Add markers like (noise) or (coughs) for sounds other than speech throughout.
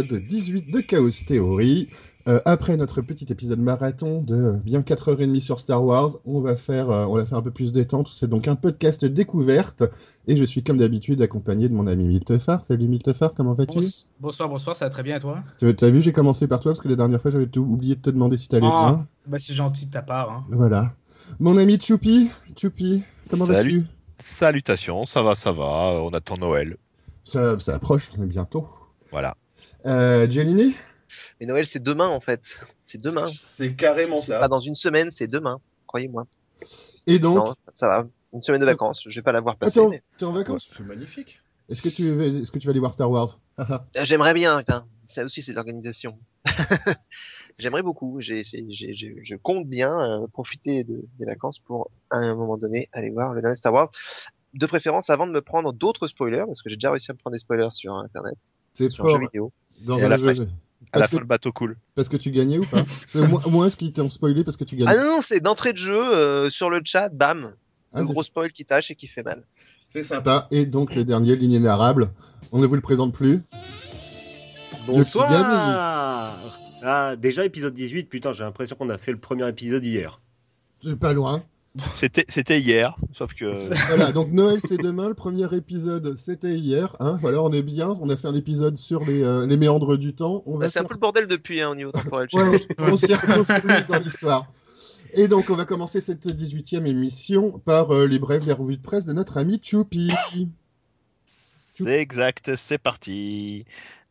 l'épisode 18 de Chaos Theory. Euh, après notre petit épisode marathon de bien 4h30 sur Star Wars, on va faire, euh, on va faire un peu plus détente. C'est donc un podcast découverte. Et je suis comme d'habitude accompagné de mon ami Miltefar. Salut Miltefar, comment vas-tu? Bonsoir, bonsoir, ça va très bien et toi? Tu as vu, j'ai commencé par toi parce que la dernière fois j'avais tout oublié de te demander si t'allais Ah, bien. bah c'est gentil de ta part. Hein. Voilà. Mon ami Choupi, Choupi, comment vas-tu? Salutations, ça va, ça va, on attend Noël. ça, ça approche, on est bientôt. Voilà. Euh, Giannini Mais Noël, c'est demain en fait. C'est demain. C'est carrément C'est pas dans une semaine, c'est demain. Croyez-moi. Et donc, Non, ça va. Une semaine de vacances. Je vais pas l'avoir passée. attends, mais- t'es en vacances C'est magnifique. Est-ce que, tu, vas- est-ce que tu vas aller voir Star Wars (laughs) Euh, J'aimerais bien. putain. Ça aussi, c'est de l'organisation. (laughs) J'aimerais beaucoup. J'ai, j'ai- j'ai- j'ai- je compte bien euh, profiter de, des vacances pour à un moment donné aller voir le dernier Star Wars. De préférence avant de me prendre d'autres spoilers, parce que j'ai déjà réussi à me prendre des spoilers sur internet, C'est sur un fort. jeu vidéo. Dans Et à un la jeu. fin- À la Parce fin, que, le bateau cool. parce que tu gagnais ou pas? C'est au moins, au moins ce qui t'ont spoilé parce que tu gagnais. Ah non, non, c'est d'entrée de jeu euh, sur le chat, bam, Ah, le c'est- gros spoil qui tâche et qui fait mal. c'est sympa. Et donc le dernier, l'inénarrable. On ne vous le présente plus. Bonsoir Ah, déjà épisode 18, putain, j'ai l'impression qu'on a fait le premier épisode hier. C'est pas loin. C'était, hier, sauf que. Voilà, donc Noël c'est demain, le premier épisode c'était hier. Hein, voilà, on est bien. On a fait un épisode sur les, euh, les méandres du temps. On va Bah, c'est un peu le bordel depuis hein, au niveau temporel. Ouais, on (laughs) s'y dans l'histoire. Et donc, on va commencer cette 18e émission par euh, les brèves, les revues de presse de notre ami Choupi. C'est exact, c'est parti.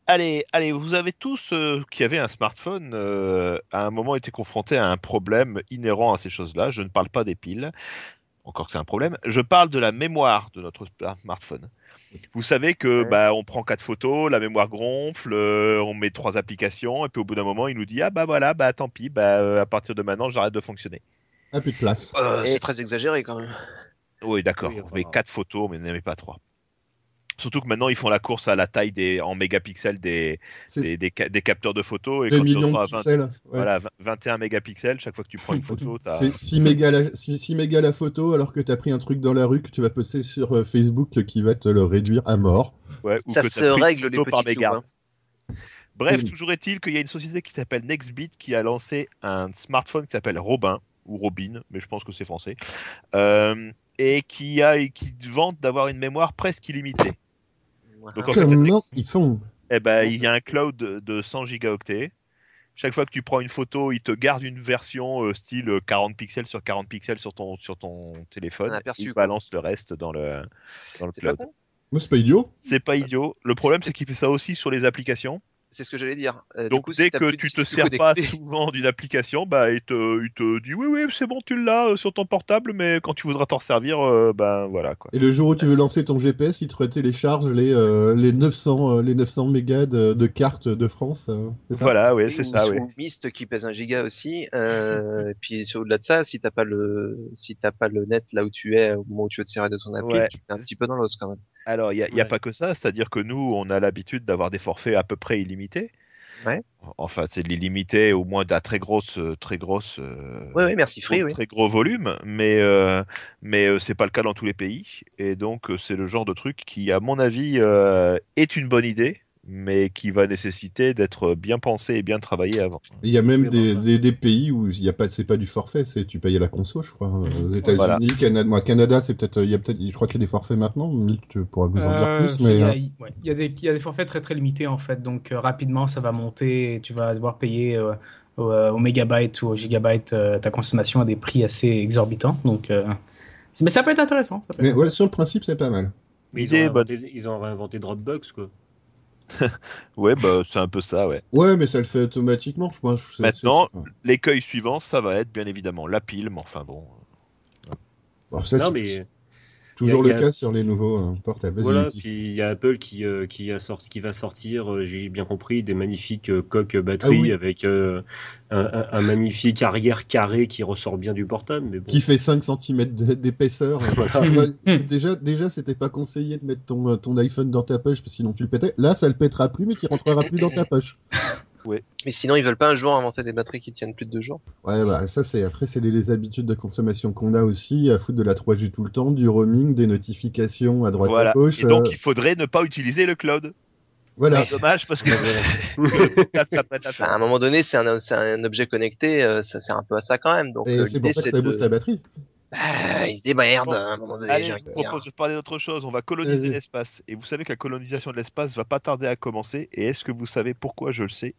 Allez, allez, vous avez tous euh, qui avaient un smartphone euh, à un moment été confrontés à un problème inhérent à ces choses-là. Je ne parle pas des piles, encore que c'est un problème. Je parle de la mémoire de notre smartphone. Vous savez que bah, on prend quatre photos, la mémoire gonfle, euh, on met trois applications, et puis au bout d'un moment, il nous dit ah bah voilà, bah tant pis, bah euh, à partir de maintenant, j'arrête de fonctionner. Ah, plus de place. Euh, Et- C'est très exagéré quand même. Oui, d'accord. Oui, on met quatre photos, mais n'aimez pas trois. Surtout que maintenant, ils font la course à la taille des, en mégapixels des, des, des ca- des capteurs de photos. Et quand tu millions à 20 pixels. ouais. voilà, 20 21 mégapixels, chaque fois que tu prends une (laughs) photo, C'est 6 mégas, la... 6 mégas la photo alors que t'as pris un truc dans la rue que tu vas poster sur euh, Facebook qui va te le réduire à mort. ouais, ou Ça que se règle les par sous. méga. hein. Bref, Oui. toujours est-il qu'il y a une société qui s'appelle Nextbit qui a lancé un smartphone qui s'appelle Robin, ou Robin, mais je pense que c'est français, euh, et qui, a, qui vante d'avoir une mémoire presque illimitée. Donc en fait, Comment ils font Eh ben, il y a un cloud de, de 100 gigaoctets. Chaque fois que tu prends une photo, il te garde une version euh, style euh, 40 pixels sur 40 pixels sur ton, sur ton téléphone. Aperçu, il quoi. balance le reste dans le, dans le C'est pas cloud. c'est pas idiot. C'est pas idiot. Le problème, c'est qu'il fait ça aussi sur les applications. C'est ce que j'allais dire. Euh, du Donc, coup, dès que tu te sers pas souvent d'une application, bah, il, te, il te dit oui, oui, c'est bon, tu l'as euh, sur ton portable, mais quand tu voudras t'en servir, euh, ben voilà quoi. Et le jour où tu veux lancer ton GPS, il te télécharge les, euh, les, 900, euh, les 900 mégas de, de cartes de France. euh, c'est ça? Voilà, Oui, c'est ça, sur ouais. Myst qui pèse un giga aussi. Euh, et (laughs) puis au-delà de ça, si t'as pas le, si t'as pas le net là où tu es au moment où tu veux te servir de ton appli, Ouais. tu es un petit peu dans l'os quand même. Alors, il n'y a, pas que ça, c'est-à-dire que nous, on a l'habitude d'avoir des forfaits à peu près illimités. Ouais. Enfin, c'est de l'illimité, au moins d'un très grosse, très grosse, euh, Ouais, merci Free, oui. très gros volume, mais euh, mais euh, c'est pas le cas dans tous les pays, et donc euh, c'est le genre de truc qui, à mon avis, euh, est une bonne idée, mais qui va nécessiter d'être bien pensé et bien travaillé avant. Il y a même des, pays où il y a pas, c'est pas du forfait, c'est tu payes à la conso, je crois. Aux États-Unis, Voilà. Canada, moi, Canada, c'est peut-être, il y a peut-être, je crois qu'il y a des forfaits maintenant. Tu pourras nous en dire Euh, plus, il, mais y a, euh, ouais, il y a des, il y a des forfaits très très limités en fait, donc euh, rapidement ça va monter et tu vas devoir payer euh, au, euh, au mégabyte ou au gigabyte euh, ta consommation à des prix assez exorbitants. Donc, euh, mais ça peut être intéressant. ça peut mais ouais, sur le principe, c'est pas mal. Mais ils, ont réinventé, ils ont réinventé Dropbox, quoi. (laughs) Ouais, bah c'est un peu ça, ouais. Ouais, mais ça le fait automatiquement, je pense. C'est- Maintenant, L'écueil suivant, ça va être bien évidemment la pile, mais enfin bon. bon, ça, non, mais toujours a- le cas sur les nouveaux euh, portables. Voilà, puis il y a Apple qui, euh, qui, a sorti, qui va sortir, euh, j'ai bien compris, des magnifiques euh, coques batterie Ah oui. avec euh, un, un- un magnifique arrière carré qui ressort bien du portable. Mais bon. qui fait 5 cm d'épaisseur. (laughs) déjà, déjà c'était pas conseillé de mettre ton, ton iPhone dans ta poche, parce que sinon tu le pétais. Là, ça le pètera plus, mais qui rentrera plus dans ta poche. (laughs) Mais sinon, ils veulent pas un jour inventer des batteries qui tiennent plus de deux jours. Ouais, bah ça c'est après c'est les, les habitudes de consommation qu'on a aussi, à foutre de la 3G tout le temps, du roaming, des notifications à droite Voilà. à gauche. Et donc, euh, il faudrait ne pas utiliser le cloud. Voilà. C'est dommage parce que (laughs) à un moment donné, c'est un, c'est un objet connecté, euh, ça sert un peu à ça quand même. Donc, Et euh, c'est pour l'idée, ça que c'est ça de- booste la batterie. Ah, il se démerde Bon. à un moment donné. Allez, je vous propose de parler d'autre chose. On va coloniser l'espace. Et vous savez que la colonisation de l'espace va pas tarder à commencer. Et est-ce que vous savez pourquoi je le sais?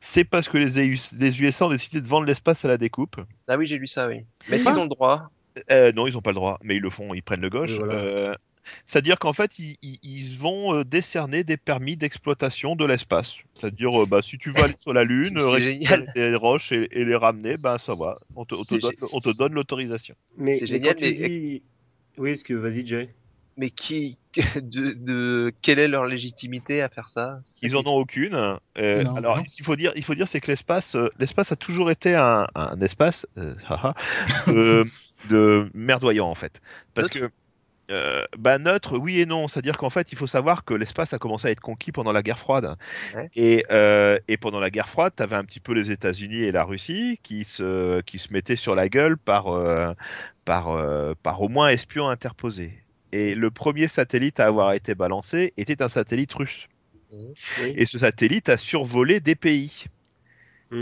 C'est parce que les, EU les USA ont décidé de vendre l'espace à la découpe. Ah oui, j'ai lu ça, oui. Mais est-ce qu'ils ont le droit? Euh, non, ils n'ont pas le droit, mais ils le font, ils prennent le gauche. Voilà. Euh, C'est-à-dire qu'en fait, ils, ils- ils vont euh, décerner des permis d'exploitation de l'espace. C'est-à-dire, euh, bah, si tu veux aller sur la Lune, (laughs) récupérer des roches et, et les ramener, ben ça va. On te, on te C'est donne, gé- on te donne l'autorisation. Mais, C'est génial, mais- dis... Oui, est-ce que vas-y Jay Mais qui, (laughs) de, de, quelle est leur légitimité à faire ça? Ils en ont aucune. Euh, Non, alors, non. il faut dire, il faut dire, c'est que l'espace, euh, l'espace a toujours été un, un espace euh, (laughs) de merdoyant en fait, parce que euh, bah, neutre, oui et non. C'est-à-dire qu'en fait, il faut savoir que l'espace a commencé à être conquis pendant la guerre froide. Ouais. Et, euh, et pendant la guerre froide, tu avais un petit peu les États-Unis et la Russie qui se, qui se mettaient sur la gueule par, euh, par, euh, par au moins espions interposés. Et le premier satellite à avoir été balancé était un satellite russe. Oui. Et ce satellite a survolé des pays.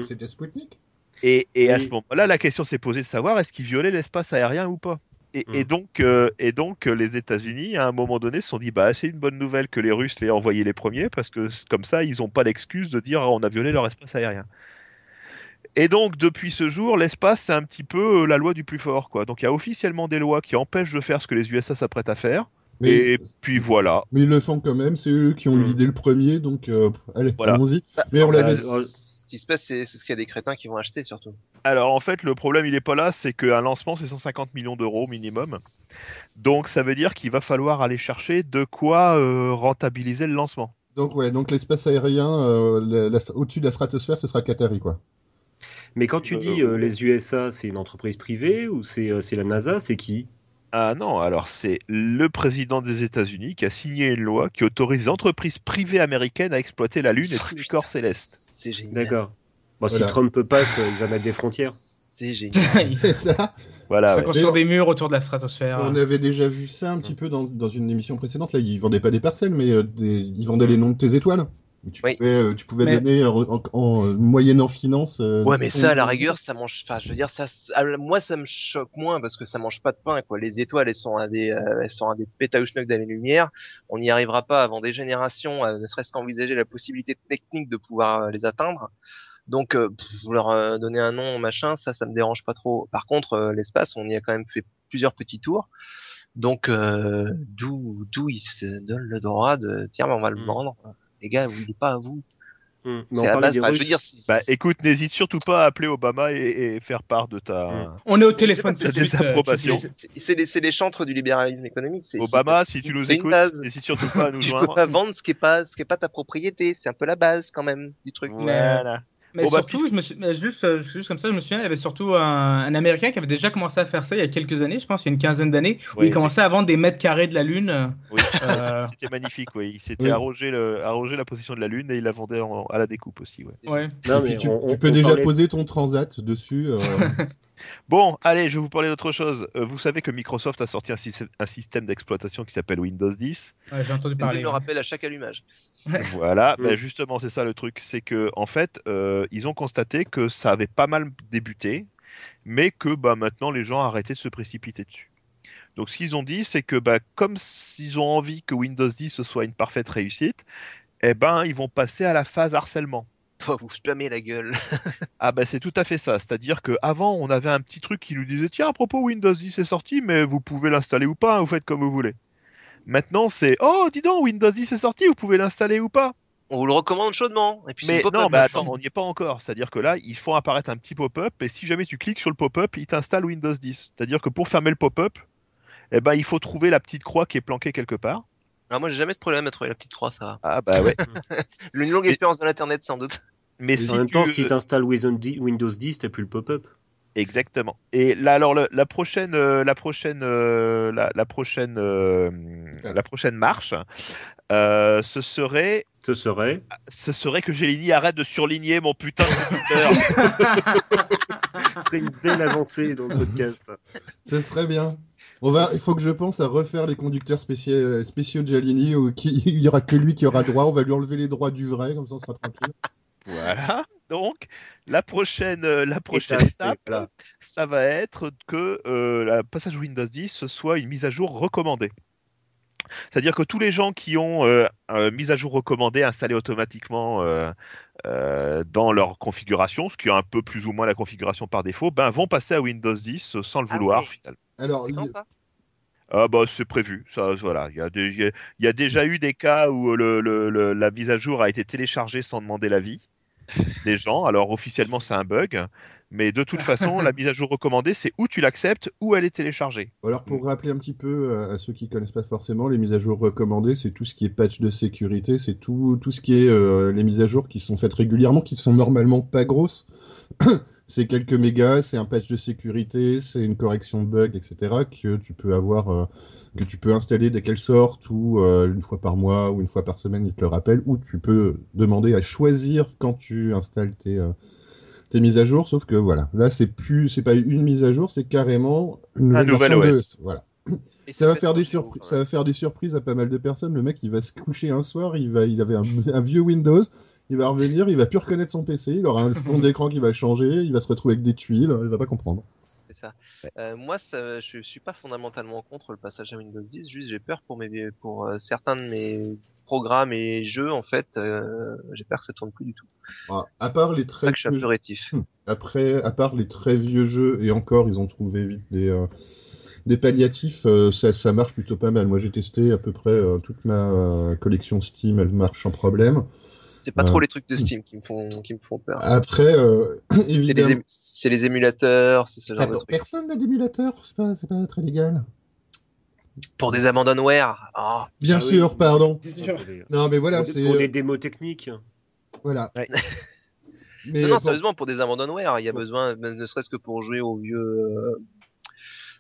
C'était Sputnik? Et, et à ce moment-là, la question s'est posée de savoir est-ce qu'il violait l'espace aérien ou pas. Et, Mm. et donc, euh, et donc, euh, les États-Unis, à un moment donné, se sont dit bah, c'est une bonne nouvelle que les Russes l'aient envoyé les premiers, parce que comme ça, ils n'ont pas d'excuse de dire Ah, on a violé leur espace aérien. Et donc, depuis ce jour, l'espace, c'est un petit peu euh, la loi du plus fort. Quoi. Donc, il y a officiellement des lois qui empêchent de faire ce que les USA s'apprêtent à faire. mais, Et puis voilà. mais ils le font quand même, c'est eux qui ont eu Hmm. l'idée le premier, donc euh, allez, Voilà. allons-y. Bah, Mais on l'avait Euh, qui se passe, c'est c'est qu'il y a des crétins qui vont acheter surtout. Alors en fait, le problème, il n'est pas là, c'est qu'un lancement, c'est 150 millions d'euros minimum. Donc ça veut dire qu'il va falloir aller chercher de quoi euh, rentabiliser le lancement. Donc ouais, donc l'espace aérien euh, au-dessus de la stratosphère, ce sera Qatari quoi. Mais quand tu dis euh, les USA, c'est une entreprise privée ou c'est euh, c'est la NASA C'est qui? Ah non, alors c'est le président des États-Unis qui a signé une loi qui autorise les entreprises privées américaines à exploiter la Lune et tous les corps célestes. C'est génial. D'accord. Bon, Voilà. Si Trump passe, euh, il va mettre des frontières. (laughs) C'est génial. Il (laughs) C'est ça. Voilà. ouais. construire des murs autour de la stratosphère. On avait déjà vu ça un petit peu dans, dans une émission précédente. Là, ils vendaient pas des parcelles, mais euh, des- ils vendaient les noms de tes étoiles. Où Tu Oui. pouvais, euh, tu pouvais Mais- donner en, en- en, euh, moyennant finance. euh, Ouais, mais ça, à la rigueur, ça mange. Enfin, je veux dire, ça, à moi, ça me choque moins parce que ça mange pas de pain, quoi. Les étoiles, elles sont à des, euh, elles sont à des pétaouchnok d'années-lumière. On n'y arrivera pas avant des générations, à ne serait-ce qu'envisager la possibilité technique de pouvoir euh, les atteindre. Donc, euh, pff, leur euh, donner un nom, machin, ça, ça me dérange pas trop. Par contre, euh, l'espace, on y a quand même fait plusieurs petits tours. Donc, euh, d'où, d'où ils se donnent le droit de, tiens, ben, on va le Mm. vendre. Les gars, il est pas à vous. Hmm. C'est Mais on la parlait base. des Enfin, je veux Russes. dire, Bah écoute, n'hésite surtout pas à appeler Obama et, et faire part de ta. Mm. On est au téléphone c'est euh, tu C'est- les, c'est les chantres du libéralisme économique. Obama, si tu nous écoutes, n'hésite surtout pas à nous (laughs) Tu peux joindre. pas vendre ce qui est pas, ce qui est pas ta propriété. C'est un peu la base quand même du truc. Voilà. Mais Bon, bah, surtout, je me suis, mais juste, euh, juste comme ça, je me souviens, il y avait surtout un, un Américain qui avait déjà commencé à faire ça il y a quelques années, je pense, il y a une quinzaine d'années, où il commençait à vendre des mètres carrés de la Lune. Oui, Euh, (laughs) c'était magnifique, oui. Il s'était Oui. arrogé, le, arrogé la position de la Lune et il la vendait en- à la découpe aussi, ouais. ouais. Non, mais tu, on- tu on- peux on déjà parlait- poser ton transat dessus. euh, (laughs) Bon, allez, je vais vous parler d'autre chose. Euh, vous savez que Microsoft a sorti un, syst- un système d'exploitation qui s'appelle Windows 10. Ouais, J'ai entendu parler. il me rappelle à chaque allumage. Voilà, Mm. ben justement, c'est ça le truc. C'est que en fait, euh, ils ont constaté que ça avait pas mal débuté, mais que bah, maintenant les gens arrêtaient de se précipiter dessus. Donc ce qu'ils ont dit, c'est que bah, comme s'ils ont envie que Windows 10 ce soit une parfaite réussite, eh ben ils vont passer à la phase harcèlement. (laughs) Vous spammer la gueule. (laughs) Ah bah c'est tout à fait ça. C'est-à-dire qu'avant, on avait un petit truc qui nous disait tiens à propos Windows 10 est sorti, mais vous pouvez l'installer ou pas, hein, vous faites comme vous voulez. Maintenant c'est oh dis donc Windows 10 est sorti, vous pouvez l'installer ou pas. On vous le recommande chaudement. Et puis c'est Mais non, mais attends, on n'y est pas encore. C'est-à-dire que là, ils font apparaître un petit pop-up et si jamais tu cliques sur le pop-up, il t'installe Windows 10. C'est-à-dire que pour fermer le pop-up, eh ben, il faut trouver la petite croix qui est planquée quelque part. Alors moi j'ai jamais de problème à trouver la petite croix, ça va. Ah bah ouais. (laughs) Une longue Et- expérience de l'internet sans doute. Mais Et si en même tu- temps, si tu installes Windows 10, Windows 10, t'as plus le pop-up. Exactement. Et là, alors, le- la prochaine, euh, la prochaine, euh, la, la prochaine, euh, la prochaine marche, Euh, ce serait, Ce serait. ce serait que Gélini arrête de surligner mon putain de conducteur. (laughs) C'est une belle avancée dans le podcast. Ce serait bien. On va, il faut que je pense à refaire les conducteurs spéciaux, spéciaux de Jalini où qui- (laughs) il y aura que lui qui aura droit. On va lui enlever les droits du vrai, comme ça on sera tranquille. Voilà. (laughs) Donc, la prochaine, euh, la prochaine Étape, voilà. ça va être que euh, le passage Windows 10 ce soit une mise à jour recommandée. C'est-à-dire que tous les gens qui ont euh, mise à jour recommandée installée automatiquement euh, euh, dans leur configuration, ce qui est un peu plus ou moins la configuration par défaut, ben, vont passer à Windows 10 euh, sans le Ah vouloir finalement. Alors, il- ça? Ah bah c'est prévu, ça voilà. Il y, a des- il y a- il y a déjà eu des cas où le, le- le- la mise à jour a été téléchargée sans demander l'avis des gens. Alors officiellement c'est un bug, mais de toute façon la mise à jour recommandée c'est où tu l'acceptes ou elle est téléchargée. Alors pour rappeler un petit peu euh, à ceux qui connaissent pas forcément, les mises à jour recommandées, c'est tout ce qui est patch de sécurité, c'est tout, tout ce qui est euh, les mises à jour qui sont faites régulièrement, qui sont normalement pas grosses. (coughs) c'est quelques mégas, c'est un patch de sécurité, c'est une correction de bug, etc. que tu peux avoir, euh, que tu peux installer dès qu'elle sortent ou une fois par mois ou une fois par semaine, il te le rappelle, ou tu peux demander à choisir quand tu installes tes tes mises à jour, sauf que voilà, là c'est plus, c'est pas une mise à jour, c'est carrément une nouvelle, nouvel version OS. de- Voilà. Et Ça va faire des surprises, ça va faire des surprises à pas mal de personnes. Le mec, il va se coucher un soir, il va, il avait un, (laughs) un vieux Windows, il va revenir, il va plus reconnaître son PC, il aura un fond (laughs) d'écran qui va changer, il va se retrouver avec des tuiles, il va pas comprendre. Euh, moi, ça, je suis pas fondamentalement contre le passage à Windows 10. Juste, j'ai peur pour mes, pour euh, certains de mes programmes et jeux. En fait, euh, j'ai peur que ça tourne plus du tout. Ah, À part les très ça que je suis un peu rétif. après, à part les très vieux jeux, et encore, ils ont trouvé vite des, des palliatifs, euh, ça, ça marche plutôt pas mal. Moi, j'ai testé à peu près euh, toute ma euh, collection Steam, elle marche sans problème. C'est pas Euh, trop les trucs de Steam qui me font, qui me font peur. Après, euh, (clears throat) C'est les, évidemment. ém- c'est les émulateurs, c'est ce genre de Attends, trucs. personne n'a d'émulateur, c'est pas, c'est pas très légal. Pour des abandonware. Ah, Bien Ah oui. sûr, pardon. C'est sûr. Pour les- Non, mais voilà, c'est. pour euh, les démos techniques. Voilà. Ouais. (laughs) Mais non, sérieusement, pour des abandonware, il y a besoin, ne serait-ce que pour jouer aux vieux, euh,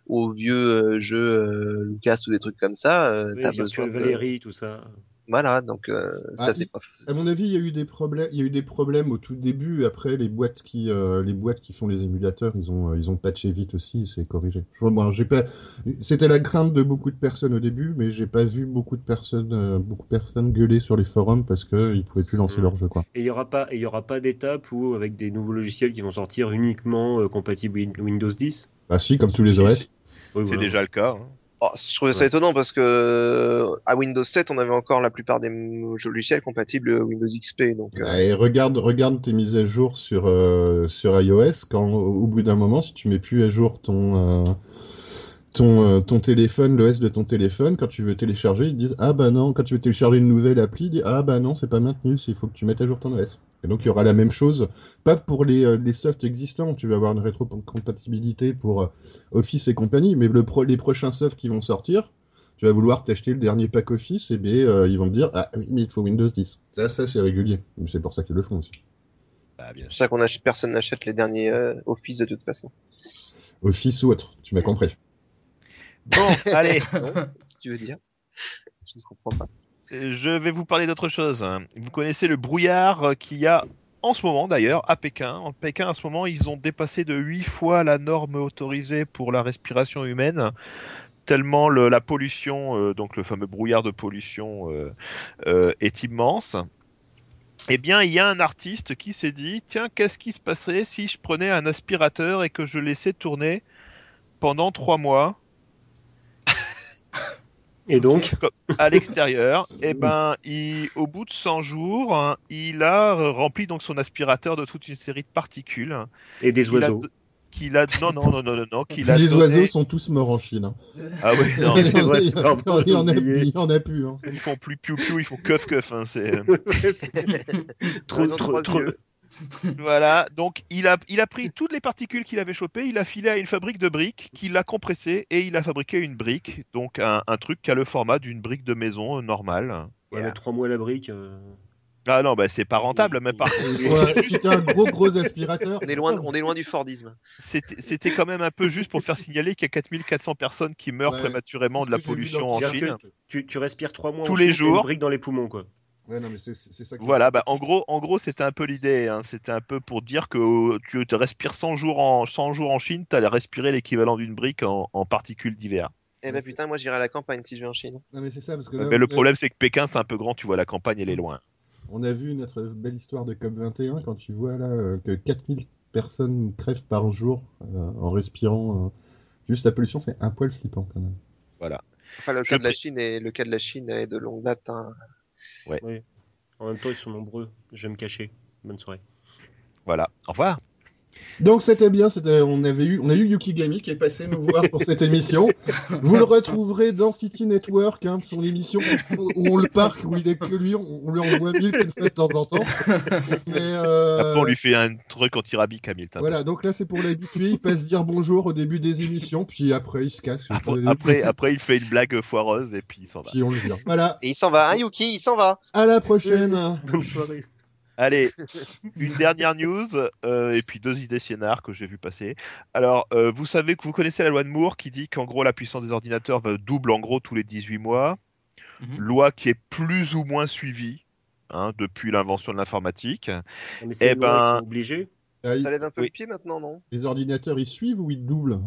aux vieux euh, jeux euh, Lucas ou des trucs comme ça, euh, Oui, t'as Virtual besoin de... Valérie, tout ça. Voilà, donc euh, Ah, ça il- c'est pas. à mon avis, il y a eu des problèmes. Il y a eu des problèmes au tout début. Après, les boîtes qui, euh, les boîtes qui font les émulateurs, ils ont, euh, ils ont patché vite aussi. et C'est corrigé. Je, bon, j'ai pas. C'était la crainte de beaucoup de personnes au début, mais j'ai pas vu beaucoup de personnes, euh, beaucoup de personnes gueuler sur les forums parce que ils pouvaient plus lancer Mm. leur jeu, quoi. Et il y aura pas, et il y aura pas d'étape où avec des nouveaux logiciels qui vont sortir uniquement euh, compatibles Win- Windows 10. Ah si, comme tous les OS. Oui, C'est voilà. déjà le cas. hein. Oh, je trouvais ça étonnant parce que euh, à Windows 7, on avait encore la plupart des jeux logiciels compatibles Windows XP, donc. euh, Et regarde, regarde tes mises à jour sur, euh, sur iOS. Quand au, bout d'un moment, si tu mets plus à jour ton, euh, ton, ton téléphone, l'OS de ton téléphone, quand tu veux télécharger, ils disent ah bah non. Quand tu veux télécharger une nouvelle appli, ils disent ah bah non, c'est pas maintenu. Il faut que tu mettes à jour ton OS. Et donc il y aura la même chose, pas pour les, euh, les softs existants. Tu vas avoir une rétrocompatibilité pour euh, Office et compagnie, mais le pro- les prochains softs qui vont sortir. Tu vas vouloir t'acheter le dernier pack Office, et bien euh, ils vont te dire ah oui, mais il te faut Windows 10. Ça, ça c'est régulier. Mais C'est pour ça qu'ils le font aussi. Bah, bien C'est pour ça qu'on achète, personne n'achète les derniers euh, Office de toute façon. Office ou autre, tu m'as compris. Bon, allez, (laughs) si tu veux dire. Je ne comprends pas. Je vais vous parler d'autre chose. Vous connaissez le brouillard qu'il y a en ce moment d'ailleurs à Pékin. En Pékin, à ce moment, ils ont dépassé de 8 fois la norme autorisée pour la respiration humaine. Tellement le- la pollution, euh, donc le fameux brouillard de pollution, euh, euh, est immense. Eh bien, il y a un artiste qui s'est dit tiens, qu'est-ce qui se passerait si je prenais un aspirateur et que je laissais tourner pendant trois mois? Et donc, à l'extérieur, et (laughs) ben, il, au bout de 100 jours, hein, il a euh, rempli donc son aspirateur de toute une série de particules. et des a- oiseaux. Qu'il a, non, non, non, non, non, non, qu'il a les donné- oiseaux sont tous morts en Chine. hein. Ah oui, (laughs) non, c'est vrai, il, y en a- il y en a, plus. hein. ils font plus piou piou, ils font keuf keuf. Hein, c'est... (laughs) trop, de trop, trois trop. Voilà, donc il a, il a pris toutes les particules qu'il avait chopées, il a filé à une fabrique de briques, qu'il a compressé et il a fabriqué une brique, donc un, un truc qui a le format d'une brique de maison euh, normale. Ouais, mais trois mois la brique. euh, Ah non, bah c'est pas rentable, mais par Ouais, si t'as un gros gros aspirateur. On est loin, on est loin du Fordisme. c'était c'était quand même un peu juste pour faire signaler qu'il y a 4400 personnes qui meurent Ouais, prématurément de la pollution en Chine. Tu, tu respires trois mois Tous en les Chine, t'as une jours. brique dans les poumons, quoi. Ouais, non, mais c'est c'est ça qui Voilà, bah, en gros, en gros, c'était un peu l'idée. hein. C'était un peu pour dire que euh, tu te respires 100 jours en 100 jours en Chine, t'allais respirer l'équivalent d'une brique en, en particules d'hiver. Eh ben putain, moi j'irai à la campagne si je vais en Chine. Non, mais c'est ça, parce que là, Mais le problème, c'est que Pékin, c'est un peu grand. Tu vois, la campagne, elle est loin. On a vu notre belle histoire de COP21 quand tu vois là euh, que 4000 personnes crèvent par jour euh, en respirant. euh, Juste la pollution, c'est un poil flippant quand même. Enfin, le Je cas de la Chine est le cas de la Chine est de longue date. hein. En même temps, ils sont nombreux. Je vais me cacher. Bonne soirée. Voilà. Au revoir. Donc c'était bien, c'était, on avait eu, on a eu Yukigami qui est passé nous voir pour cette émission. Vous le retrouverez dans City Network, hein, son émission où on le parque, où il est que lui, on, on lui envoie mille de temps en temps. Mais, euh, Après, on lui fait un truc anti-rabic, Hamilton. Voilà, donc là c'est pour l'habituer, il passe dire bonjour au début des émissions, puis après il se casse. Après, après, après, il fait une blague foireuse et puis il s'en va. Puis on le vire. Voilà, Et il s'en va, hein, Yuki, il s'en va. à la prochaine. Bonne soirée. Allez, (laughs) une dernière news euh, et puis deux idées scénar que j'ai vu passer. Alors, euh, vous savez que vous connaissez la loi de Moore qui dit qu'en gros la puissance des ordinateurs va double en gros tous les 18 mois. Mhm. Loi qui est plus ou moins suivie hein, depuis l'invention de l'informatique. Mais c'est Eh ben- ils sont obligés. Ah, il- Ça lève un peu Oui. le pied maintenant, non? Les ordinateurs ils suivent ou ils doublent?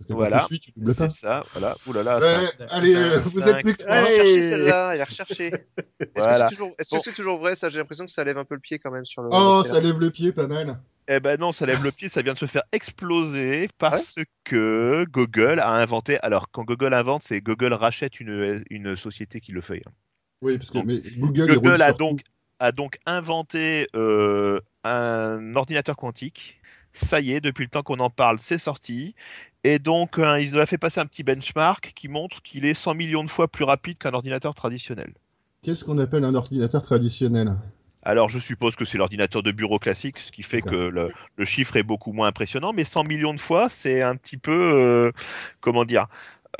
Parce que Voilà. tu suis, tu doubles pas. C'est ça, voilà. Ouh là là, Ouais, ça- allez, euh, vous êtes plus que Il trois. a Allez. celle-là, il a recherché. Est-ce Voilà. que c'est toujours, est-ce que Bon. c'est toujours vrai ça? J'ai l'impression que ça lève un peu le pied quand même sur le. Oh, ça lève le pied pas mal. Eh ben non, ça lève le pied, ça vient de se faire exploser parce que Google a inventé. Alors, quand Google invente, c'est Google rachète une, une société qui le fait. hein. Oui, parce que Donc, mais Google, Google a donc, a donc inventé euh, un ordinateur quantique. Ça y est, depuis le temps qu'on en parle, c'est sorti. Et donc, euh, il a fait passer un petit benchmark qui montre qu'il est 100 millions de fois plus rapide qu'un ordinateur traditionnel. Qu'est-ce qu'on appelle un ordinateur traditionnel? Alors, je suppose que c'est l'ordinateur de bureau classique, ce qui fait que le, le chiffre est beaucoup moins impressionnant. Mais 100 millions de fois, c'est un petit peu. euh, comment dire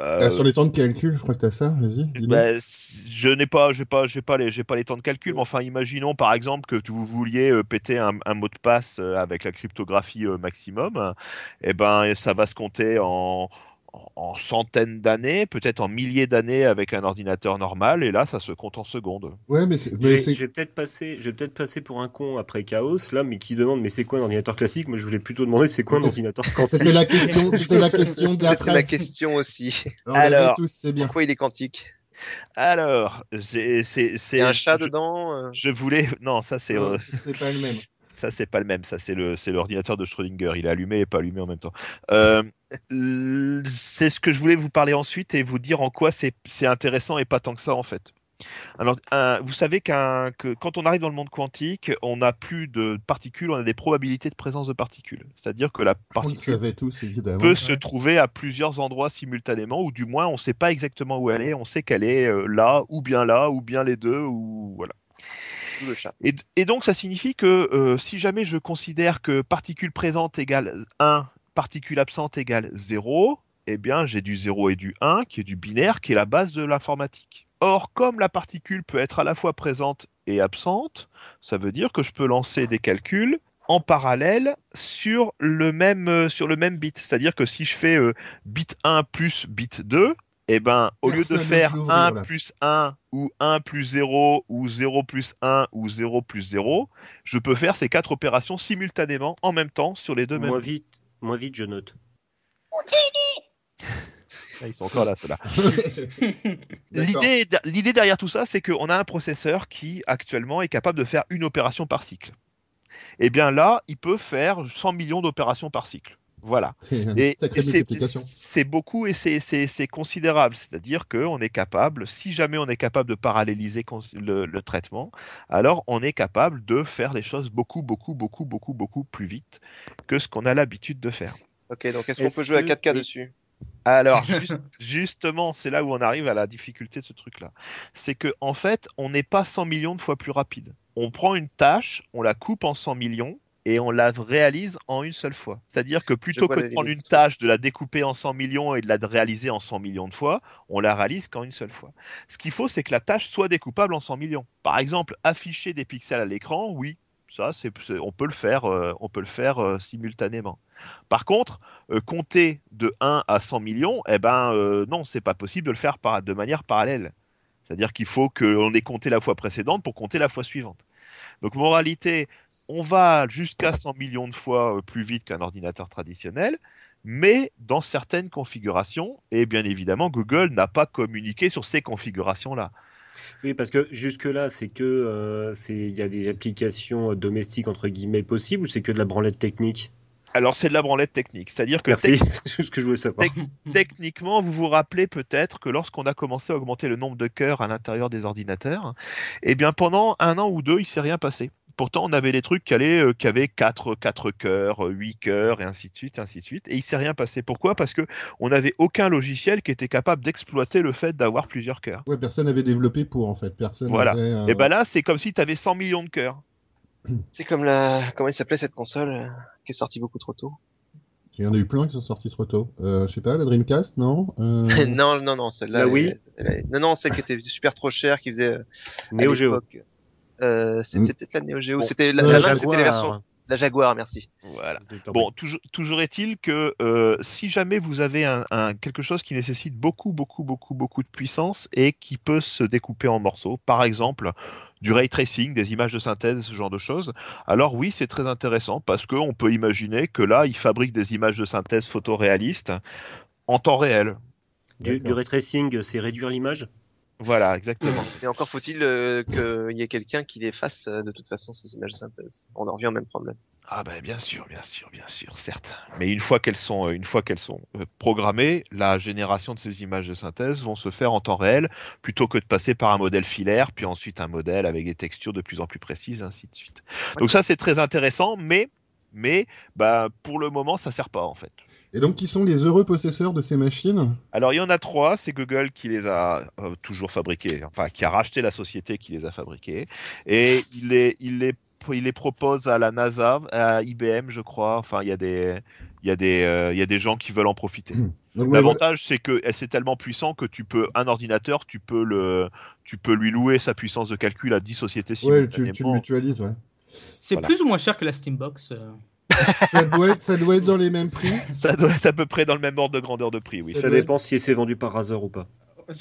euh, Ah, Sur les temps de calcul, je crois que t'as ça. Vas-y. bah, je n'ai pas, j'ai pas, j'ai pas les, j'ai pas les temps de calcul. Mais enfin, imaginons par exemple que tu- vous vouliez euh, péter un, un mot de passe euh, avec la cryptographie maximum. Et ben, ça va se compter en, en- en centaines d'années, peut-être en milliers d'années avec un ordinateur normal. Et là, ça se compte en secondes. Ouais, mais mais vais peut-être passer, je vais peut-être passer pour un con après Chaos là, mais qui demande mais c'est quoi un ordinateur classique? Moi, je voulais plutôt demander c'est quoi un ordinateur quantique C'était la question, c'était la (laughs) question C'était la d'après. question aussi. Alors, on tous, c'est bien. Pourquoi il est quantique? Alors, j'ai- c'est, un chat je, dedans euh, je voulais, non, ça c'est, euh, C'est pas le même. (laughs) Ça, c'est pas le même. Ça, c'est le, c'est l'ordinateur de Schrödinger. Il est allumé et pas allumé en même temps. Euh, c'est ce que je voulais vous parler ensuite et vous dire en quoi c'est, c'est intéressant et pas tant que ça en fait. Alors, un- vous savez qu'un, que quand on arrive dans le monde quantique, on n'a plus de particules, on a des probabilités de présence de particules. C'est-à-dire que la On le particule savait tous, évidemment. peut se trouver à plusieurs endroits simultanément, ou du moins on ne sait pas exactement où elle est. On sait qu'elle est euh, là, ou bien là, ou bien les deux, ou voilà. D'où le chat. Et, et donc, ça signifie que euh, si jamais je considère que particule présente égale 1, particule absente égale 0, eh bien, j'ai du 0 et du 1, qui est du binaire, qui est la base de l'informatique. Or, comme la particule peut être à la fois présente et absente, ça veut dire que je peux lancer des calculs en parallèle sur le même, euh, sur le même bit. C'est-à-dire que si je fais euh, bit 1 plus bit 2, eh ben, au lieu de faire l'ouvrir, 1 là. plus 1 ou 1 plus 0 ou 0 plus 1 ou 0 plus 0, je peux faire ces quatre opérations simultanément en même temps sur les deux mêmes. Vite, moins vite, je note. Ah, Ils sont encore là, ceux-là. (laughs) L'idée, l'idée derrière tout ça, c'est qu'on a un processeur qui actuellement est capable de faire une opération par cycle. Et bien là, il peut faire 100 millions d'opérations par cycle. Voilà. (laughs) Et c'est beaucoup et c'est- c'est c'est considérable. C'est-à-dire qu'on est capable, si jamais on est capable de paralléliser le, le traitement, alors on est capable de faire les choses beaucoup, beaucoup, beaucoup, beaucoup, beaucoup plus vite que ce qu'on a l'habitude de faire. Ok, donc est-ce qu'on peut jouer à que- 4K oui. dessus? Alors, (laughs) juste- justement, c'est là où on arrive à la difficulté de ce truc-là. C'est que en fait, on n'est pas 100 millions de fois plus rapide. On prend une tâche, on la coupe en 100 millions, et on la réalise en une seule fois. C'est-à-dire que plutôt que de prendre une tâche, de la découper en 100 millions et de la réaliser en 100 millions de fois, on la réalise qu'en une seule fois. Ce qu'il faut, c'est que la tâche soit découpable en 100 millions. Par exemple, afficher des pixels à l'écran, oui, ça, c'est, on peut le faire, euh, on peut le faire euh, simultanément. Par contre, euh, compter de 1 à 100 millions, eh ben non, c'est pas possible de le faire par, de manière parallèle. C'est-à-dire qu'il faut qu'on ait compté la fois précédente pour compter la fois suivante. Donc, moralité, on va jusqu'à 100 millions de fois euh, plus vite qu'un ordinateur traditionnel, mais dans certaines configurations, et bien évidemment, Google n'a pas communiqué sur ces configurations-là. Oui, parce que jusque-là, c'est que euh, c'est il y a des applications domestiques entre guillemets possibles ou c'est que de la branlette technique? Alors, c'est de la branlette technique, c'est-à-dire que Merci, (laughs) c'est juste ce que je voulais savoir. techniquement, vous vous rappelez peut-être que lorsqu'on a commencé à augmenter le nombre de cœurs à l'intérieur des ordinateurs, eh bien pendant un an ou deux, il s'est rien passé. Pourtant, on avait des trucs qui, allaient, euh, qui avaient 4, quatre cœurs, 8 cœurs, et ainsi de suite, ainsi de suite. Et il s'est rien passé. Pourquoi? Parce que on n'avait aucun logiciel qui était capable d'exploiter le fait d'avoir plusieurs cœurs. Ouais, personne n'avait développé pour en fait. Personne. Voilà. avait, euh, Et ben là, c'est comme si tu avais 100 millions de cœurs. (clears throat) C'est comme la, comment il s'appelait cette console euh, qui est sortie beaucoup trop tôt? Il y en a eu plein qui sont sortis trop tôt. Euh, je sais pas, la Dreamcast, non? Euh, (laughs) non, non, non, celle-là. Elle- elle- elle- non, non, celle qui était super trop chère, qui faisait. euh, Neo Geo. Euh, c'était peut-être la Neo Geo. Bon. C'était la, Euh, la, la main, c'était la version, la Jaguar, merci. Voilà. Bon, toujours, toujours est-il que euh, si jamais vous avez un, un- quelque chose qui nécessite beaucoup, beaucoup, beaucoup, beaucoup de puissance et qui peut se découper en morceaux, par exemple du ray tracing, des images de synthèse, ce genre de choses, alors oui, c'est très intéressant parce qu'on peut imaginer que là, ils fabriquent des images de synthèse photoréalistes en temps réel. Du, du ray tracing, c'est réduire l'image? Voilà, exactement. Mais encore faut-il euh, qu'il y ait quelqu'un qui les fasse euh, de toute façon ces images de synthèse. On en revient au même problème. Ah ben bien sûr, bien sûr, bien sûr, certes. Mais une fois qu'elles sont, euh, une fois qu'elles sont programmées, la génération de ces images de synthèse vont se faire en temps réel, plutôt que de passer par un modèle filaire, puis ensuite un modèle avec des textures de plus en plus précises, ainsi de suite. Donc ça c'est très intéressant, mais mais bah pour le moment ça sert pas en fait. Et donc, qui sont les heureux possesseurs de ces machines? Alors il y en a trois, c'est Google qui les a euh, toujours fabriqués, enfin qui a racheté la société qui les a fabriqués, et il les, il les, il les propose à la NASA, à IBM je crois, enfin il y a des, il y a des, euh, il y a des gens qui veulent en profiter. Ouais, L'avantage c'est que c'est tellement puissant que tu peux, un ordinateur, tu peux le, tu peux lui louer sa puissance de calcul à 10 sociétés ouais, tu, tu le simultanément. mutualises, ouais. C'est Voilà. plus ou moins cher que la Steambox. euh. (laughs) ça, doit être, ça doit être dans les mêmes prix. Ça doit être à peu près dans le même ordre de grandeur de prix, oui. Ça dépend si c'est vendu par Razer ou pas. (laughs)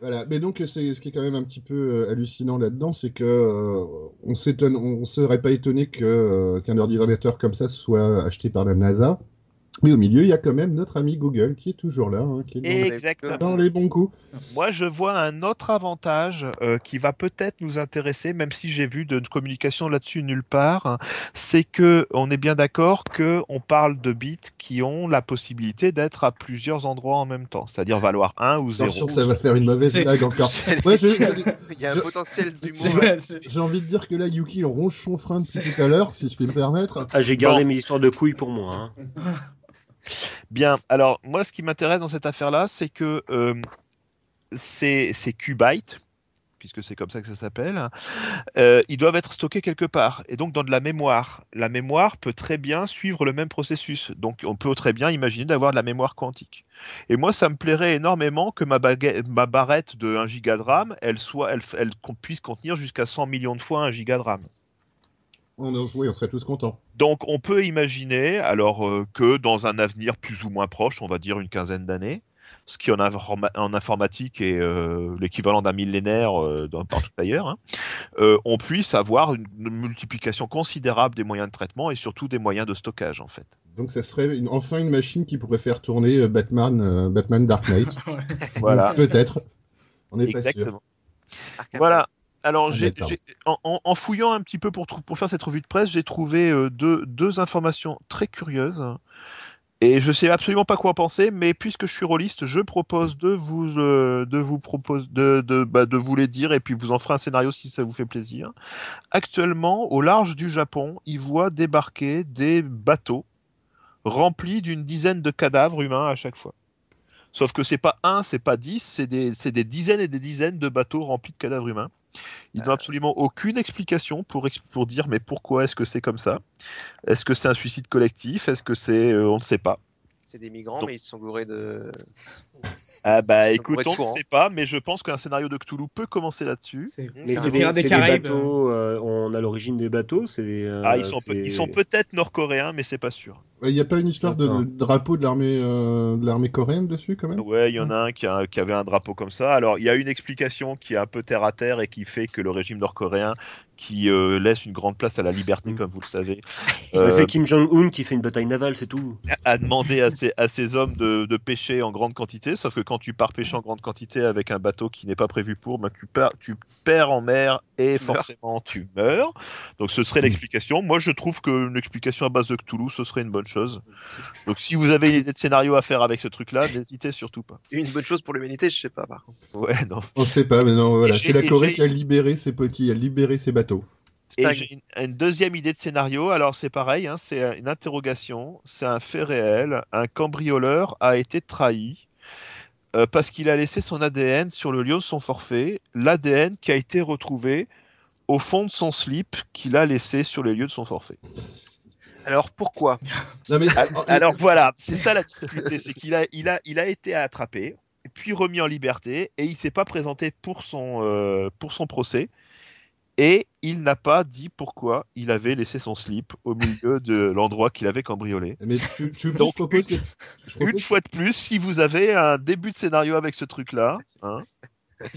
Voilà, mais donc c'est ce qui est quand même un petit peu euh, hallucinant là-dedans, c'est que euh, on s'étonne, on serait pas étonné que euh, qu'un ordinateur comme ça soit acheté par la NASA. Mais au milieu, il y a quand même notre ami Google qui est toujours là, hein, qui est dans, Exactement. dans les bons coups. Moi, je vois un autre avantage euh, qui va peut-être nous intéresser, même si j'ai vu de communication là-dessus nulle part. hein, c'est que on est bien d'accord que on parle de bits qui ont la possibilité d'être à plusieurs endroits en même temps, c'est-à-dire valoir 1 ou 0. Attention, ça va faire une mauvaise blague encore. (laughs) Ouais, je- Il y a un je- potentiel d'humour. (laughs) J'ai envie de dire que là, Yuki on ronge son frein depuis tout à l'heure, si je puis me permettre. Ah, j'ai gardé Bon. mes histoires de couilles pour moi. Hein. (laughs) Bien, alors moi, ce qui m'intéresse dans cette affaire-là, c'est que euh, ces, ces qbytes, puisque c'est comme ça que ça s'appelle, euh, ils doivent être stockés quelque part, et donc dans de la mémoire. La mémoire peut très bien suivre le même processus, donc on peut très bien imaginer d'avoir de la mémoire quantique. Et moi, ça me plairait énormément que ma, ma barrette de 1 giga de RAM, elle, soit, elle, elle puisse contenir jusqu'à 100 millions de fois 1 giga de RAM. On, oui, on serait tous contents. Donc on peut imaginer alors euh, que dans un avenir plus ou moins proche, on va dire une quinzaine d'années, ce qui en, informa- en informatique est euh, l'équivalent d'un millénaire euh, dans- partout ailleurs, hein, euh, on puisse avoir une, une multiplication considérable des moyens de traitement et surtout des moyens de stockage en fait. Donc ça serait une- enfin une machine qui pourrait faire tourner euh, Batman, euh, Batman Dark Knight. (laughs) Voilà, Peut-être. On n'est pas sûr. exactement. Voilà. Alors, Ah, en, fouillant un petit peu pour, faire cette revue de presse, j'ai trouvé euh, deux, deux informations très curieuses. Et je sais absolument pas quoi en penser, mais puisque je suis rôliste, je propose de vous, euh, de vous propose de, de, bah, de vous les dire et puis vous en ferez un scénario si ça vous fait plaisir. Actuellement, au large du Japon, ils voient débarquer des bateaux remplis d'une dizaine de cadavres humains à chaque fois. Sauf que c'est pas un, c'est pas dix, c'est des, c'est des dizaines et des dizaines de bateaux remplis de cadavres humains. Ils n'ont absolument aucune explication pour, pour dire mais pourquoi est-ce que c'est comme ça? Est-ce que c'est un suicide collectif? Est-ce que c'est. euh, on ne sait pas. C'est des migrants, Donc- mais ils se sont gourés de. Ah bah écoute, on ne sait pas, mais je pense qu'un scénario de Cthulhu peut commencer là-dessus. C'est- Mais Ah, c'est un des, des Caraïbes. bateaux, euh, on a l'origine des bateaux, c'est des, euh, Ah, ils sont, peut-être nord-coréens, mais c'est pas sûr. Il n'y a pas une histoire de, drapeau de l'armée euh, de l'armée coréenne dessus quand même? Ouais, il y en a un qui, a- qui avait un drapeau comme ça. Alors, il y a une explication qui est un peu terre à terre et qui fait que le régime nord-coréen, qui euh, laisse une grande place à la liberté, Mm. comme vous le savez, (laughs) Mais euh, c'est Kim Jong-un qui fait une bataille navale, c'est tout. a demandé à ses, à ses hommes de, de pêcher en grande quantité. Sauf que quand tu pars pêcher en grande quantité avec un bateau qui n'est pas prévu pour, ben, tu, perds, tu perds en mer et forcément tu meurs. Donc, ce serait l'explication. Moi, je trouve qu'une explication à base de Cthulhu, ce serait une bonne chose. Donc, si vous avez une idée de scénario à faire avec ce truc-là, n'hésitez surtout pas. Une bonne chose pour l'humanité, je sais pas, par contre. Ouais, non. On sait pas, mais non, voilà. C'est la Corée qui a libéré ses, qui a libéré ses bateaux. Et une, une deuxième idée de scénario. Alors c'est pareil, hein, c'est une interrogation, c'est un fait réel. Un cambrioleur a été trahi euh, parce qu'il a laissé son ADN sur le lieu de son forfait. L'ADN qui a été retrouvé au fond de son slip qu'il a laissé sur les lieux de son forfait. Alors pourquoi? Non, mais, Al- Alors voilà, c'est ça la difficulté, c'est qu'il a, il a, il a été attrapé, puis remis en liberté, et il s'est pas présenté pour son, euh, pour son procès, et il n'a pas dit pourquoi il avait laissé son slip au milieu de l'endroit qu'il avait cambriolé. mais tu, tu Donc, je propose que. je Une fois de plus, si vous avez un début de scénario avec ce truc-là, hein,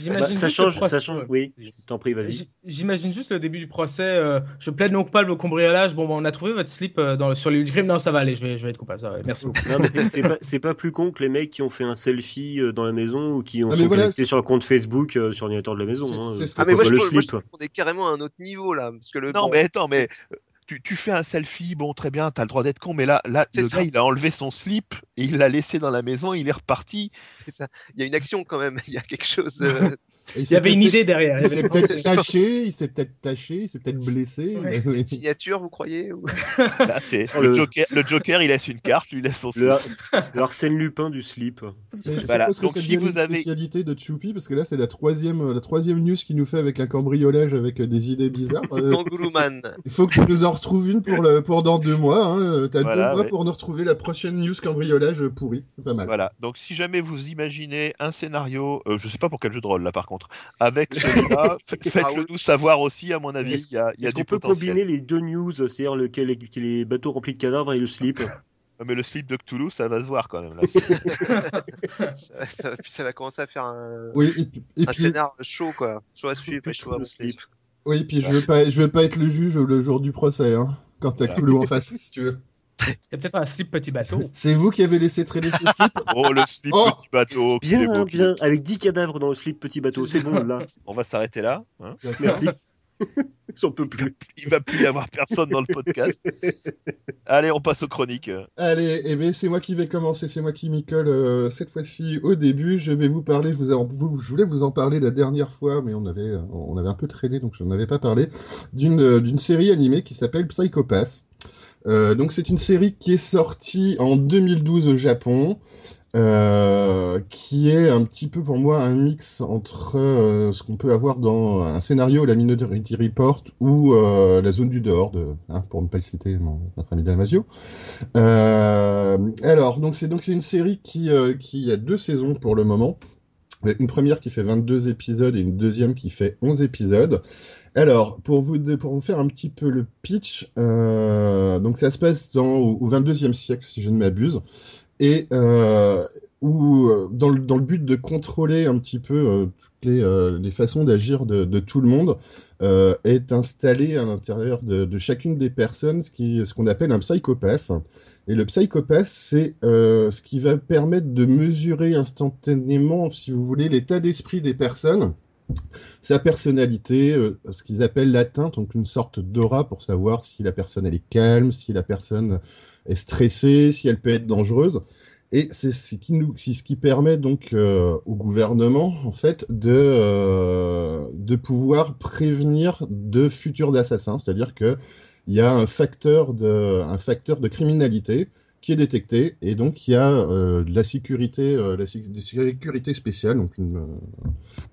Bah, ça change, procès- ça change. Oui, je t'en prie, vas-y. J'imagine juste le début du procès. euh, je plaide non coupable au cambriolage. Bon, bah, on a trouvé votre slip euh, dans, sur le lieu du crime. Non, ça va aller. Je vais, je vais être coupable. Ça va. aller. Merci beaucoup. Non, mais c'est pas, c'est pas plus con que les mecs qui ont fait un selfie euh, dans la maison ou qui ont Ah, sont voilà, connectés sur le compte Facebook euh, sur l'ordinateur de la maison. C'est- hein. c'est ce que Ah mais moi je, le trouve, moi, je slip. trouve qu'on est carrément à un autre niveau là, parce que le non bon, mais attends, mais tu, tu fais un selfie, bon très bien, t'as le droit d'être con, mais là, là le ça. gars il a enlevé son slip et il l'a laissé dans la maison, il est reparti. il y a une action quand même, (laughs) il y a quelque chose. (laughs) euh, Il y avait une idée derrière. Il s'est peut-être taché, il s'est peut-être taché, il s'est peut-être blessé. Ouais. mais- (laughs) une signature, vous croyez ou- (laughs) Là, c'est le, le- Joker, le Joker, il laisse une carte, lui laisse son slip. Le, Arsène Lupin du slip. Je Voilà. suppose que Donc, ça si vous une avez- spécialité de Choupi, parce que là, c'est la troisième, la troisième news qui nous fait avec un cambriolage avec euh, des idées bizarres. Euh, il faut que tu nous en retrouves une pour, le, pour dans deux mois. Hein. T'as Voilà, deux mois ouais. pour nous retrouver la prochaine news cambriolage pourri. C'est pas mal. Voilà. Donc, si jamais vous imaginez un scénario, euh, je sais pas pour quel jeu de rôle là par contre, avec celui-là, (laughs) faites-le nous savoir aussi. À mon avis, Est-ce- il y a, il y a du qu'on peut potentiel. combiner les deux news, c'est-à-dire le, les, les bateaux remplis de cadavres et le slip? Ouais, Mais le slip de Cthulhu, ça va se voir quand même. Là. ça, (laughs) ça, va- puis ça va commencer à faire un, Oui, et, et un puis, scénar chaud quoi. Chaud à suivre et chaud à slip. oui, puis je veux pas, je veux pas être le juge le jour du procès. Hein, quand t'as. Cthulhu en face, si tu veux. C'était peut-être un slip petit bateau. (laughs) C'est vous qui avez laissé traîner ce slip? Oh, le slip Oh. petit bateau. Bien, beau. bien, avec 10 cadavres dans le slip petit bateau, c'est bon là. On va s'arrêter là. hein. Merci. (laughs) J'en peux plus. Il va plus y avoir personne dans le podcast. Allez, on passe aux chroniques. Allez, eh ben, c'est moi qui vais commencer, c'est moi qui m'y colle euh, cette fois-ci au début. Je vais vous parler, je, vous en- vous- je voulais vous en parler la dernière fois, mais on avait, euh, on avait un peu traîné, donc je n'en avais pas parlé, d'une euh, d'une série animée qui s'appelle Psychopass. Euh, donc c'est une série qui est sortie en 2012 au Japon, euh, qui est un petit peu pour moi un mix entre euh, ce qu'on peut avoir dans un scénario La Minority Report ou La Zone du dehors, de, hein, pour ne pas le citer, notre ami Damasio. Euh, alors, donc c'est donc c'est une série qui, qui a deux saisons pour le moment. Une première qui fait 22 épisodes et une deuxième qui fait 11 épisodes. Alors, pour vous, faire un petit peu le pitch, euh, donc ça se passe dans, au, au 22e siècle, si je ne m'abuse, et euh, où, euh, dans le, but de contrôler un petit peu toutes les, façons d'agir de, tout le monde, est installé à l'intérieur de, chacune des personnes ce qui- ce qu'on appelle un psychopathe. Et le psychopathe, c'est ce qui va permettre de mesurer instantanément, si vous voulez, l'état d'esprit des personnes, sa personnalité, euh, ce qu'ils appellent l'atteinte, donc une sorte d'aura pour savoir si la personne elle est calme, si la personne est stressée, si elle peut être dangereuse. Et c'est ce qui permet donc euh, au gouvernement en fait de euh, de pouvoir prévenir de futurs assassins, c'est-à-dire que il y a un facteur de un facteur de criminalité qui est détecté et donc il y a euh, la sécurité, euh, la sécurité spéciale, donc euh,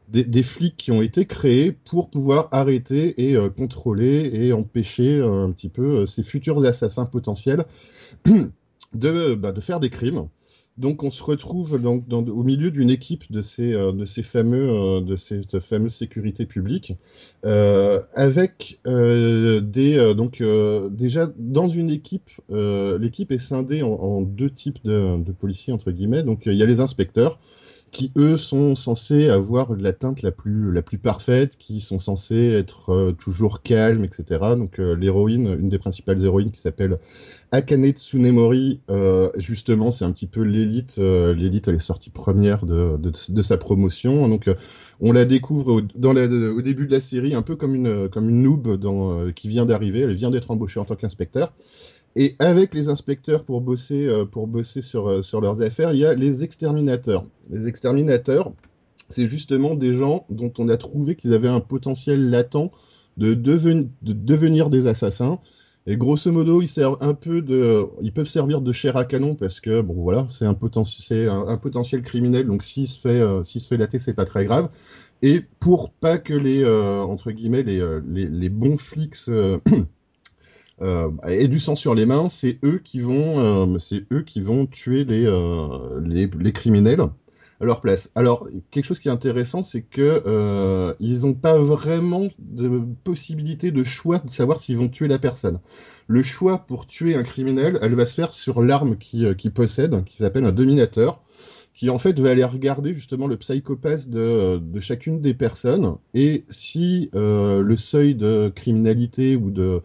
des, flics qui ont été créés pour pouvoir arrêter et contrôler et empêcher un petit peu ces futurs assassins potentiels (clears throat) bah, de faire des crimes. Donc on se retrouve au milieu d'une équipe de ces, euh, fameux euh, de cette fameuse sécurité publique euh, avec des donc déjà dans une équipe l'équipe est scindée en, deux types de policiers entre guillemets. Donc il y a les inspecteurs qui eux sont censés avoir la teinte la plus la plus parfaite, qui sont censés être euh, toujours calmes, etc. Donc euh, l'héroïne, une des principales héroïnes qui s'appelle Akane Tsunemori, euh, justement c'est un petit peu l'élite, euh, l'élite elle est sortie première de, de, de sa promotion. Donc on la découvre au, dans la, au début de la série un peu comme une comme une noob dans, qui vient d'arriver, elle vient d'être embauchée en tant qu'inspecteur. Et avec les inspecteurs pour bosser, euh, pour bosser sur, euh, sur leurs affaires, il y a les exterminateurs. Les exterminateurs, c'est justement des gens dont on a trouvé qu'ils avaient un potentiel latent de, deven de devenir des assassins. Et grosso modo, ils servent un peu de, ils peuvent servir de chair à canon parce que bon voilà, c'est un, potentiel, criminel, donc s'il se fait, euh, se fait c'est pas très grave. Et pour pas que les, euh, entre guillemets, les, les, bons flics (clears throat) et du sang sur les mains, c'est eux qui vont, euh, c'est eux qui vont tuer les, euh, les, les, criminels à leur place. Alors, quelque chose qui est intéressant, c'est que euh, ils n'ont pas vraiment de possibilité de choix de savoir s'ils vont tuer la personne. Le choix pour tuer un criminel, elle va se faire sur l'arme qu'il euh, qui possède, qui s'appelle un dominateur qui en fait va aller regarder justement le psychopathe de, de chacune des personnes et si euh, le seuil de criminalité ou de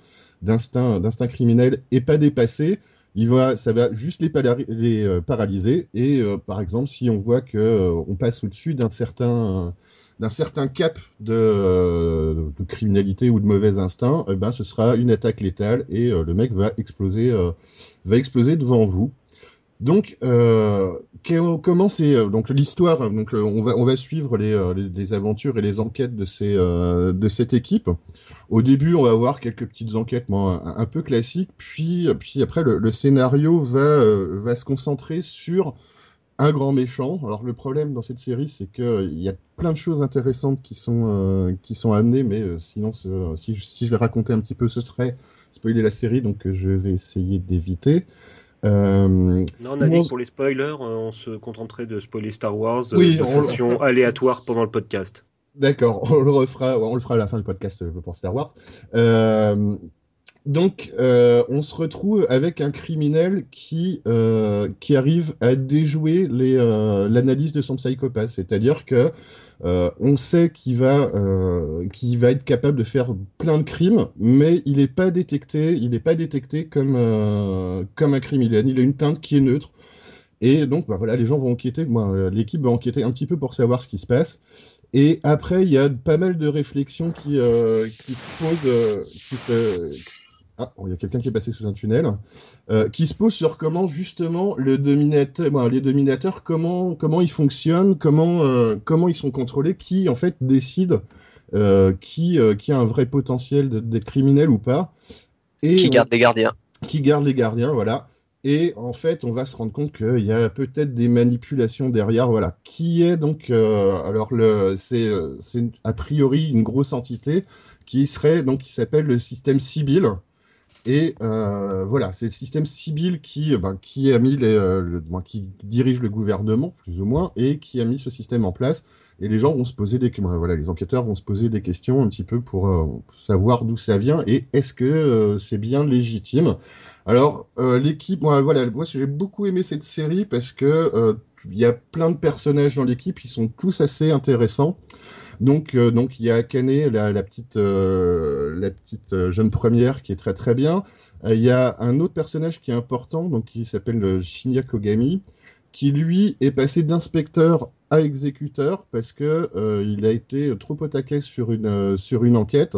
d'instinct d'instinct criminel est pas dépassé, il va, ça va juste les, euh, paralyser. Et euh, par exemple, si on voit que euh, on passe au-dessus d'un certain cap de, de, criminalité ou de mauvais instinct, eh ben ce sera une attaque létale et le mec va exploser va exploser devant vous. Donc, euh, comment c'est donc l'histoire Donc, on va on va suivre les, les, aventures et les enquêtes de ces euh, de cette équipe. Au début, on va avoir quelques petites enquêtes bon, un, peu classiques, puis puis après le, le scénario va euh, va se concentrer sur un grand méchant. Alors le problème dans cette série, c'est que il y a plein de choses intéressantes qui sont euh, qui sont amenées, mais euh, sinon si je les racontais un petit peu, ce serait spoiler la série, donc je vais essayer d'éviter. Euh, non, on a dit que pour les spoilers, on se contenterait de spoiler Star Wars oui, de façon aléatoire pendant le podcast. D'accord, on le refera, on le fera à la fin du podcast pour Star Wars. Euh, donc, euh, on se retrouve avec un criminel qui, euh, qui arrive à déjouer l'analyse de son psychopathe. C'est-à-dire que euh, on sait qu'il va, euh, va être capable de faire plein de crimes, mais il n'est pas détecté, il pas détecté comme, euh, comme un criminel. Il a une teinte qui est neutre. Et donc, bah, voilà, les gens vont enquêter. L'équipe va enquêter un petit peu pour savoir ce qui se passe. Et après, il y a pas mal de réflexions qui, euh, qui se posent, euh, ah, il y a quelqu'un qui est passé sous un tunnel, euh, qui se pose sur comment justement le dominateur, bon, les dominateurs, comment comment ils fonctionnent, comment euh, comment ils sont contrôlés, qui en fait décide euh, qui qui a un vrai potentiel d'être criminel ou pas, et qui garde on, les gardiens, qui garde les gardiens, voilà. Et en fait, on va se rendre compte qu'il y a peut-être des manipulations derrière, voilà. Qui est donc, euh, alors c'est a priori une grosse entité qui serait donc qui s'appelle le système Sibyl. Et euh, voilà, c'est le système Sibyl qui, ben, qui a mis euh, le, ben, qui dirige le gouvernement plus ou moins et qui a mis ce système en place. Et les gens vont se poser des, ben, voilà, les enquêteurs vont se poser des questions un petit peu pour euh, savoir d'où ça vient et est-ce que c'est bien légitime. Alors l'équipe, moi voilà, moi j'ai beaucoup aimé cette série parce que il y a plein de personnages dans l'équipe, ils sont tous assez intéressants. Donc, euh, donc il y a Akane, la, petite, euh, euh, jeune première qui est très très bien. Il y a un autre personnage qui est important, donc qui s'appelle Shinya Kogami, qui lui est passé d'inspecteur à exécuteur parce que il a été trop au taquet sur une sur une enquête.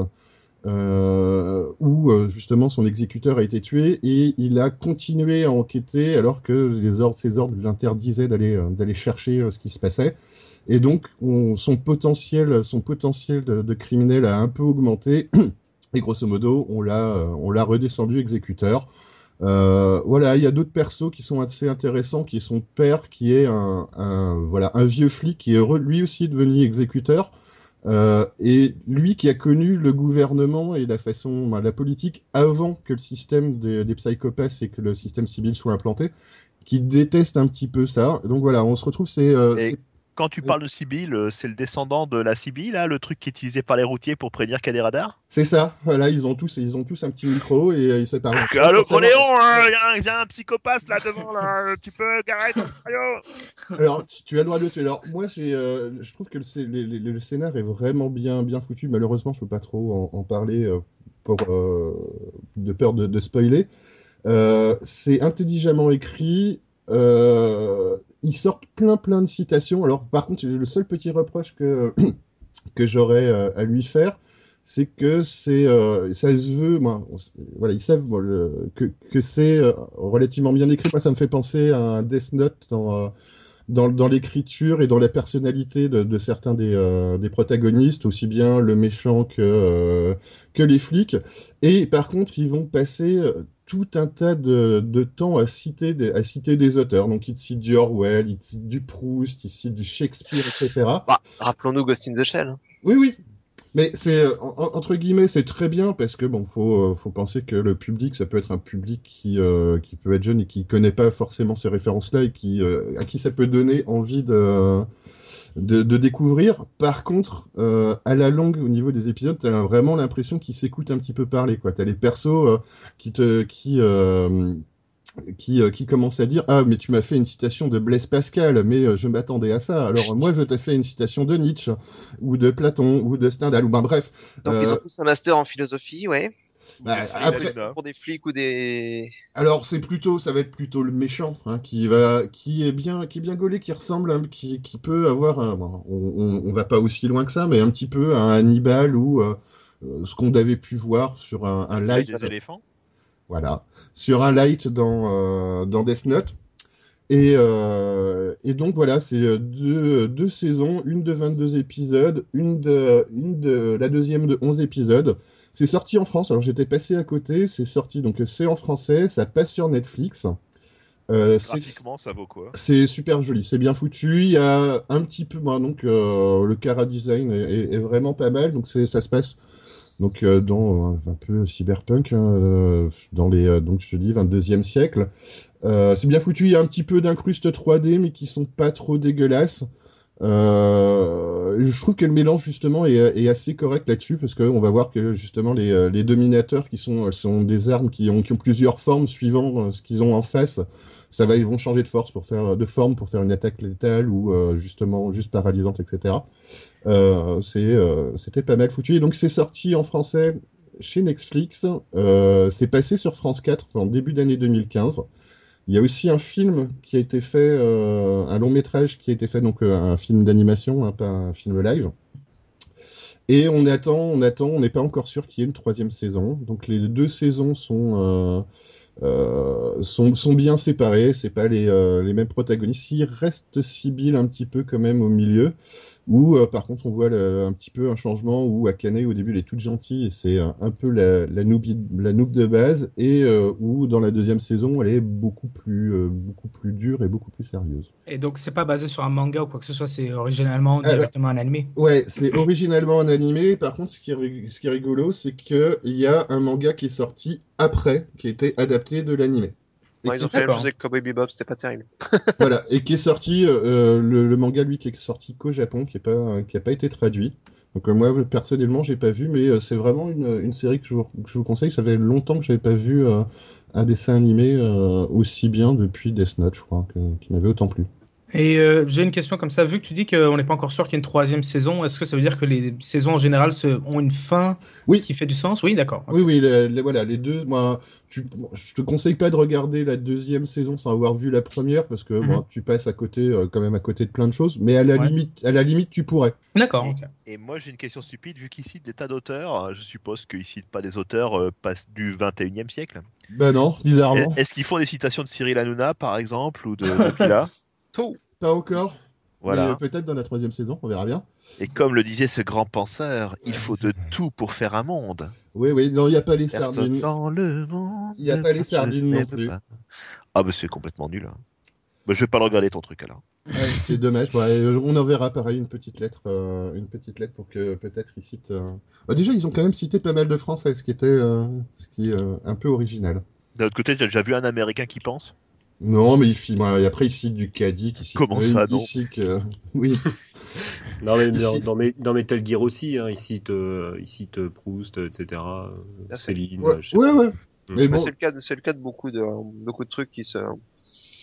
Où justement son exécuteur a été tué et il a continué à enquêter alors que ses ordres lui interdisaient d'aller d'aller chercher ce qui se passait. Et donc, on, son potentiel, son potentiel de, de, criminel a un peu augmenté. (clears throat) Et grosso modo, on l'a, on l'a redescendu exécuteur. Euh, voilà, il y a d'autres persos qui sont assez intéressants, qui est son père, qui est un, un- voilà, un vieux flic qui est re- lui aussi devenu exécuteur. Euh, et lui qui a connu le gouvernement et la façon, ben, la politique avant que le système des, des psychopathes et que le système civil soit implanté, qui déteste un petit peu ça. Donc voilà, on se retrouve, c'est euh, Et- c'est- Quand tu parles de Sibyl, euh, c'est le descendant de la Sibyl, là, le truc qui est utilisé par les routiers pour prévenir qu'il y a des radars? C'est ça. Voilà, ils ont tous, ils ont tous un petit micro et euh, ils se parlent. Allô, Forcément- Coléon, hein, il y a un- psychopathe là devant, là, tu peux garer ton sérieux Alors, tu- tu as le droit de le tuer. Alors, moi, euh, je trouve que le, le, le- le scénar est vraiment bien, bien foutu. Malheureusement, je peux pas trop en, en parler euh, pour, euh, de peur de, de spoiler. Euh, c'est intelligemment écrit. Euh, ils sortent plein, plein de citations. Alors, par contre, le seul petit reproche que, (clears throat) que j'aurais euh, à lui faire, c'est que c'est, euh, ça se veut, voilà, ils savent que, que c'est euh, relativement bien écrit. Moi, ça me fait penser à un Death Note dans, dans, l'écriture et dans la personnalité de, de certains des, des protagonistes, aussi bien le méchant que, que les flics. Et par contre, ils vont passer tout un tas de, de temps à citer, des, à citer des auteurs. Donc, ils te citent du Orwell, ils te citent du Proust, ils citent du Shakespeare, etc. Bah, rappelons-nous Ghost in the Shell. hein. Oui, oui. Mais c'est en- en- entre guillemets, c'est très bien parce que bon, faut euh, faut penser que le public, ça peut être un public qui euh, qui peut être jeune et qui connaît pas forcément ces références-là et qui euh, à qui ça peut donner envie de de, de découvrir. Par contre, euh, à la longue, au niveau des épisodes, t'as vraiment l'impression qu'ils s'écoutent un petit peu parler, quoi. T'as les persos euh, qui te qui euh, qui, euh, qui commence à dire Ah, mais tu m'as fait une citation de Blaise Pascal, mais euh, je m'attendais à ça. Alors, moi, je t'ai fait une citation de Nietzsche, ou de Platon, ou de Stendhal, ou ben bref. Donc ils ont tous un master en philosophie, ouais. Bah, après. Pour des flics ou des. alors, c'est plutôt, ça va être plutôt le méchant, hein, qui va, qui est bien, qui est bien gaulé, qui ressemble, un- qui, qui peut avoir, un, bon, on, on, on va pas aussi loin que ça, mais un petit peu un Hannibal ou euh, euh, ce qu'on avait pu voir sur un, un live des éléphants Voilà, sur un light dans, euh, dans Death Note. Et, euh, et donc voilà, c'est deux, deux saisons, une de 22 épisodes, une de, une de la deuxième de 11 épisodes. C'est sorti en France, alors j'étais passé à côté, c'est sorti, donc c'est en français, ça passe sur Netflix. Euh, Graphiquement, ça vaut quoi? C'est super joli, c'est bien foutu. Il y a un petit peu, bon, donc euh, le cara design est, vraiment pas mal. Donc ça se passe donc euh, dans un peu cyberpunk, hein, dans les, donc je te dis 22e siècle. C'est bien foutu. Il y a un petit peu d'incrustes 3D, mais qui sont pas trop dégueulasses. Euh, je trouve que le mélange justement est, assez correct là-dessus parce qu'on va voir que justement les, euh, dominateurs qui sont, sont des armes qui ont, plusieurs formes suivant euh, ce qu'ils ont en face ça va, ils vont changer de force pour faire de forme pour faire une attaque létale ou euh, justement juste paralysante, etc. Euh, euh, c'était pas mal foutu. Et donc c'est sorti en français chez Netflix. Euh, c'est passé sur France 4 en début d'année 2015. Il y a aussi un film qui a été fait, euh, un long métrage qui a été fait, donc euh, un film d'animation, hein, pas un film live. Et on attend, on attend, on n'est pas encore sûr qu'il y ait une troisième saison. Donc les deux saisons sont, euh, sont, bien séparées, c'est pas les, les mêmes protagonistes. Il reste Sibyl un petit peu quand même au milieu, où euh, par contre on voit le- un petit peu un changement où Akane au début elle est toute gentille et c'est un, un peu la, la, noob, la noob de base, et euh, où dans la deuxième saison elle est beaucoup plus, euh, beaucoup plus dure et beaucoup plus sérieuse. Et donc, c'est pas basé sur un manga ou quoi que ce soit, c'est originalement Ah, directement un animé. Ouais, c'est originellement un animé. Par contre, ce qui est, ce qui est rigolo, c'est qu'il y a un manga qui est sorti après, qui a été adapté de l'animé. Qui ils ont fait la même d'accord. chose avec Cowboy Bebop, c'était pas terrible. (laughs) voilà, et qui est sorti, euh, le, le manga, lui, qui est sorti qu'au Japon, qui n'a pas, qui a pas été traduit. Donc euh, moi, personnellement, j'ai pas vu, mais euh, c'est vraiment une, une série que je, vous, que je vous conseille. Ça fait longtemps que j'avais pas vu euh, un dessin animé euh, aussi bien depuis Death Note, je crois, que- qui m'avait autant plu. Et euh, j'ai une question comme ça, vu que tu dis qu'on n'est pas encore sûr qu'il y ait une troisième saison, est-ce que ça veut dire que les saisons en général se- ont une fin Oui. qui fait du sens? Oui, d'accord. Oui, oui, les, les- voilà, les deux. Moi, tu, je te conseille pas de regarder la deuxième saison sans avoir vu la première, parce que bon, tu passes à côté, euh, quand même à côté de plein de choses. Mais à la Ouais. limite, à la limite, tu pourrais. D'accord. Et moi, j'ai une question stupide. Vu qu'ils citent des tas d'auteurs, je suppose qu'ils citent pas des auteurs euh, pas- du 21e siècle. Ben non, bizarrement, Est- Est-ce qu'ils font des citations de Cyril Hanouna, par exemple, ou de, de Pila? (laughs) pas encore. Voilà. Euh, peut-être dans la troisième saison, on verra bien. Et comme le disait ce grand penseur, il faut de tout pour faire un monde. Oui, oui, non, il n'y a pas les Personne sardines. dans le monde. Il y a pas les sardines non plus. pas. Ah bah c'est complètement nul. hein. Bah, je vais pas le regarder ton truc alors. Ouais, c'est dommage. Ouais, euh, on enverra pareil une petite lettre, euh, une petite lettre pour que peut-être ils citent. euh, bah, déjà, ils ont quand même cité pas mal de Français, ce qui était, euh, ce qui est euh, un peu original. D'un autre côté, tu as déjà vu un Américain qui pense? Non, mais il filme. Et après, ils citent du caddie, qui cite. Comment ça, non que- (laughs) Oui. (laughs) Non, mais dans, Ici- dans, Met- dans Metal Gear aussi, hein, ils citent, euh, citent Proust, etc. euh, fait. Céline, Ouais, je sais ouais, pas. ouais. Mm. Mais Bah, bon, C'est le cas, de- c'est le cas de beaucoup de beaucoup de trucs qui se,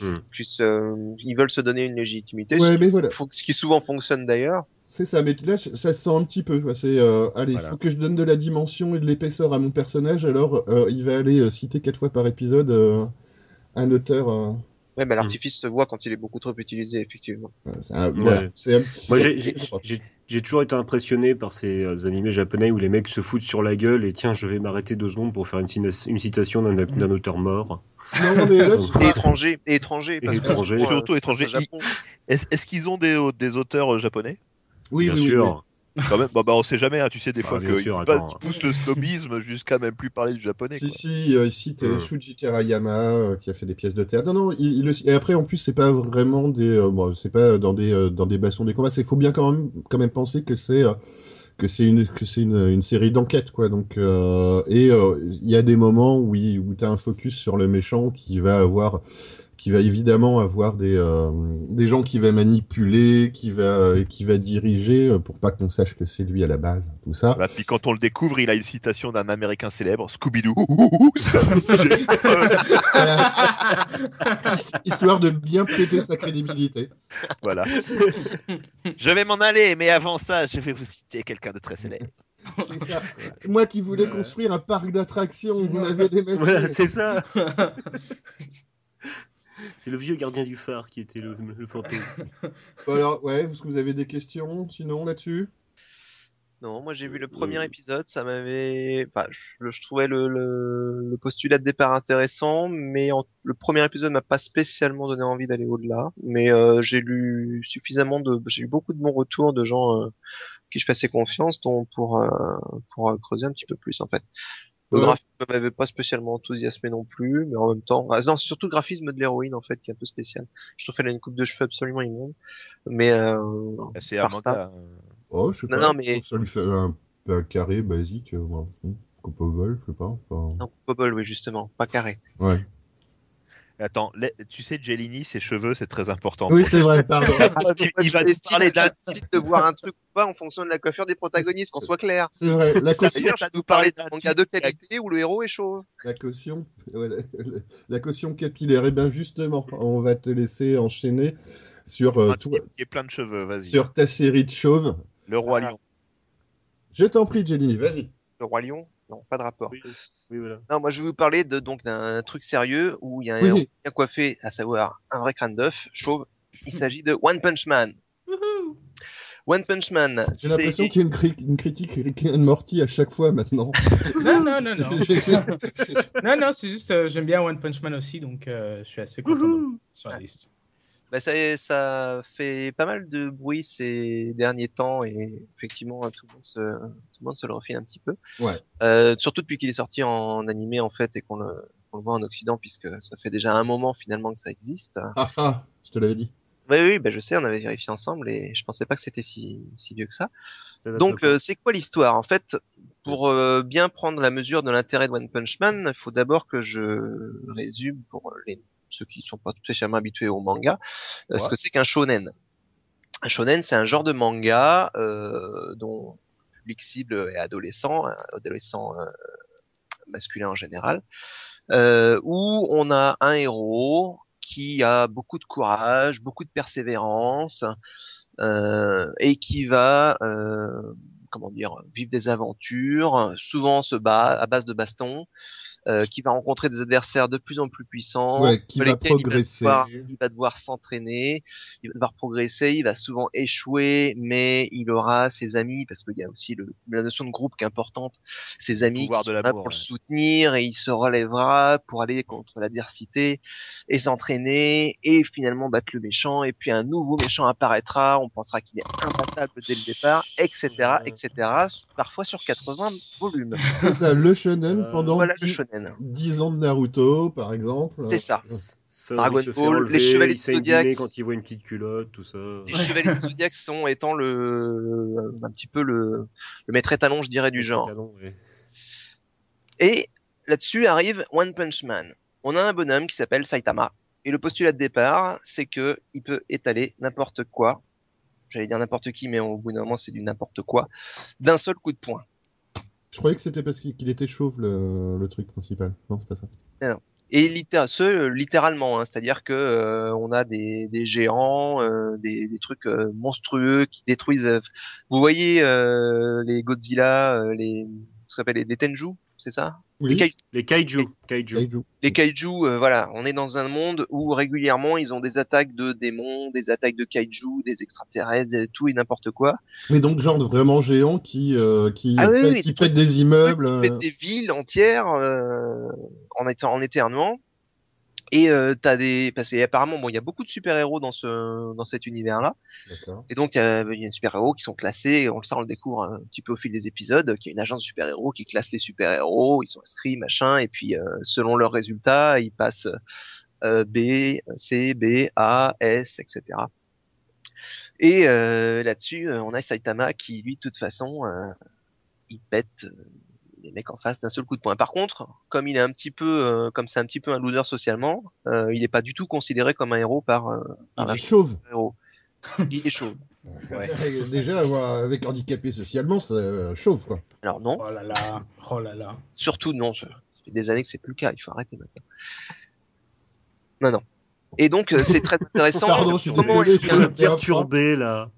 Hmm. qui se, ils veulent se donner une légitimité. ouais, ce, mais voilà. ce qui souvent fonctionne d'ailleurs. C'est ça, mais là, ça se sent un petit peu. C'est, euh, allez, il Voilà. faut que je donne de la dimension et de l'épaisseur à mon personnage, alors euh, il va aller euh, citer quatre fois par épisode euh, un auteur. euh, Ouais, mais l'artifice se voit quand il est beaucoup trop utilisé, effectivement. euh, c'est un- voilà, c'est un- Moi, j'ai- toujours été impressionné par ces euh, animés japonais où les mecs se foutent sur la gueule et tiens, je vais m'arrêter deux secondes pour faire une, citation d'un auteur mort. Non, mais là, c'est- Et étranger, et étranger, parce Et que étranger. Surtout euh, étranger. Est-ce qu'ils ont des, des auteurs euh, japonais? Oui, bien oui, oui, sûr. Quand même, bah, bah, on sait jamais, hein, tu sais, des Ah, fois qu'ils bah, poussent le snobisme jusqu'à même plus parler du japonais. Si, quoi. si, euh, il cite euh, Hmm. Shuji Terayama, euh, qui a fait des pièces de théâtre. Non, non, il, il le- et après, en plus, c'est pas vraiment des. euh, bon, c'est pas dans des, euh, dans des bastons des combats. Il faut bien quand même, quand même penser que c'est. euh, que c'est une que c'est une, une série d'enquêtes quoi donc euh, et euh, il y a des moments où il, où tu as un focus sur le méchant qui va avoir qui va évidemment avoir des euh, des gens qui va manipuler qui va qui va diriger euh, pour pas qu'on sache que c'est lui à la base tout ça Voilà, puis quand on le découvre, il a une citation d'un américain célèbre, Scooby-Doo. (laughs) Histoire de bien péter sa crédibilité voilà. Je vais m'en aller, mais avant ça, je vais vous citer quelqu'un de très célèbre. c'est ça moi qui voulais construire un parc d'attractions vous m'avez démassé Voilà, c'est ça. (laughs) C'est le vieux gardien du phare qui était le, le fantôme. Alors ouais est-ce que vous avez des questions sinon là-dessus? Non, moi j'ai vu le premier Euh. épisode, ça m'avait, enfin, je, je trouvais le, le, le postulat de départ intéressant, mais en- le premier épisode m'a pas spécialement donné envie d'aller au-delà. Mais euh, j'ai lu suffisamment de, j'ai eu beaucoup de bons retours de gens euh, qui je fais assez confiance, donc pour euh, pour creuser un petit peu plus en fait. Le Ouais. graphisme m'avait pas spécialement enthousiasmé non plus, mais en même temps, ah, non, c'est surtout le graphisme de l'héroïne en fait qui est un peu spécial. Je trouve qu'elle a une coupe de cheveux absolument immonde, mais euh, C'est un ça. manga. oh je sais Non, pas non, mais- ça lui fait un, un carré basique euh, ouais. au vol je sais pas enfin, non, Bubble, oui justement, pas carré. ouais Attends, les- tu sais, Jelini, ses cheveux, c'est très important. oui c'est vrai pardon (laughs) il, il va nous parler d'un de voir un truc ou pas en fonction de la coiffure des protagonistes, qu'on soit clair. c'est vrai la caution D'ailleurs, D'ailleurs, je t'as peux nous parler d'un manga de qualité où le héros est chauve. La caution, ouais, la, la- la caution capillaire. Et bien justement, on va te laisser enchaîner sur, euh, est plein de cheveux, vas-y. sur ta série de chauves. Le roi lion. Je t'en prie, Jenny, vas-y. Le roi lion Non, pas de rapport. Oui, oui, voilà. Non, moi je vais vous parler de donc d'un truc sérieux où il y a un Oui. héros bien coiffé, à savoir un vrai crâne d'œuf, chauve. Il (laughs) s'agit de One Punch Man. One Punch Man, J'ai l'impression qu'il y a une, cri- une critique Rick and Morty à chaque fois maintenant. (laughs) Non, non, non, non. Non, non, c'est juste, euh, j'aime bien One Punch Man aussi, donc euh, je suis assez content sur la liste. Bah, ça, ça fait pas mal de bruit ces derniers temps et effectivement tout le monde se, tout le monde se le refile un petit peu. Ouais. Euh, surtout depuis qu'il est sorti en animé en fait et qu'on le, le voit en Occident puisque ça fait déjà un moment finalement que ça existe. Ah ah, je te l'avais dit. Oui, oui, bah, je sais, on avait vérifié ensemble et je pensais pas que c'était si, si vieux que ça. Donc, euh, c'est quoi l'histoire? En fait, pour euh, bien prendre la mesure de l'intérêt de One Punch Man, il faut d'abord que je résume pour les, ceux qui sont pas spécialement habitués au manga, euh, ce que c'est qu'un shonen. Un shonen, c'est un genre de manga euh, dont le public cible est adolescent, euh, adolescent euh, masculin en général, euh, où on a un héros qui a beaucoup de courage, beaucoup de persévérance, et qui va, comment dire, vivre des aventures, souvent se bat à base de baston, euh, qui va rencontrer des adversaires de plus en plus puissants, Ouais, qui va lesquels il progresser. devoir- Il va devoir s'entraîner, il va devoir progresser, il va souvent échouer, mais il aura ses amis, parce qu'il y a aussi le, la notion de groupe qui est importante, ses amis qui de sont là pour le soutenir, et il se relèvera pour aller contre l'adversité, et s'entraîner, et finalement battre le méchant, et puis un nouveau méchant apparaîtra, on pensera qu'il est imbattable dès le départ, etc., etc., parfois sur 80 volumes. C'est ça, le shonen Euh, pendant voilà le dix- shonen. 10 ans de Naruto, par exemple. C'est ça. Ça, Dragon Ball, enlever, les chevaliers du Zodiac. quand il voit une petite culotte, tout ça. Les chevaliers du Zodiac sont étant le, un petit peu le, le maître étalon, je dirais, du genre. Et là-dessus arrive One Punch Man. On a un bonhomme qui s'appelle Saitama. Et le postulat de départ, c'est que il peut étaler n'importe quoi. J'allais dire n'importe qui, mais au bout d'un moment, c'est du n'importe quoi. D'un seul coup de poing. Je croyais que c'était parce qu'il était chauve, le, le truc principal. Non, c'est pas ça. Et ce, littéralement, hein, c'est-à-dire que euh, on a des, des géants, euh, des, des trucs euh, monstrueux qui détruisent. euh, vous voyez euh, les Godzilla, les ce qu'on appelle les, les Tenju, c'est ça? Oui, Les kaiju. Les kaiju. kaiju. Kaiju. Les kaiju, euh, voilà, on est dans un monde où régulièrement ils ont des attaques de démons, des attaques de kaiju, des extraterrestres, et tout et n'importe quoi. Mais donc, genre vraiment géant qui, euh, qui, Ah oui, pète, oui, qui des immeubles. Qui euh, pètent des villes entières euh, en étant en éternuant. Et euh, t'as des parce qu'apparemment bon il y a beaucoup de super héros dans ce dans cet univers là. Et donc, euh, il y a des super-héros qui sont classés, on le sait, on le découvre un petit peu au fil des épisodes, qu'il y a une agence de super-héros qui classe les super-héros, ils sont inscrits, machin, et puis euh, selon leurs résultats, ils passent euh, B, C, B, A, S, etc. Et là-dessus, on a Saitama qui, lui, de toute façon, il pète les mecs en face d'un seul coup de poing. Par contre, comme il est un petit peu, euh, comme c'est un petit peu un loser socialement, euh, il n'est pas du tout considéré comme un héros par, euh, par Il la est chauve. (laughs) héros. Il est chaud. Ouais. (laughs) Déjà, avoir- avec handicapé socialement, c'est euh, chauve, quoi. Alors non, Oh là là, oh là là. surtout non. Ça fait des années que c'est plus le cas. Il faut arrêter maintenant. Non, non. Et donc c'est très (laughs) intéressant. Pardon, je suis Perturbé, là.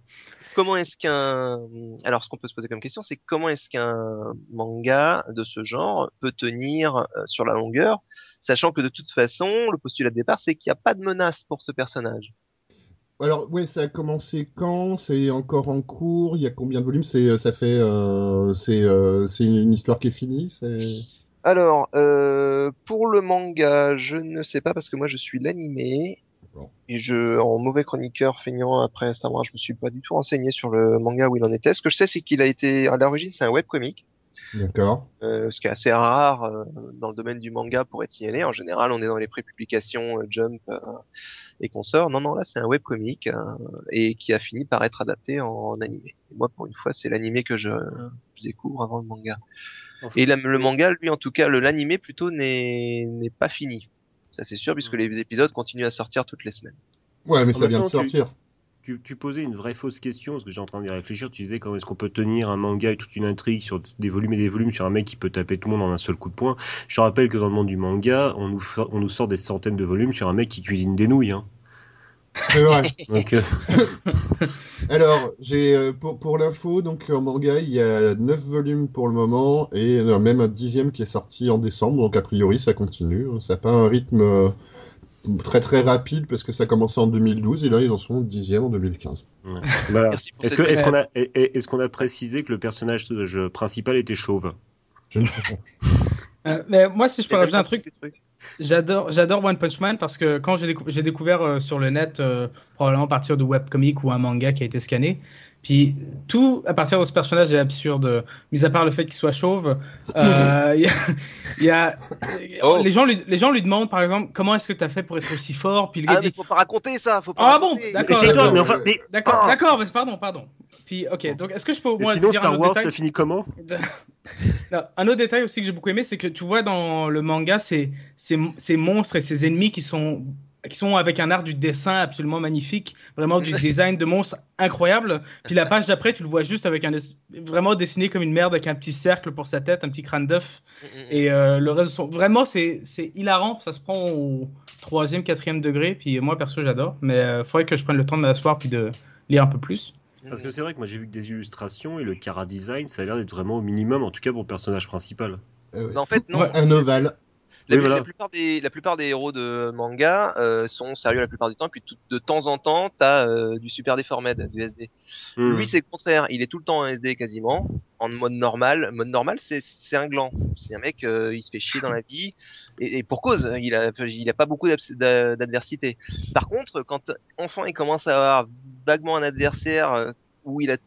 Comment est-ce qu'un alors ce qu'on peut se poser comme question c'est comment est-ce qu'un manga de ce genre peut tenir euh, sur la longueur sachant que de toute façon le postulat de départ c'est qu'il n'y a pas de menace pour ce personnage Alors, ouais, ça a commencé quand? C'est encore en cours? Il y a combien de volumes? C'est, ça fait, euh, c'est, euh, une, histoire qui est finie? Alors euh, pour le manga je ne sais pas parce que moi je suis l'animé. Et je en mauvais chroniqueur feignant après Star Wars je me suis pas du tout renseigné sur le manga où il en était ce que je sais c'est qu'il a été à l'origine c'est un webcomic D'accord. euh, ce qui est assez rare euh, dans le domaine du manga pour être signalé. En général, on est dans les prépublications euh, Jump euh, et consorts. Non, non, là, c'est un webcomic euh, et qui a fini par être adapté en, en animé. Et moi, pour une fois, c'est l'animé que je, je découvre avant le manga. Enfin, Et la- le manga, lui, en tout cas, le l'animé plutôt n'est pas fini. Ça, c'est sûr, puisque les épisodes continuent à sortir toutes les semaines. Ouais, mais En ça vient de tu- sortir. Tu, tu posais une vraie fausse question, parce que j'ai en train d'y réfléchir. Tu disais comment est-ce qu'on peut tenir un manga et toute une intrigue sur des volumes et des volumes sur un mec qui peut taper tout le monde en un seul coup de poing? Je rappelle que dans le monde du manga, on nous, fa- on nous sort des centaines de volumes sur un mec qui cuisine des nouilles. Hein. C'est vrai. (laughs) Donc, euh, (laughs) Alors, j'ai euh, pour, pour l'info, donc en manga, il y a 9 volumes pour le moment et euh, même un dixième qui est sorti en décembre, donc a priori ça continue. Ça n'a pas un rythme euh, très très rapide parce que ça a commencé en 2012 et là ils en sont au dixième en 2015. voilà. Merci pour Est-ce est-ce qu'on a, est- est- est-ce qu'on a précisé que le personnage principal était chauve? Je ne sais pas. Euh, mais moi, si je peux rajouter un truc. J'adore, j'adore One Punch Man parce que quand j'ai décou- j'ai découvert euh, sur le net, euh, probablement à partir de webcomic ou un manga qui a été scanné, puis tout à partir de ce personnage est absurde, mis à part le fait qu'il soit chauve. euh, (laughs) Il y a, il y a- Oh. les, gens lui, les gens lui demandent par exemple comment est-ce que tu as fait pour être aussi fort, puis le gars Ah, mais dit faut pas raconter ça, faut pas Ah bon, raconter. d'accord. Mais tais-toi, d'accord, d'accord, d'accord, mais pardon, pardon. Puis ok, donc est-ce que je peux au et moins sinon dire un Star autre Wars, détail ça finit comment (laughs) Non, un autre détail aussi que j'ai beaucoup aimé, c'est que tu vois dans le manga ces, ces, ces monstres et ces ennemis qui sont, qui sont avec un art du dessin absolument magnifique, vraiment du (laughs) design de monstres incroyable. Puis la page d'après, tu le vois juste avec un vraiment dessiné comme une merde avec un petit cercle pour sa tête, un petit crâne d'œuf. Mm, mm, mm. Et euh, le reste, sont- vraiment, c'est c'est hilarant. Ça se prend au troisième, quatrième degré. Puis moi, perso, j'adore. Mais il faudrait que je prenne le temps de m'asseoir puis de lire un peu plus. Parce que c'est vrai que moi j'ai vu que des illustrations et le Cara design, ça a l'air d'être vraiment au minimum, en tout cas pour le personnage principal. Euh, en fait, non. Ouais. un ovale. La, Oui, voilà. la plupart des la plupart des héros de manga euh, sont sérieux la plupart du temps, puis tout- de temps en temps t'as euh, du super déformed, du SD. Hmm. Lui c'est le contraire, il est tout le temps en SD quasiment, en mode normal. Mode normal c'est un gland, c'est un mec euh, il se fait chier dans la vie et, et pour cause, il a il a pas beaucoup d'adversité. Par contre quand enfin il commence à avoir vaguement un adversaire euh, où il a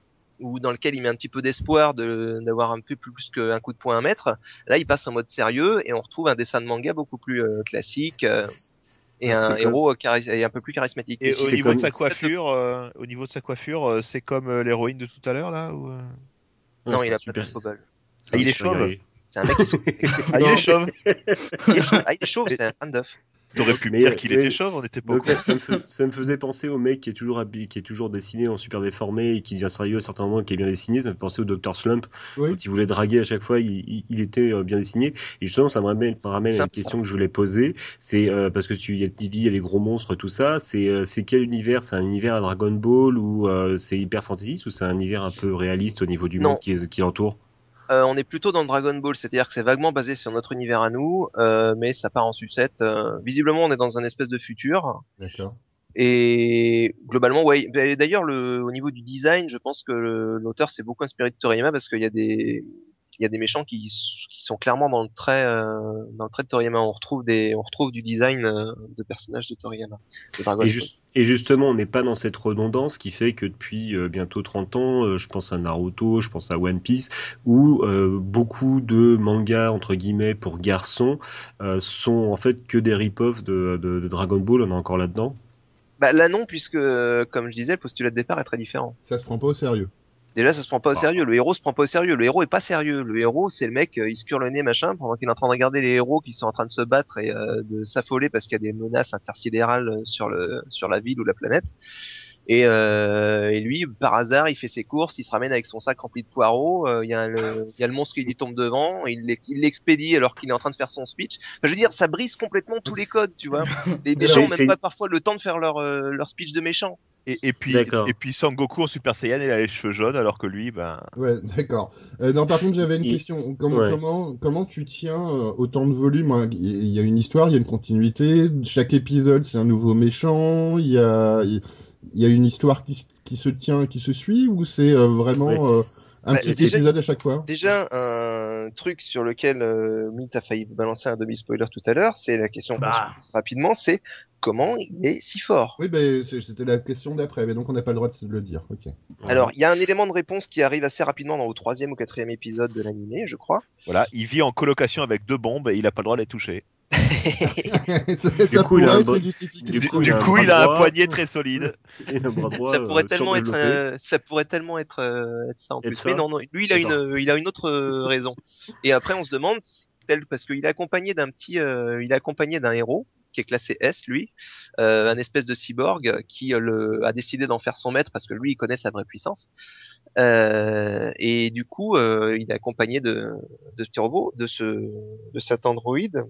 ou dans lequel il met un petit peu d'espoir de d'avoir un peu plus, plus qu'un coup de poing à mettre, là il passe en mode sérieux et on retrouve un dessin de manga beaucoup plus euh, classique euh, et un héros chari- et un peu plus charismatique. Et au niveau comme- de sa coiffure, euh, au niveau de sa coiffure, euh, c'est comme euh, l'héroïne de tout à l'heure là ou, euh Ouais, non, il a super. pas de un il est chauve. C'est un mec qui (laughs) Ah, il est chauve. il est chauve, ah, il est chauve, c'est un fan d'œuf. T'aurais pu me Mais, dire qu'il était chauve, on était pas Donc ça, ça me fais- ça me faisait penser au mec qui est toujours habillé, qui est toujours dessiné en super déformé et qui devient sérieux à certains moments, qui est bien dessiné. Ça me fait penser au Dr Slump. Oui. Quand il voulait draguer à chaque fois, il, il- il était euh, bien dessiné. Et justement, ça me ramène, me ramène à une question que je voulais poser. C'est euh, parce que tu y a il y a des gros monstres, tout ça. C'est euh, c'est quel univers? C'est un univers à Dragon Ball ou euh, c'est hyper fantaisiste ou c'est un univers un peu réaliste au niveau du Non. monde qui l'entoure? Euh, on est plutôt dans Dragon Ball, c'est-à-dire que c'est vaguement basé sur notre univers à nous, euh, mais ça part en sucette. euh, visiblement, on est dans un espèce de futur. D'accord. Et globalement, ouais. D'ailleurs, le, au niveau du design, je pense que l'auteur s'est beaucoup inspiré de Toriyama parce qu'il y a des, il y a des méchants qui, s- qui sont clairement dans le trait, euh, dans le trait de Toriyama. On retrouve des, on retrouve du design euh, de personnages de Toriyama. de Et, Ball. juste- et justement, on n'est pas dans cette redondance qui fait que depuis euh, bientôt 30 ans, euh, je pense à Naruto, je pense à One Piece, où euh, beaucoup de mangas, entre guillemets, pour garçons, euh, sont en fait que des rip-offs de, de, de Dragon Ball, on est encore là-dedans. Bah là non, puisque euh, comme je disais, le postulat de départ est très différent. Ça se prend pas au sérieux. Déjà, ça se prend pas au Ah. sérieux. Le héros se prend pas au sérieux. Le héros est pas sérieux. Le héros, c'est le mec, euh, il se cure le nez, machin, pendant qu'il est en train de regarder les héros qui sont en train de se battre et euh, de s'affoler parce qu'il y a des menaces intersidérales euh, sur le sur la ville ou la planète. Et, euh, et lui, par hasard, il fait ses courses, il se ramène avec son sac rempli de poireaux. euh, Il y a le, il y a le monstre qui lui tombe devant, il l'ex- il l'expédie alors qu'il est en train de faire son speech. Enfin, je veux dire, ça brise complètement tous les codes, tu vois. (laughs) Les méchants ont c'est- même pas parfois le temps de faire leur euh, leur speech de méchant. Et, et puis, et puis Sangoku en Super Saiyan, il a les cheveux jaunes, alors que lui, ben, Ouais, d'accord. Euh, non, par contre, j'avais une Il- question. Comment, Ouais. comment, comment tu tiens euh, autant de volume hein? Il y a une histoire, il y a une continuité. Chaque épisode, c'est un nouveau méchant. Il y a, il y a une histoire qui, se tient, qui se suit, ou c'est euh, vraiment Ouais, un Bah, petit déjà- épisode à chaque fois Déjà, un truc sur lequel euh, Mint a failli balancer un demi-spoiler tout à l'heure, c'est la question qu'on Bah. se pose rapidement, c'est comment il est si fort? Oui, ben, c'était la question d'après, mais donc on n'a pas le droit de se le dire. Ok. Alors, il y a un élément de réponse qui arrive assez rapidement dans le troisième ou quatrième épisode de l'animé, je crois. voilà, il vit en colocation avec deux bombes et il a pas le droit de les toucher. (laughs) ça pourrait être. Du coup, il a un poignet très solide. Et un bras droit, ça pourrait euh, tellement être, surdéveloppé. euh, ça pourrait tellement être, euh, être ça en plus. ça Mais non, non, lui, il a une, D'accord. il a une autre raison. Et après, on se demande, tel parce qu'il est accompagné d'un petit, euh, il est accompagné d'un héros qui est classé S, lui, euh, un espèce de cyborg qui euh, le, a décidé d'en faire son maître parce que lui, il connaît sa vraie puissance. Euh, et du coup, euh, il est accompagné de, de ce petit robot, de ce, de cet androïde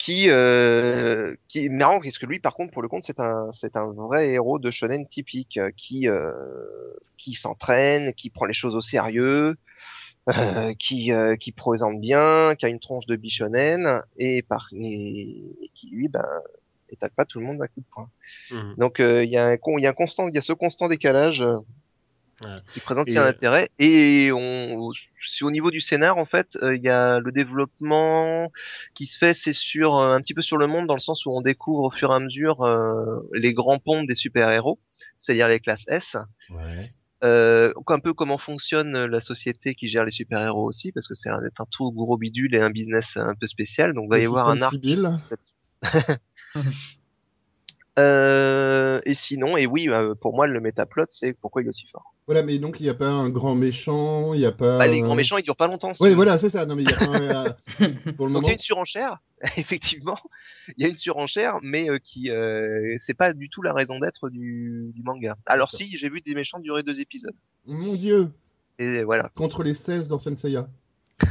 qui, euh, qui est marrant parce que lui, par contre, pour le compte, c'est un, c'est un vrai héros de shonen typique euh, qui, euh, qui s'entraîne, qui prend les choses au sérieux, euh, qui, euh, qui présente bien, qui a une tronche de bichonen et par et, et qui lui, ben, étale pas tout le monde d'un coup de poing. Mhm. Donc euh, il y a un il y a un constant, il y a ce constant décalage euh. Qui présente Et, aussi un euh, intérêt. Et on, si au niveau du scénar, en fait, euh, il y a le développement qui se fait, c'est sur euh, un petit peu sur le monde dans le sens où on découvre au fur et à mesure euh, les grands ponts des super-héros, c'est-à-dire les classes S. Ouais. Euh, un peu comment fonctionne la société qui gère les super-héros aussi, parce que c'est un, un tout gros bidule et un business un peu spécial. Donc, il va y avoir un arc. (laughs) Euh, et sinon, et oui, euh, pour moi, le métaplot, c'est pourquoi il est aussi fort. Voilà, mais donc il n'y a pas un grand méchant, il n'y a pas. Bah, les grands méchants, ils durent pas longtemps. Oui, voilà, c'est ça. Non, mais il y a pas. un- (laughs) Pour le Donc moment. il y a une surenchère, (laughs) effectivement, il y a une surenchère, mais euh, qui euh, c'est pas du tout la raison d'être du, du manga. Alors si, j'ai vu des méchants durer deux épisodes. Mon Dieu, Et voilà. contre les 16 dans Senseiya. (laughs)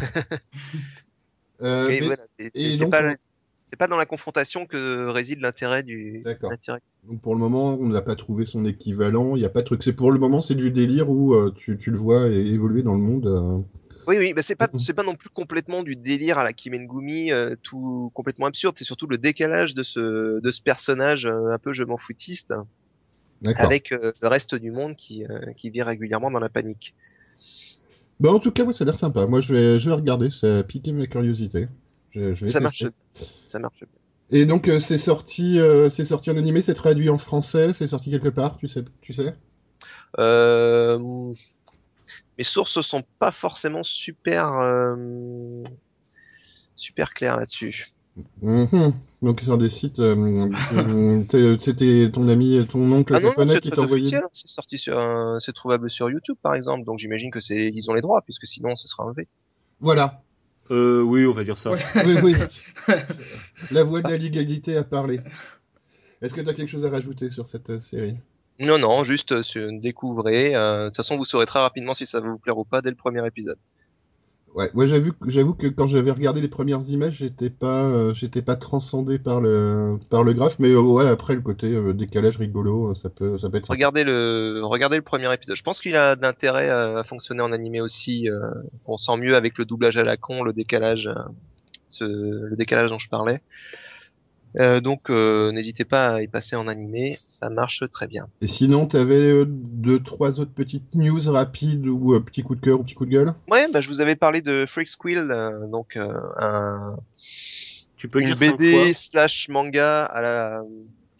Euh, mais mais- voilà, et donc, pas, c'est pas dans la confrontation que réside l'intérêt du. D'accord. Donc pour le moment, on n'a pas trouvé son équivalent. Il n'y a pas de truc. C'est pour le moment, c'est du délire où euh, tu, tu le vois évoluer dans le monde. euh. Oui, oui, mais c'est pas, Mhm. c'est pas non plus complètement du délire à la Kimengumi, euh, tout complètement absurde. C'est surtout le décalage de ce, de ce personnage euh, un peu je m'en foutiste, avec le reste du monde qui, qui vit régulièrement dans la panique. Bah, en tout cas, ouais, ça a l'air sympa. Moi, je vais, je vais regarder, ça a piqué ma curiosité. Je, je vais Ça marche, ça marche. Et donc, euh, c'est sorti, euh, c'est sorti en animé, c'est traduit en français, c'est sorti quelque part, tu sais, tu sais? Euh, mes sources sont pas forcément super, super claires là-dessus. Mhm. Donc, sur des sites, t'es- c'était ton ami, ton oncle Ah non, non, japonais c'est qui officiel. C'est sorti sur, c'est trouvable sur YouTube par exemple. Donc j'imagine que c'est, ils ont les droits puisque sinon ce sera enlevé. Voilà. Euh, oui, on va dire ça. Ouais. Oui, oui. (laughs) La voix de la légalité a parlé. Est-ce que tu as quelque chose à rajouter sur cette euh, série? Non, non, juste euh, se- découvrez. euh, De toute façon, vous saurez très rapidement si ça va vous plaire ou pas dès le premier épisode. Ouais, moi j'avoue, que quand j'avais regardé les premières images, j'étais pas, euh, j'étais pas transcendé par le, par le graphe, mais euh, ouais, après le côté euh, décalage rigolo, euh, ça peut, ça peut être. Regardez le, regardez le premier épisode. Je pense qu'il a d'intérêt euh, à fonctionner en animé aussi. on sent mieux avec le doublage à la con, le décalage, ce- le décalage dont je parlais. Euh, donc euh, n'hésitez pas à y passer en animé, ça marche très bien. Et sinon, t'avais euh, deux, trois autres petites news rapides ou euh, petits coups de cœur ou petits coups de gueule? Ouais, bah, je vous avais parlé de Freak Squill, euh, donc euh, un, Tu peux une BD slash manga à la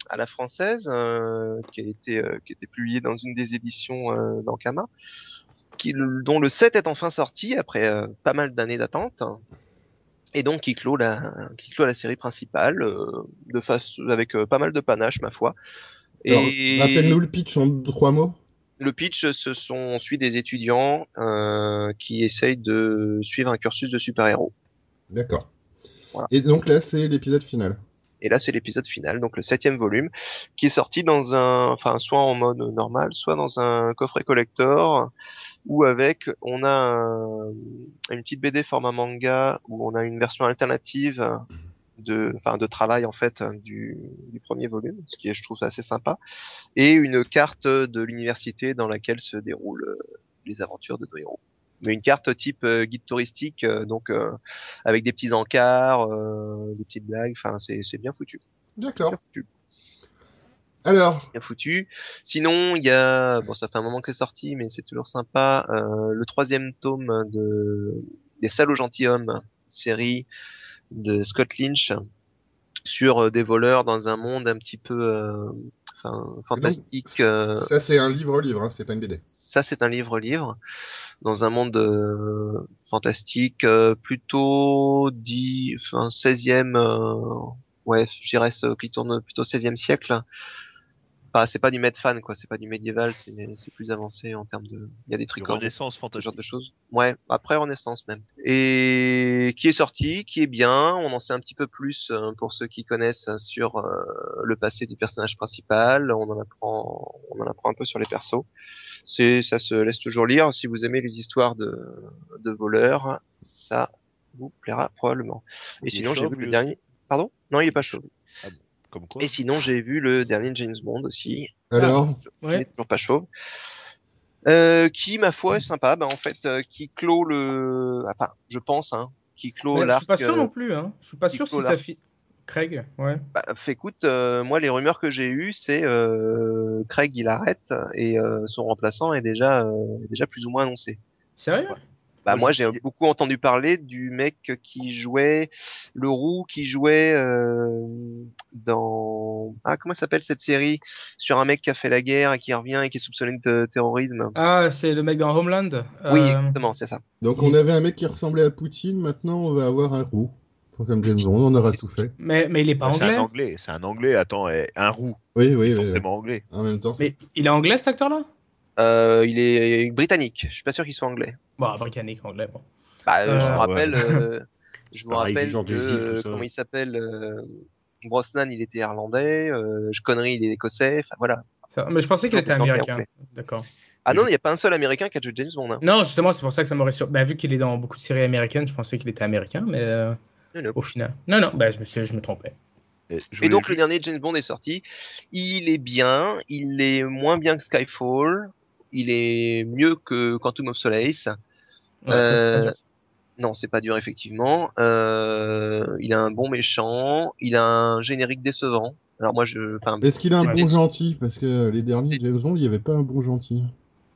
à la française euh, qui a été euh, qui a été publiée dans une des éditions euh, d'Ankama qui dont le 7 est enfin sorti après euh, pas mal d'années d'attente et donc qui clôt la qui clôt la série principale euh, de face avec euh, pas mal de panache ma foi et rappelle-nous le pitch en trois mots. le pitch ce sont on suit des étudiants euh, qui essayent de suivre un cursus de super-héros D'accord. Voilà. Et donc là, c'est l'épisode final. Et là, c'est l'épisode final, donc le septième volume, qui est sorti dans un, enfin, soit en mode normal, soit dans un coffret collector, ou avec, on a un- une petite BD format manga, où on a une version alternative de, enfin, de travail, en fait, du, du premier volume, ce qui est, je trouve, assez sympa, et une carte de l'université dans laquelle se déroulent euh, les aventures de nos héros. Mais une carte type euh, guide touristique, euh, donc euh, avec des petits encarts, euh, des petites blagues. Enfin, c'est c'est bien foutu. D'accord. Alors, Bien foutu. Sinon, il y a, bon, ça fait un moment que c'est sorti, mais c'est toujours sympa. euh, le troisième tome de des salauds gentilshommes, série de Scott Lynch sur euh, des voleurs dans un monde un petit peu, euh, enfin, fantastique. euh, ça c'est un livre-livre, hein, c'est pas une BD. ça, c'est un livre-livre dans un monde euh, fantastique, euh, plutôt dit, enfin, 16e, euh, ouais, je dirais ce qui tourne plutôt 16e siècle. Enfin, c'est pas du Medfan, quoi, c'est pas du médiéval, c'est plus avancé en termes de, il y a des tricornes, renaissance ce genre de choses. Ouais, après Renaissance même. Et qui est sorti, qui est bien, on en sait un petit peu plus euh, pour ceux qui connaissent euh, sur euh, le passé du personnage principal, on en apprend, on en apprend un peu sur les persos. C'est, ça se laisse toujours lire. Si vous aimez les histoires de, de voleurs, ça vous plaira probablement. Et Il sinon, j'ai vu le dernier. Pardon? Non, il est pas chaud. Comme quoi Et sinon, j'ai vu le dernier James Bond aussi. Alors, Il Ouais. toujours pas chauve. Euh, qui, ma foi, est sympa. Bah, en fait, euh, qui clôt le. Enfin, je pense, hein, qui clôt Ouais, je l'arc. suis pas sûr euh, non plus. Hein. Je suis pas qui sûr si ça l'arc. fit. Craig, ouais. Bah, fait, écoute, euh, moi, les rumeurs que j'ai eues, c'est euh, Craig, il arrête et euh, son remplaçant est déjà, euh, est déjà plus ou moins annoncé. Sérieux? Bah, Moi, j'ai beaucoup entendu parler du mec qui jouait le roux, qui jouait euh, dans ah comment ça s'appelle cette série? Sur un mec qui a fait la guerre et qui revient et qui est soupçonné de terrorisme. Ah, c'est le mec dans Homeland? Oui, Euh, exactement, c'est ça. donc on avait un mec qui ressemblait à Poutine, maintenant on va avoir un roux. Comme James Bond, on aura tout fait. mais, mais il est pas C'est anglais. un anglais, c'est un anglais, attends, un roux, Oui, il oui, est oui. forcément anglais. En même temps, c'est- Mais il est anglais cet acteur-là? Euh, il est britannique. Je suis pas sûr qu'il soit anglais. Bon, britannique, anglais. Bon. Bah, euh, je Euh, vous rappelle, euh, (laughs) je Pareil, rappelle que îles, comment il s'appelle euh, Brosnan, il était irlandais. Euh, Connery, il est écossais. Enfin voilà. Ça- Mais je pensais qu'il était américain. D'accord. Ah non, il n'y a pas un seul américain qui a joué James Bond. hein. Non, justement, c'est pour ça que ça m'aurait sur... bah, vu qu'il est dans beaucoup de séries américaines, je pensais qu'il était américain, mais euh, Non, non. au final. Non, non, bah, je, me suis... je me trompais. Et, je donc le dernier James Bond est sorti. Il est bien, il est moins bien que Skyfall, il est mieux que Quantum of Solace. Ouais, Euh, ça. Non, c'est pas dur effectivement. Euh, il a un bon méchant, il a un générique décevant. Alors moi je, Est-ce qu'il a un bon gentil? Parce que les derniers. James Bond, il n'y avait pas un bon gentil.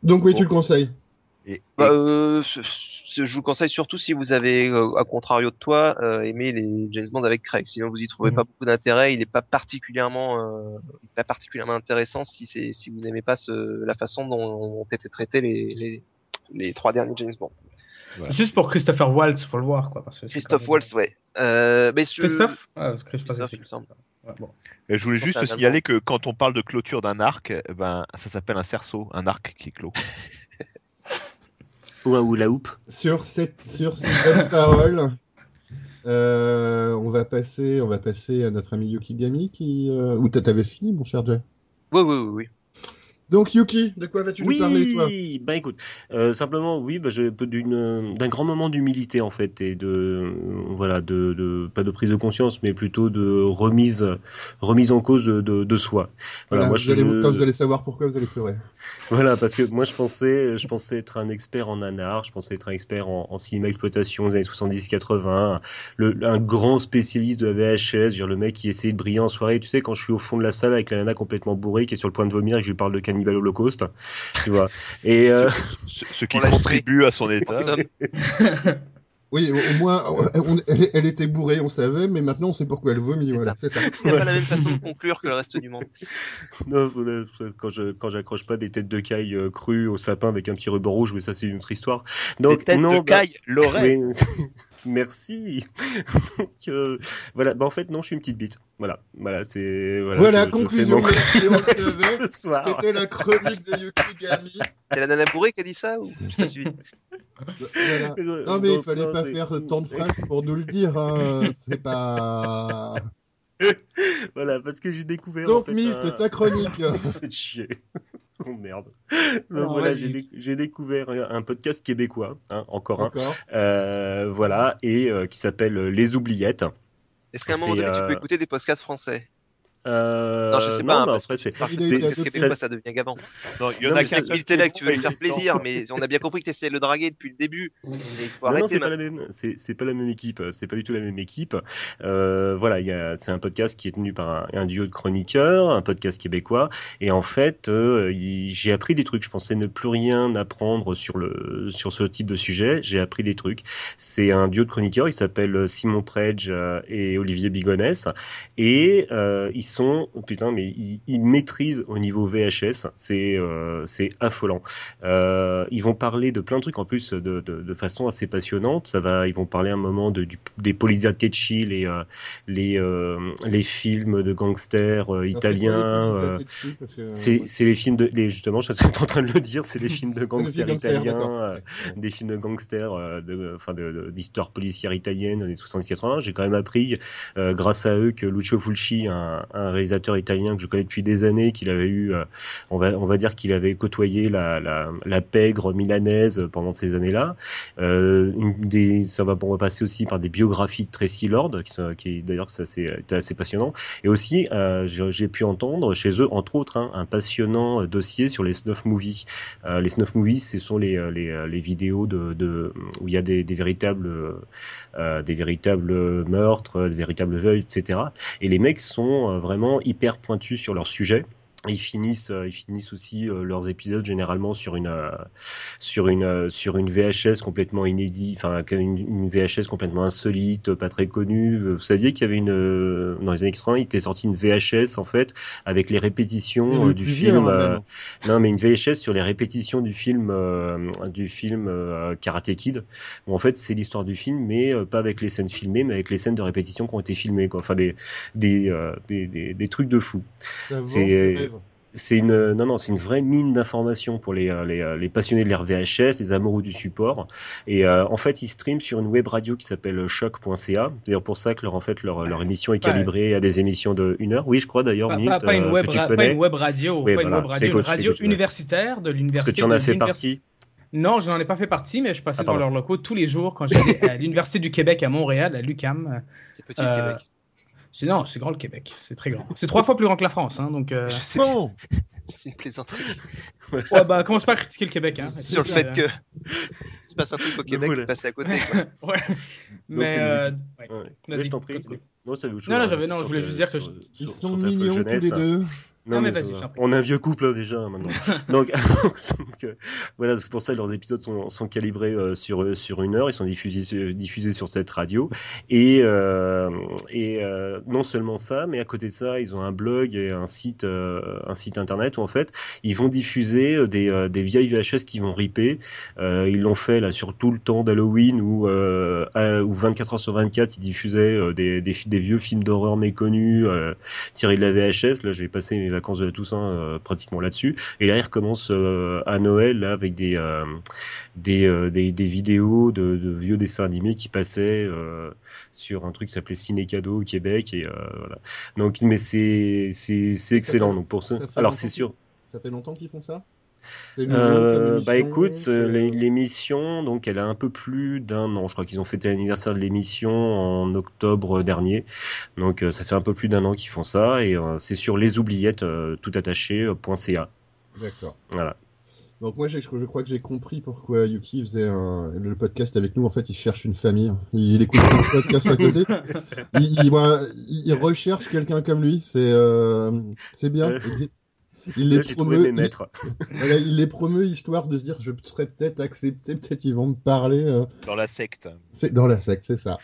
Donc oui, Bon. tu le conseilles. Et, bah, euh, je vous le conseille surtout si vous avez, euh, à contrario de toi, euh, aimé les James Bond avec Craig. Sinon vous y trouvez Mhm. pas beaucoup d'intérêt. Il est pas particulièrement, euh, pas particulièrement intéressant si c'est, si vous n'aimez pas ce, la façon dont ont été traités les, les, les trois derniers James Bond. Juste pour Christopher Waltz, faut le voir, quoi. Parce que Christophe même- Waltz, ouais. Euh, mais je- Christophe? Ah, Christophe, il me semble. Ouais, bon. et je voulais je juste signaler que quand on parle de clôture d'un arc, eh ben, ça s'appelle un cerceau, un arc qui est (laughs) Sur cette sur ces bonnes paroles, euh, on va passer on va passer à notre ami Yukigami qui euh... ou t'as- t'avais fini mon cher Jay? Oui, oui, oui, oui. Donc Yuki, de quoi vas-tu nous parler toi? Oui, bah écoute, euh, simplement oui, bah, je peux d'une d'un grand moment d'humilité en fait et de euh, voilà de, de pas de prise de conscience mais plutôt de remise remise en cause de, soi. Voilà, Voilà, moi vous, je allez, quand vous allez savoir pourquoi vous allez pleurer. (laughs) voilà parce que moi je pensais je pensais être un expert en nanar, je pensais être un expert en, en cinéma exploitation des années 70-80, le un grand spécialiste de la VHS, dire le mec qui essayait de briller en soirée, tu sais quand je suis au fond de la salle avec la nana complètement bourrée qui est sur le point de vomir et que je lui parle de Cannibal Holocaust, tu vois. Et euh, Ce, ce qui On l'a contribue à son état. (laughs) Oui, au, moins on- elle, elle était bourrée, on savait, mais maintenant on sait pourquoi elle vomit. C'est Voilà, c'est ça. il n'y a pas la même façon de conclure que le reste du monde. (laughs) Non, quand je quand j'accroche pas des têtes de caille euh, crues au sapin avec un petit ruban rouge, mais ça c'est une autre histoire. Donc Des têtes non, de bah, caille, l'oreille. mais- (laughs) merci. (laughs) Donc euh, voilà, bah en fait non, je suis une petite bite. Voilà, voilà, c'est voilà. Voilà, je- je fais conclusion mon- (laughs) (laughs) ce soir. C'était la chronique de Yukigami. C'est la nana bourrée qui a dit ça ou ça suit Voilà. Non mais il Donc, fallait non, pas faire tant de phrases pour nous le dire. Hein. C'est pas. Voilà, parce que j'ai découvert. Donc en fait, Mythe, un- ta chronique. Ça fait chier. (laughs) Oh merde. Donc voilà, j'ai dé- j'ai découvert un un podcast québécois, hein, encore un, euh, voilà, et euh, qui s'appelle euh, Les Oubliettes. Est-ce qu'à un moment donné, tu euh, peux écouter des podcasts français? Euh, Non, je sais pas, hein, parce après, c'est, Par Il contre, a c'est, été c'est adopté. québécois, ça devient gavant. Non, il y en Non, a Il était là que qui tu veux lui faire plaisir, mais on a bien compris que tu essayais de le draguer depuis le début. Faut Non, non, c'est pas la même, c'est, pas la même équipe, c'est pas du tout la même équipe. Euh, voilà, c'est un podcast qui est tenu par un, un duo de chroniqueurs, un podcast québécois, et en fait, euh, j'ai appris des trucs. Je pensais ne plus rien apprendre sur le, sur ce type de sujet. J'ai appris des trucs. C'est un duo de chroniqueurs. Ils s'appellent Simon Predge euh, et Olivier Bigonès, et euh, ils sont, putain, mais ils, ils maîtrisent au niveau VHS. C'est, euh, c'est affolant. Euh, ils vont parler de plein de trucs en plus de, de, de façon assez passionnante. Ça va, ils vont parler un moment de, du, des Poliziotteschi, les euh, les euh, les films de gangsters euh, italiens. euh, c'est c'est les films de les justement, je suis en train de le dire, c'est les (laughs) films de gangsters italiens, euh, des films de gangsters, euh, de, enfin de de- d'histoire policière italienne des 70-80. J'ai quand même appris, euh, grâce à eux, que Lucio Fulci, un, un réalisateur italien que je connais depuis des années, qu'il avait eu, euh, on va on va dire qu'il avait côtoyé la, la la pègre milanaise pendant ces années-là. Euh, ça va on va passer aussi par des biographies de Tracy Lord, qui, sont, qui d'ailleurs c'est était assez passionnant. Et aussi, euh, j'ai pu entendre chez eux, entre autres, hein, un passionnant dossier sur les snuff movies. Les snuff movies, ce sont les, les, les vidéos de, de, où il y a des, véritables, des véritables meurtres, des véritables veuils, etc. Et les mecs sont euh, vraiment hyper pointus sur leur sujet. Ils finissent, euh, ils finissent aussi euh, leurs épisodes généralement sur une, euh, sur une, euh, sur une VHS complètement inédite, enfin une, une VHS complètement insolite, pas très connue. Vous saviez qu'il y avait une, euh, dans les années 80, il était sorti une VHS en fait avec les répétitions du film. euh, non, mais une VHS sur les répétitions du film, euh, du film euh, Karate Kid. Où en fait, c'est l'histoire du film, mais euh, pas avec les scènes filmées, mais avec les scènes de répétition qui ont été filmées. Quoi. Enfin, des, des, euh, des, des, des trucs de fou. C'est- C'est une non non c'est une vraie mine d'informations pour les, euh, les euh, les passionnés de l'ère VHS, les amoureux du support. Et euh, en fait ils streament sur une web radio qui s'appelle choc.ca. C'est d'ailleurs pour ça que leur en fait leur leur émission est Ouais. calibrée à des émissions de une heure. Oui je crois d'ailleurs Pas, pas- pas une euh, web que tu ra- pas connais. une web radio, Oui, pas une web radio, une je radio universitaire de Parce l'université. que tu en as fait partie. Non, je n'en ai pas fait partie, mais je passais Ah, dans leurs locaux tous les jours quand j'allais à l'université du Québec à Montréal, à l'UCAM. C'est petit Euh, Québec. C'est non, c'est grand le Québec, c'est très grand. C'est trois fois plus grand que la France, hein, donc. euh, Je (laughs) c'est une plaisanterie. Ouais, bah commence pas à critiquer le Québec, hein. Sur le C'est, fait euh, que. Il se passe un truc au Québec, voilà. passe à côté. Quoi. (laughs) ouais. Mais euh, ouais. Ouais. Je t'en prie. Non, ça veut Non, non, non, je voulais juste dire que sur- Ils sur- sont mignons tous les deux. Non, Non, mais mais vas-y, va. on a un vieux couple hein, déjà maintenant. (laughs) donc, (laughs) donc, euh, voilà, c'est pour ça que leurs épisodes sont, sont calibrés euh, sur euh, sur une heure. Ils sont diffusés sur- diffusés sur cette radio et euh, et euh, non seulement ça, mais à côté de ça, ils ont un blog et un site euh, un site internet où en fait ils vont diffuser des euh, des vieilles VHS qui vont ripper. Euh, ils l'ont fait là sur tout le temps d'Halloween où euh, à- où 24 heures sur 24 ils diffusaient des, des vieux films d'horreur méconnus euh, tirés de la VHS. Là, j'ai passé mes vacances de la Toussaint euh, pratiquement là-dessus. Et là, ils recommencent euh, à Noël là avec des euh, des, des des vidéos de, de vieux dessins animés qui passaient sur un truc qui s'appelait Ciné Cadeau au Québec. Et voilà. Donc, mais c'est excellent. fait- Donc pour ça. ça fait Alors c'est sûr. Ça fait longtemps qu'ils font ça? Euh, bah écoute, c'est- euh, l'é- l'émission, donc elle a un peu plus d'un an. Je crois qu'ils ont fêté l'anniversaire de l'émission en octobre dernier. Donc euh, ça fait un peu plus d'un an qu'ils font ça et euh, c'est sur les oubliettes euh, tout attaché euh, point .ca. D'accord. Voilà. Donc moi, je crois que j'ai compris pourquoi Yuki faisait un- le podcast avec nous. En fait, il cherche une famille. Il, il écoute le podcast à côté. (laughs) Il, il, voilà, il- il recherche quelqu'un comme lui. C'est euh, c'est bien. (laughs) Il, les Là, promeut. mes il- maîtres. (laughs) voilà, il les promeut histoire de se dire je serais peut-être accepté, peut-être ils vont me parler. euh. Dans la secte. C'est dans la secte, c'est ça.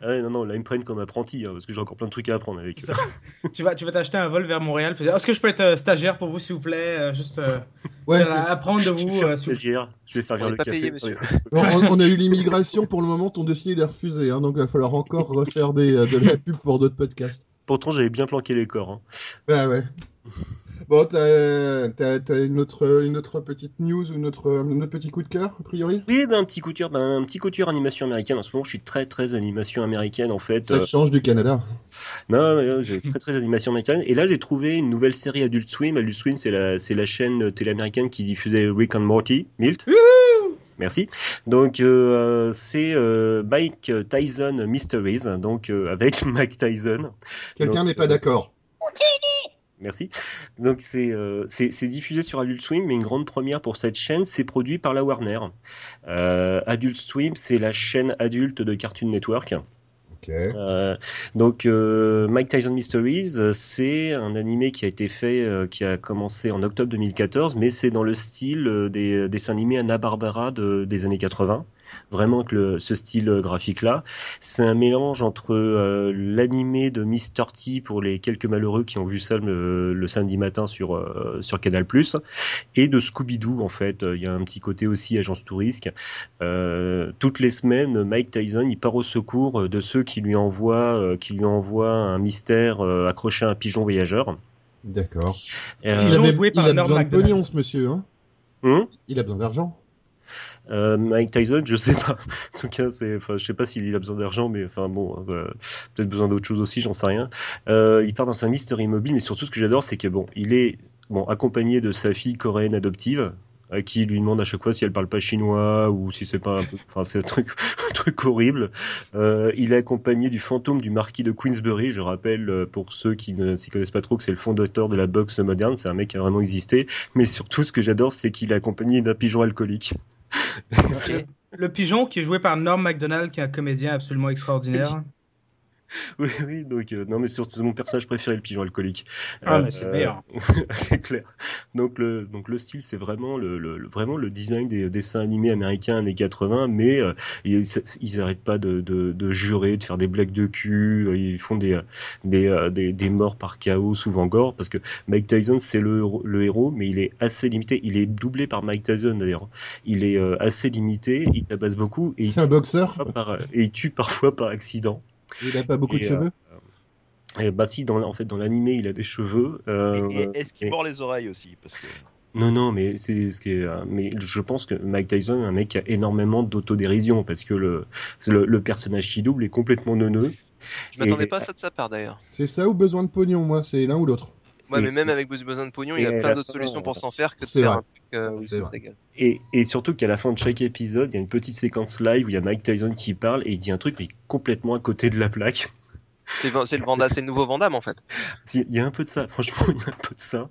Ah ouais, non, non, là ils me prennent comme apprenti hein, parce que j'ai encore plein de trucs à apprendre avec eux. Ça. (laughs) tu vas, tu vas t'acheter un vol vers Montréal. Est-ce que je peux être euh, stagiaire pour vous, s'il vous plaît euh, Juste euh, (laughs) Ouais, euh, apprendre de Je vous. euh, vous- stagiaire, je vais servir On le café. payé, monsieur. Bon, on, on a eu l'immigration pour le moment. Ton dossier il est refusé, hein, donc il va falloir encore refaire des, de la pub pour d'autres podcasts. Pourtant j'avais bien planqué les corps. Hein. Ah ouais. Bon, t'as t'as- t'as une autre, une autre petite news ou une autre, un autre petit coup de cœur, a priori? Oui, ben un petit coup de cœur, ben, un petit coup de cœur animation américaine. En ce moment, je suis très très animation américaine en fait. Ça Euh, change du Canada. Non, mais, euh, j'ai très très animation américaine. Et là, j'ai trouvé une nouvelle série Adult Swim. Adult Swim, c'est la c'est la chaîne télé américaine qui diffusait Rick and Morty, Milt. Merci. Donc euh, c'est euh, Mike Tyson Mysteries, donc euh, avec (laughs) Mike Tyson. Quelqu'un Donc, n'est pas euh, d'accord. Merci. Donc c'est euh, c'est diffusé sur Adult Swim, mais une grande première pour cette chaîne, c'est produit par la Warner. Euh, Adult Swim, c'est la chaîne adulte de Cartoon Network. Ok. Euh, donc Mike Tyson Mysteries, c'est un animé qui a été fait, qui a commencé en octobre 2014, mais c'est dans le style des dessins animés Anna Barbara de, des années 80. Vraiment que le, ce style graphique-là, c'est un mélange entre euh, l'animé de Mr. T pour les quelques malheureux qui ont vu ça le, le samedi matin sur euh, sur Canal+ et de Scooby-Doo en fait. Il y a un petit côté aussi agence touriste. Euh, toutes les semaines, Mike Tyson, il part au secours de ceux qui lui envoient, euh, qui lui envoient un mystère euh, accroché à un pigeon voyageur. D'accord. Euh, Il, avait- a besoin de pognon, ce monsieur. Hein hum il a besoin d'argent. Euh, Mike Tyson, je sais pas. (laughs) En tout enfin, je sais pas s'il a besoin d'argent, mais enfin bon, euh, peut-être besoin d'autre chose aussi, j'en sais rien. Euh, il part dans un mystery mobile, mais surtout ce que j'adore, c'est que bon, il est bon accompagné de sa fille coréenne adoptive, à qui il lui demande à chaque fois si elle parle pas chinois ou si c'est pas un enfin c'est un truc, (laughs) horrible. Il est accompagné du fantôme du marquis de Queensbury. Je rappelle pour ceux qui ne s'y connaissent pas trop que c'est le fondateur de la boxe moderne. C'est un mec qui a vraiment existé. Mais surtout, ce que j'adore, c'est qu'il est accompagné d'un pigeon alcoolique. (laughs) Le pigeon qui est joué par Norm Macdonald, qui est un comédien absolument extraordinaire. (laughs) Oui, oui, donc euh, non, mais surtout mon personnage préféré, le pigeon alcoolique. Ah, Euh, c'est le meilleur. (laughs) c'est clair. Donc le donc le style, c'est vraiment le, le, le- vraiment le design des dessins animés américains années 80, mais euh, ils, ils arrêtent pas de, de, de jurer, de faire des blagues de cul. euh, Ils font des des, euh, des des morts par chaos, souvent gore, parce que Mike Tyson c'est le héros- le héros, mais il est assez limité. Il est doublé par Mike Tyson d'ailleurs. Il est euh, assez limité. Il tabasse beaucoup et il, C'est un boxeur. et il tue parfois par accident. Il a pas beaucoup de cheveux. Et bah si, dans, en fait, dans l'animé, il a des cheveux. euh, Est-ce qu'il mais- mord les oreilles aussi parce que... Non, non, mais c'est ce qui est. euh, Mais je pense que Mike Tyson est un mec qui a énormément d'autodérision parce que le, le, le personnage qui double est complètement neuneux. Je m'attendais Et- pas à ça de sa part d'ailleurs. C'est ça ou besoin de pognon, moi, c'est l'un ou l'autre. Ouais, Et- mais même avec besoin de pognon, il à a plein d'autres solutions pour euh, s'en faire que de faire vrai. un truc euh, où il C'est se vrai. régale. Et, et surtout qu'à la fin de chaque épisode, il y a une petite séquence live où il y a Mike Tyson qui parle et il dit un truc mais complètement à côté de la plaque. C'est le (laughs) Vanda, c'est le nouveau Vandame en fait. Il y a un peu de ça, franchement, il y a un peu de ça.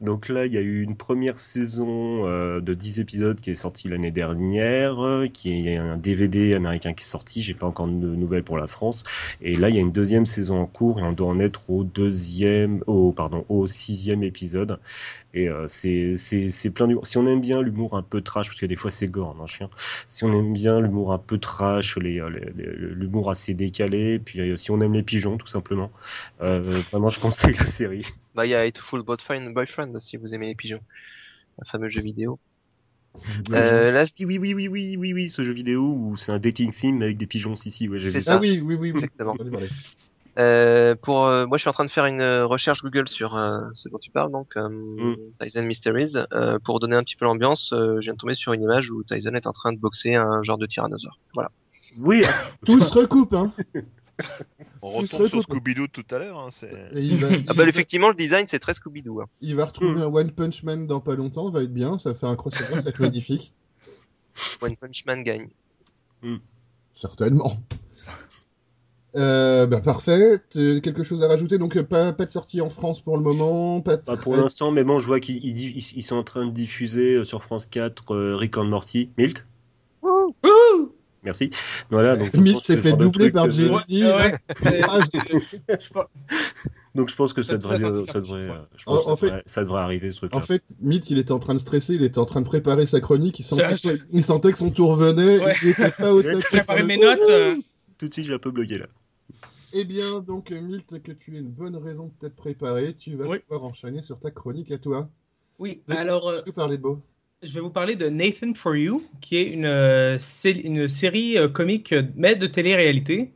Donc là, il y a eu une première saison euh, de 10 épisodes qui est sortie l'année dernière, euh, qui est un DVD américain qui est sorti, j'ai pas encore de nouvelles pour la France. Et là, il y a une deuxième saison en cours et on doit en être au deuxième, au pardon, au sixième épisode. Et euh, c'est c'est c'est plein d'humour. Si on aime bien l'humour un peu trash, parce que des fois c'est gore, non chien. Si on aime bien l'humour un peu trash, les l'humour assez décalé, puis si on aime les pigeons tout simplement, vraiment je conseille la série. Bah, il y a Full Boyfriend, Boyfriend si vous aimez les pigeons. Un fameux jeu vidéo. Euh, là... Oui, oui, oui, oui, oui, oui, ce jeu vidéo où c'est un dating sim avec des pigeons, si, si, ouais, j'ai vu ça. Ah oui, oui, oui, Exactement. Euh, pour, euh, moi, je suis en train de faire une recherche Google sur euh, ce dont tu parles, donc mm. Tyson Mysteries. Euh, pour donner un petit peu l'ambiance, je viens de tomber sur une image où Tyson est en train de boxer un genre de tyrannosaure. Voilà. Oui, tout se recoupe, hein. (laughs) On retourne sur Scooby-Doo tout à l'heure. Hein, ah bah effectivement, le design c'est très Scooby-Doo. Hein. Il va retrouver un One Punch Man dans pas longtemps, va être bien, ça va faire un crossover, ça va être magnifique. (laughs) One Punch Man gagne. Hmm. Certainement. Euh, bah, parfait. Quelque chose à rajouter? Donc pas, pas de sortie en France pour le moment. Pas, pas pour l'instant, mais bon, je vois qu'ils sont en train de diffuser euh, sur France 4 euh, Rick and Morty. Milt? Merci. Voilà, donc Milt s'est fait doubler par Jeremy. (laughs) donc je pense que ça devrait, ça devrait, je pense en, fait, ça devrait arriver ce truc-là. En fait, Milt, il était en train de stresser, il était en train de préparer sa chronique, il sentait, il sentait que son tour venait, ouais. il n'était pas au (laughs) mes notes. Euh. Tout de suite, j'ai un peu bloqué là. Eh bien, donc Milt, que tu aies une bonne raison de t'être préparé, tu vas pouvoir enchaîner sur ta chronique à toi. Oui, alors. Euh... parler de beau je vais vous parler de Nathan for You, qui est une, euh, une série euh, comique mais de télé-réalité.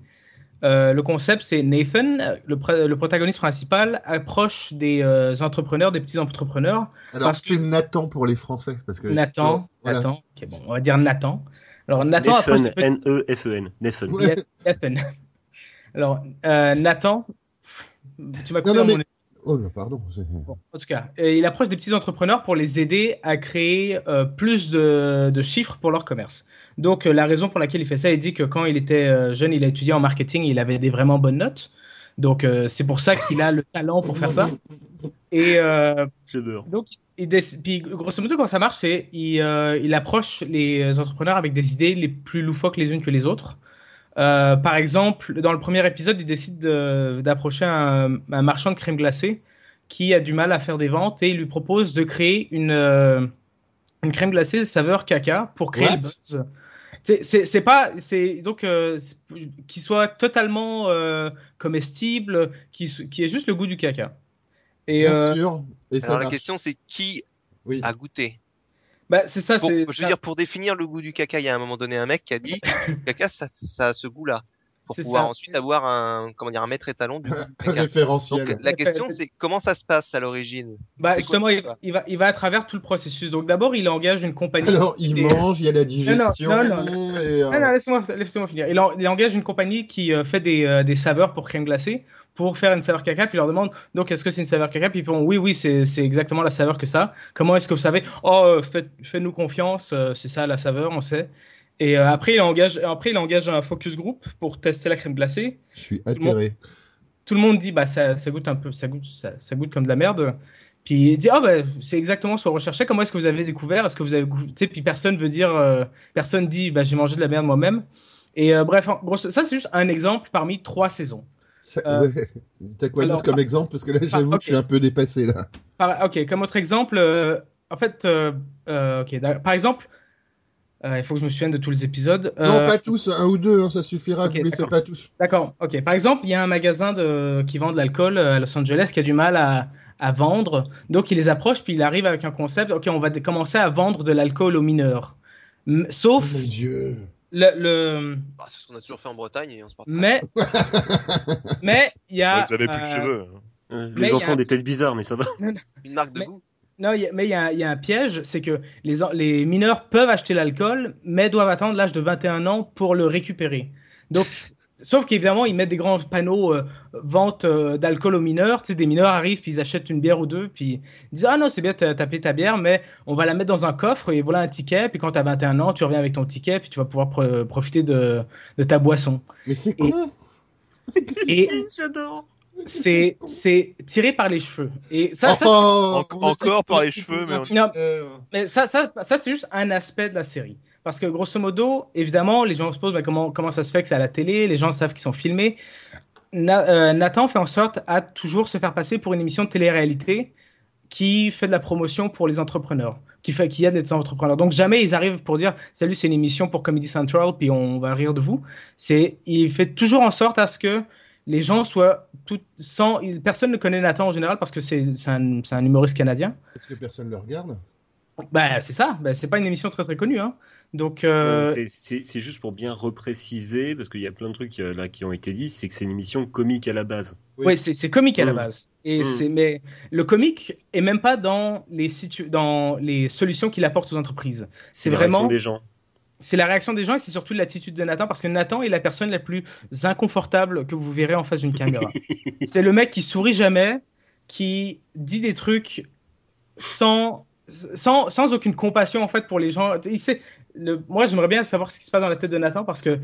Euh, le concept, c'est Nathan, le, le, protagoniste principal, approche des entrepreneurs, des petits entrepreneurs. Alors, c'est Nathan pour les Français. Parce que... Nathan, Nathan. bon, on va dire Nathan. Alors, Nathan Nathan, N-E-F-E-N. Nathan. Nathan. Alors, Nathan, tu m'as coupé mon Oh, bah, pardon. en tout cas, il approche des petits entrepreneurs pour les aider à créer euh, plus de, chiffres pour leur commerce. Donc, euh, la raison pour laquelle il fait ça, il dit que quand il était euh, jeune, il a étudié en marketing, il avait des vraiment bonnes notes. Donc, c'est pour ça qu'il a le talent pour faire ça. Et donc, il puis, grosso modo, quand ça marche, c'est il, il approche les entrepreneurs avec des idées les plus loufoques les unes que les autres. Euh, par exemple, dans le premier épisode, il décide d'approcher un, marchand de crème glacée qui a du mal à faire des ventes et il lui propose de créer une, euh, une crème glacée saveur caca pour créer le buzz. C'est pas, c'est donc euh, qui soit totalement comestible, qui, qui ait juste le goût du caca. Et, Bien sûr. Et Alors la question c'est qui a goûté? Bah, c'est ça, c'est. Je veux dire, pour définir le goût du caca, il y a un moment donné un mec qui a dit (laughs) caca, ça, ça a ce goût-là. Pour pouvoir ensuite avoir un, comment dire, un maître étalon du référentiel. Donc, la question, c'est comment ça se passe à l'origine? Bah, justement, il, va, il va à travers tout le processus. Donc, d'abord, il engage une compagnie. Alors, il mange, il y a la digestion. Non, non, non. Euh, laisse-moi laisse finir. Il, il, engage une compagnie qui euh, fait des, euh, des saveurs pour crème glacée pour faire une saveur caca, puis leur demande donc est-ce que c'est une saveur caca, puis ils font oui, oui, c'est exactement la saveur que ça. Comment est-ce que vous savez? Oh, euh, faites, nous confiance, euh, c'est ça la saveur, on sait. Et euh, après, il engage, après, il engage un focus group pour tester la crème glacée. Je suis atterré. Tout le monde dit bah ça, ça goûte un peu, ça goûte, ça, goûte comme de la merde. Puis il dit oh, bah, c'est exactement ce qu'on recherchait. Comment est-ce que vous avez découvert? Est-ce que vous avez goûté Puis personne veut dire, personne dit bah j'ai mangé de la merde moi-même. Et bref, ça c'est juste un exemple parmi trois saisons. Euh, T'as quoi d'autre comme exemple? Parce que là, j'avoue que je suis un peu dépassé là. ok, comme autre exemple, euh, en fait, euh, ok, par exemple, il faut que je me souvienne de tous les épisodes. Non, pas tous, un ou deux, hein, ça suffira. Okay, vous pas tous. D'accord, ok. Par exemple, il y a un magasin de... qui vend de l'alcool à Los Angeles qui a du mal à, à vendre. Donc, il les approche, puis il arrive avec un concept. Ok, on va commencer à vendre de l'alcool aux mineurs. Sauf. Oh mon Dieu le, bah, c'est ce qu'on a toujours fait en Bretagne et on se porte mais (laughs) mais il y a vous avez plus de cheveux. Hein. les enfants ont des têtes bizarres mais ça va. Une marque de goût. non mais il y, a, y a un piège c'est que les, les mineurs peuvent acheter l'alcool mais doivent attendre l'âge de 21 ans pour le récupérer. Donc Sauf qu'évidemment, ils mettent des grands panneaux euh, vente euh, d'alcool aux mineurs. Tu sais, des mineurs arrivent, puis ils achètent une bière ou deux, puis ils disent Ah non, c'est bien, tu as tapé ta bière, mais on va la mettre dans un coffre et voilà un ticket. Puis quand tu as 21 ans, tu reviens avec ton ticket, puis tu vas pouvoir profiter de, de, ta boisson. Mais c'est con Et, J'adore c'est c'est tiré par les cheveux. Et ça, ça Oh, En- encore par les cheveux, mais on- Non. Euh, Mais ça, ça, ça c'est juste un aspect de la série. Parce que grosso modo, évidemment, les gens se posent bah, comment, comment ça se fait que c'est à la télé, les gens savent qu'ils sont filmés. Euh, Nathan fait en sorte à toujours se faire passer pour une émission de télé-réalité qui fait de la promotion pour les entrepreneurs, qui, fait, qui aide les entrepreneurs. Donc jamais ils arrivent pour dire Salut, c'est une émission pour Comedy Central, puis on va rire de vous. Il fait toujours en sorte à ce que les gens soient tout, sans. Personne ne connaît Nathan en général parce que c'est, un, un humoriste canadien. Est-ce que personne le regarde? Bah, c'est ça. Bah, c'est pas une émission très très connue. Hein. Donc, euh, Non, c'est- juste pour bien repréciser, parce qu'il y a plein de trucs euh, là qui ont été dit, c'est que c'est une émission comique à la base. Oui. ouais, c'est comique à la Mm. base. Et Mm. c'est mais le comique est même pas dans les situ- dans les solutions qu'il apporte aux entreprises. C'est la réaction vraiment des gens. c'est la réaction des gens et c'est surtout l'attitude de Nathan parce que Nathan est la personne la plus inconfortable que vous verrez en face d'une caméra. (laughs) c'est le mec qui sourit jamais, qui dit des trucs sans sans, aucune compassion en fait pour les gens. Il sait, le, moi j'aimerais bien savoir ce qui se passe dans la tête de Nathan parce que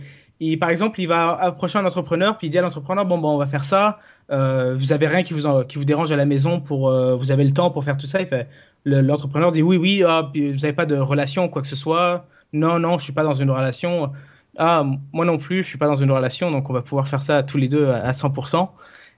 par exemple il va approcher un entrepreneur puis il dit à l'entrepreneur bon bon on va faire ça. Euh, vous avez rien qui vous dérange à la maison pour euh, vous avez le temps pour faire tout ça. L'entrepreneur dit oui oui ah, vous n'avez pas de relation quoi que ce soit. Non non je suis pas dans une relation. Ah moi non plus je suis pas dans une relation donc on va pouvoir faire ça tous les deux à 100%.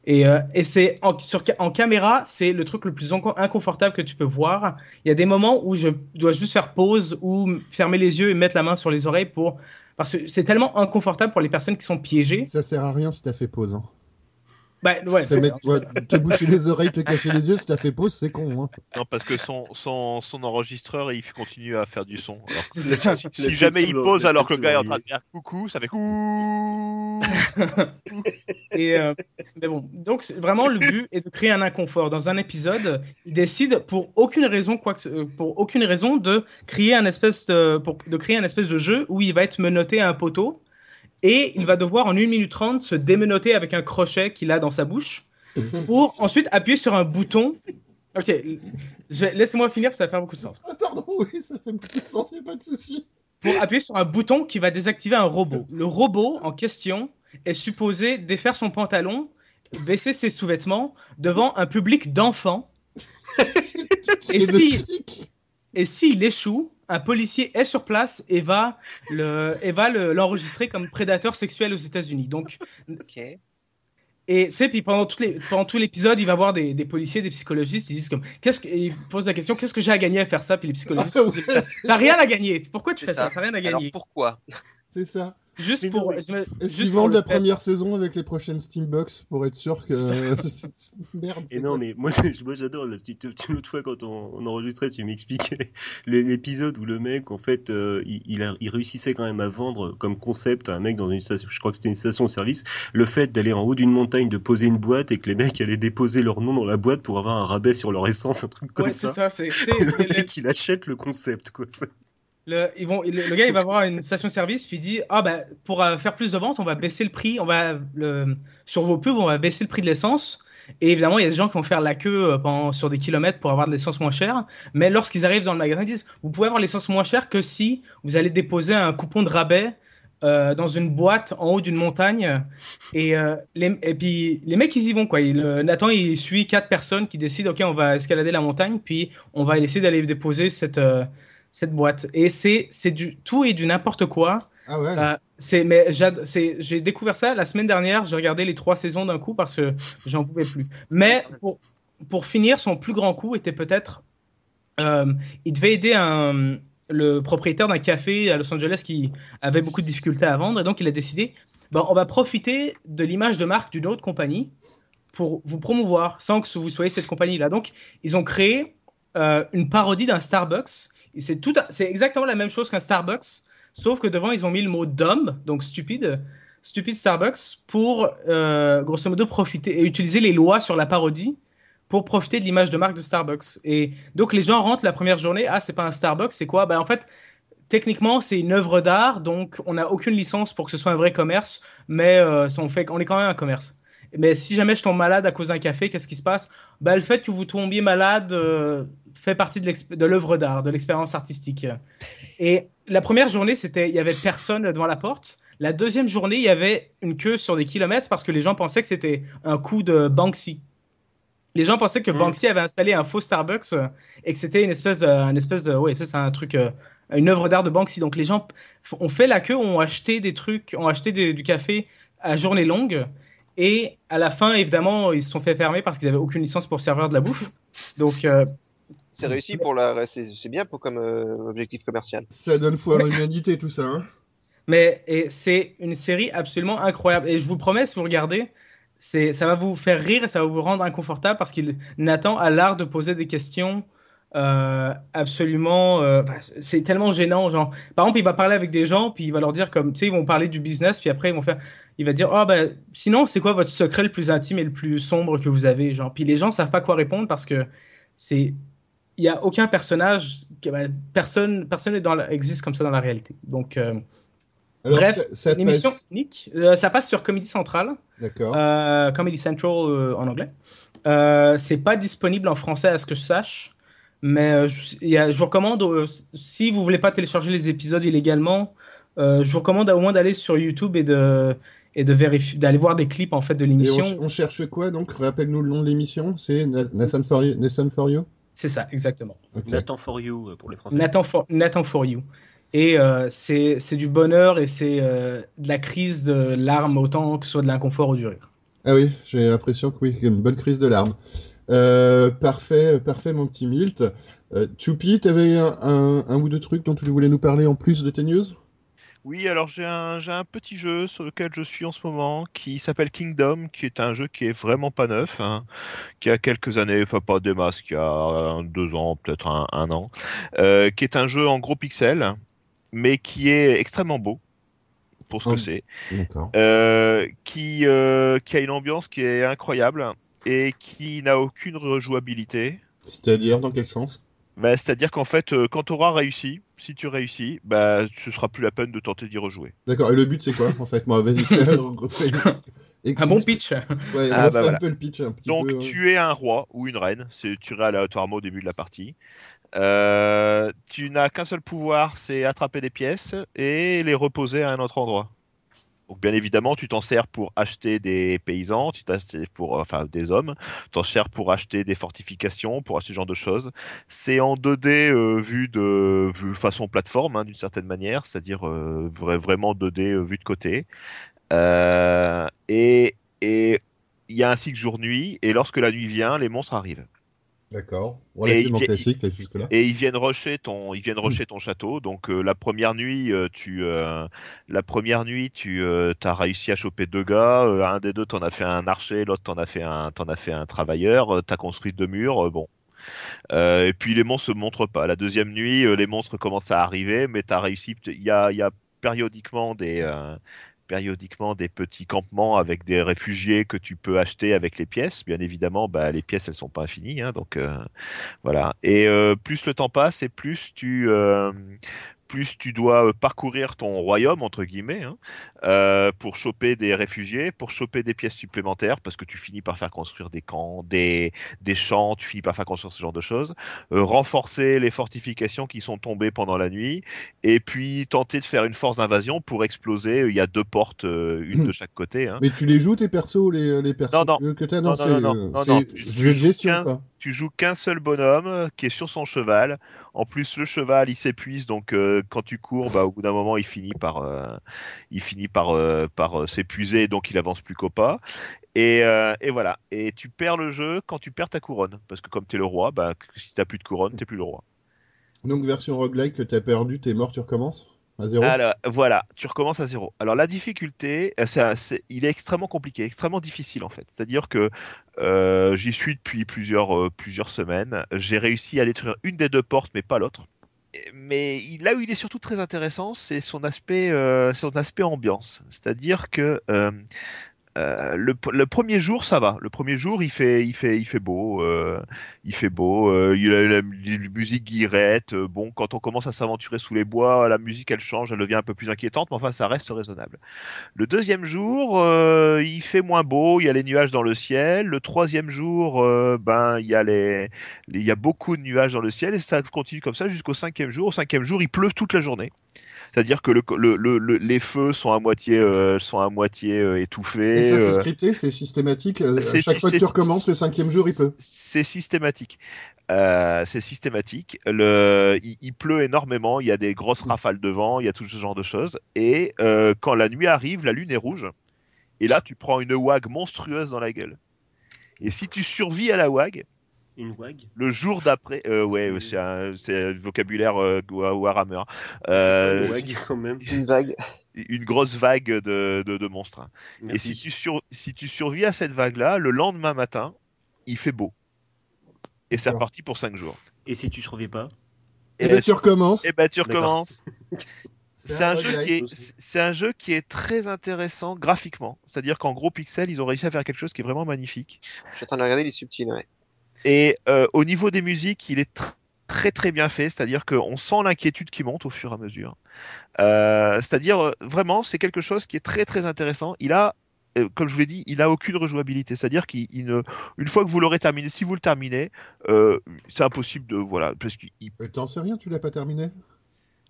Et, euh, et c'est en, caméra, c'est le truc le plus inco- inconfortable que tu peux voir. Il y a des moments où je dois juste faire pause ou fermer les yeux et mettre la main sur les oreilles pour parce que c'est tellement inconfortable pour les personnes qui sont piégées. Ça sert à rien si t'as fait pause. Hein. Bah, ouais, Te, mettre- ouais, te boucher les oreilles, te cacher les yeux, si t'as fait pause, c'est con. Hein. Non, parce que son, son, son enregistreur, il continue à faire du son. Alors que C'est ça. si si jamais il pose la alors que le gars est en train de faire coucou, ça fait coucou. (laughs) Et, euh, mais bon, donc vraiment le but est de créer un inconfort. Dans un épisode, il décide pour aucune raison, quoi que ce- euh, pour aucune raison, de créer un espèce de, pour, de créer un espèce de jeu où il va être menotté à un poteau et il va devoir en 1 minute 30 se démenoter avec un crochet qu'il a dans sa bouche pour ensuite appuyer sur un bouton. Ok, laissez-moi finir parce que ça va faire beaucoup de sens. Ah, pardon, (laughs) oui, ça fait beaucoup de sens, y a pas de souci. Pour appuyer sur un bouton qui va désactiver un robot. Le robot en question est supposé défaire son pantalon, baisser ses sous-vêtements devant un public d'enfants. (laughs) Et si- logique. Et s'il échoue, un policier est sur place et va le- et va le- l'enregistrer comme prédateur sexuel aux États-Unis. Donc. Et tu sais, puis pendant, toutes les, pendant tout l'épisode, il va voir des, des policiers, des psychologistes, ils disent comme, qu'est-ce que, ils posent la question, qu'est-ce que j'ai à gagner à faire ça? Puis les psychologistes, (laughs) t'as rien à gagner. Pourquoi tu fais ça? ça. T'as rien à Alors gagner. pourquoi? C'est ça. Juste pour, Est-ce qu'ils vendent la première saison avec les prochaines Steambox pour être sûr que. (laughs) Merde. Et non, mais moi, je- moi j'adore. là, tu- tu- tu- L'autre fois, quand on, on enregistrait, tu m'expliquais (laughs) l'é- l'épisode où le mec, en fait, euh, il, il, a- il réussissait quand même à vendre comme concept à un mec dans une station, je crois que c'était une station-service, le fait d'aller en haut d'une montagne, de poser une boîte et que les mecs allaient déposer leur nom dans la boîte pour avoir un rabais sur leur essence, un truc comme Ouais, c'est ça. ça. C'est, (laughs) le mec, il achète le concept, quoi. Le- ils vont, le, gars, il va voir une station-service, puis il dit Ah, bah, pour euh, faire plus de ventes, on va baisser le prix. On va, le, sur vos pubs, on va baisser le prix de l'essence. Et évidemment, il y a des gens qui vont faire la queue euh, pendant, sur des kilomètres pour avoir de l'essence moins chère. Mais lorsqu'ils arrivent dans le magasin, ils disent Vous pouvez avoir l'essence moins chère que si vous allez déposer un coupon de rabais euh, dans une boîte en haut d'une montagne. Et, les, et puis, les mecs, ils y vont. Quoi. Il, Nathan, il suit quatre personnes qui décident Ok, on va escalader la montagne, puis on va essayer d'aller déposer cette. Cette boîte et c'est du tout et du n'importe quoi Ah ouais. euh, c'est, mais j'ai découvert ça la semaine dernière. J'ai regardé les trois saisons d'un coup parce que j'en pouvais plus. Mais pour, pour finir, son plus grand coup était peut-être. euh, il devait aider un, le propriétaire d'un café à Los Angeles qui avait beaucoup de difficultés à vendre. Et donc, il a décidé bon, on va profiter de l'image de marque d'une autre compagnie pour vous promouvoir sans que vous soyez cette compagnie-là. Donc, ils ont créé euh, une parodie d'un Starbucks. C'est tout, c'est exactement la même chose qu'un Starbucks, sauf que devant ils ont mis le mot dumb, donc stupide, stupide Starbucks, pour euh, grosso modo profiter et utiliser les lois sur la parodie pour profiter de l'image de marque de Starbucks. Et donc les gens rentrent la première journée, ah c'est pas un Starbucks, c'est quoi? Ben en fait techniquement c'est une œuvre d'art, donc on n'a aucune licence pour que ce soit un vrai commerce, mais euh, on fait, on est quand même un commerce. Mais si jamais je tombe malade à cause d'un café, qu'est-ce qui se passe? Bah, Le fait que vous tombiez malade euh, fait partie de l'œuvre d'art, de l'expérience artistique. Et la première journée, c'était, il y avait personne devant la porte. La deuxième journée, il y avait une queue sur des kilomètres parce que les gens pensaient que c'était un coup de Banksy. Les gens pensaient que Mm. Banksy avait installé un faux Starbucks et que c'était une espèce de, une espèce de, ouais, ça c'est un truc, euh, une œuvre d'art de Banksy. Donc les gens ont fait la queue, ont acheté des trucs, ont acheté des- du café à journée longue et à la fin, évidemment, ils se sont fait fermer parce qu'ils n'avaient aucune licence pour servir de la bouffe. Donc euh, C'est réussi pour la, c'est c'est bien pour comme euh, objectif commercial. Ça donne foi en l'humanité, tout ça. Hein Mais c'est une série absolument incroyable. Et je vous promets, si vous regardez, c'est, ça va vous faire rire et ça va vous rendre inconfortable parce qu'il Nathan a l'art de poser des questions euh, absolument. euh, bah, c'est tellement gênant. Genre, par exemple, il va parler avec des gens, puis il va leur dire comme, tu sais, ils vont parler du business, puis après ils vont faire, il va dire, oh ben, sinon, c'est quoi votre secret le plus intime et le plus sombre que vous avez, genre. Puis les gens savent pas quoi répondre parce que c'est, il y a aucun personnage, que- bah, personne, personne n'est dans la- existe comme ça dans la réalité. Donc euh, Alors, Bref, ça, une émission passe- unique. Euh, ça passe sur Comedy Central, D'accord. euh, Comedy Central euh, en anglais. Euh, c'est pas disponible en français à ce que je sache, mais je, y a- je vous recommande, si vous voulez pas télécharger les épisodes illégalement, je vous recommande au moins d'aller sur YouTube et de et de vérifier, d'aller voir des clips en fait de l'émission. on, on cherche quoi donc? Rappelle-nous le nom de l'émission. C'est Na- Nathan for You. Nathan for you? C'est ça, exactement. Nathan for you euh, pour les Français. Nathan for, Nathan for You. Et euh, c'est c'est du bonheur et c'est euh, de la crise de larmes autant que ce soit de l'inconfort ou du rire. Ah oui, j'ai l'impression que oui, qu'il y a une bonne crise de larmes. Euh, parfait, parfait, mon petit Milt. Euh, Choupi, t'avais un, un, un ou deux trucs dont tu voulais nous parler en plus de tes news? Oui, alors j'ai un, j'ai un petit jeu sur lequel je suis en ce moment qui s'appelle Kingdom, qui est un jeu qui est vraiment pas neuf, hein, qui a quelques années, enfin pas des masses, qui a deux ans, peut-être un, un an, euh, qui est un jeu en gros pixels, mais qui est extrêmement beau pour ce que Oh. c'est, euh, qui, euh, qui a une ambiance qui est incroyable et qui n'a aucune rejouabilité. C'est-à-dire, dans quel sens? Bah, C'est-à-dire qu'en fait, euh, quand tu auras réussi, si tu réussis, bah, ce sera plus la peine de tenter d'y rejouer. D'accord, et le but c'est quoi en fait? Moi, vas-y, fais, (laughs) Un bon pitch. Ouais, Ah, refais un voilà. peu le pitch un petit Donc peu. tu es un roi ou une reine, c'est tiré aléatoirement au début de la partie. Euh, tu n'as qu'un seul pouvoir, c'est attraper des pièces et les reposer à un autre endroit. Donc bien évidemment, tu t'en sers pour acheter des paysans, tu t'en sers pour enfin des hommes, tu t'en sers pour acheter des fortifications, pour ce genre de choses. C'est en 2D euh, vu de façon plateforme hein, d'une certaine manière, c'est-à-dire euh, vra- vraiment 2D euh, vu de côté. Euh, et il y a un cycle jour-nuit, et lorsque la nuit vient, les monstres arrivent. D'accord, Et il- classique là. Et ils viennent rusher ton, ils viennent rusher ton château. Donc euh, la première nuit, euh, tu, euh, la première nuit, tu as réussi à choper deux gars. euh, un des deux t'en a fait un archer, l'autre t'en a fait un, t'en as fait un travailleur. tu T'as construit deux murs. euh, bon. Euh, et puis les monstres se montrent pas. La deuxième nuit, euh, les monstres commencent à arriver, mais t'as réussi. Il y a, il y a périodiquement des euh, périodiquement des petits campements avec des réfugiés que tu peux acheter avec les pièces. Bien évidemment, bah, les pièces elles sont pas infinies, hein, donc euh, voilà. Et euh, plus le temps passe et plus tu euh, plus tu dois euh, parcourir ton royaume entre guillemets hein, euh, pour choper des réfugiés, pour choper des pièces supplémentaires parce que tu finis par faire construire des camps, des des champs, tu finis par faire construire ce genre de choses, euh, renforcer les fortifications qui sont tombées pendant la nuit et puis tenter de faire une force d'invasion pour exploser. Il y a deux portes, euh, une de chaque côté. hein. Mais tu les joues tes persos, les, les persos Non, non. que- que t'as? Non, Non, non, c'est non, non, non, c'est non, tu- tu jeu de joues gestion 15. quoi. tu joues qu'un seul bonhomme euh, qui est sur son cheval. En plus, le cheval, il s'épuise, donc euh, quand tu cours, bah, au bout d'un moment, il finit par, euh, il finit par, s'épuiser, donc il avance plus qu'au pas. Et, et voilà. Et tu perds le jeu quand tu perds ta couronne, parce que comme tu es le roi, bah, si t'as plus de couronne, t'es plus le roi. Donc version roguelike que t'as perdu, t'es mort, tu recommences? Alors, voilà, tu recommences à zéro. Alors la difficulté, euh, il est extrêmement compliqué, extrêmement difficile en fait. C'est-à-dire que euh, j'y suis depuis plusieurs, euh, plusieurs semaines. J'ai réussi à détruire une des deux portes, mais pas l'autre. Mais il- là où il est surtout très intéressant, c'est son aspect, son aspect ambiance. C'est-à-dire que euh, le, premier jour, ça va. Le premier jour, il fait, il fait, il fait beau. euh, il fait beau. euh, il a la, musique guirette. bon, quand on commence à s'aventurer sous les bois, la musique, elle change, elle devient un peu plus inquiétante, mais enfin, ça reste raisonnable. Le deuxième jour, il fait moins beau. Il y a les nuages dans le ciel. Le troisième jour, ben, il y a les, il y a beaucoup de nuages dans le ciel et ça continue comme ça jusqu'au cinquième jour. Au cinquième jour, il pleut toute la journée. C'est-à-dire que le, le, le- les feux sont à moitié, euh, sont à moitié euh, étouffés. Et ça, c'est euh, scripté, c'est systématique. chaque fois que tu recommences le cinquième jour, il peut. C'est systématique. C'est systématique. Le, il, il pleut énormément. Il y a des grosses rafales de vent. Il y a tout ce genre de choses. Et quand la nuit arrive, la lune est rouge. Et là, tu prends une wag monstrueuse dans la gueule. Et si tu survis à la wag, Une wag le jour d'après, euh, ouais, C'est- c'est un, c'est un vocabulaire euh, Wa- Warhammer. C'est Euh, une wag quand même. Une vague. une grosse vague de, de, de monstres. Et Merci. si tu, sur, si tu survis à cette vague-là, le lendemain matin, il fait beau. Et c'est reparti pour 5 jours. Et si tu survis pas? Et ben, tu recommences. et ben, tu recommences. (laughs) C'est un, jeu qui est, aussi. c'est un jeu qui est très intéressant graphiquement. C'est-à-dire qu'en gros pixels, ils ont réussi à faire quelque chose qui est vraiment magnifique. Je suis en train de regarder, il est subtil, ouais. Et euh, au niveau des musiques, il est tr- très très bien fait. C'est-à-dire qu'on sent l'inquiétude qui monte au fur et à mesure. Euh, c'est-à-dire euh, vraiment, c'est quelque chose qui est très très intéressant. Il a comme je vous l'ai dit, il a aucune rejouabilité. C'est-à-dire qu'il il ne, une fois que vous l'aurez terminé, si vous le terminez, c'est impossible de voilà, parce qu'il T'en sais rien, tu l'as pas terminé?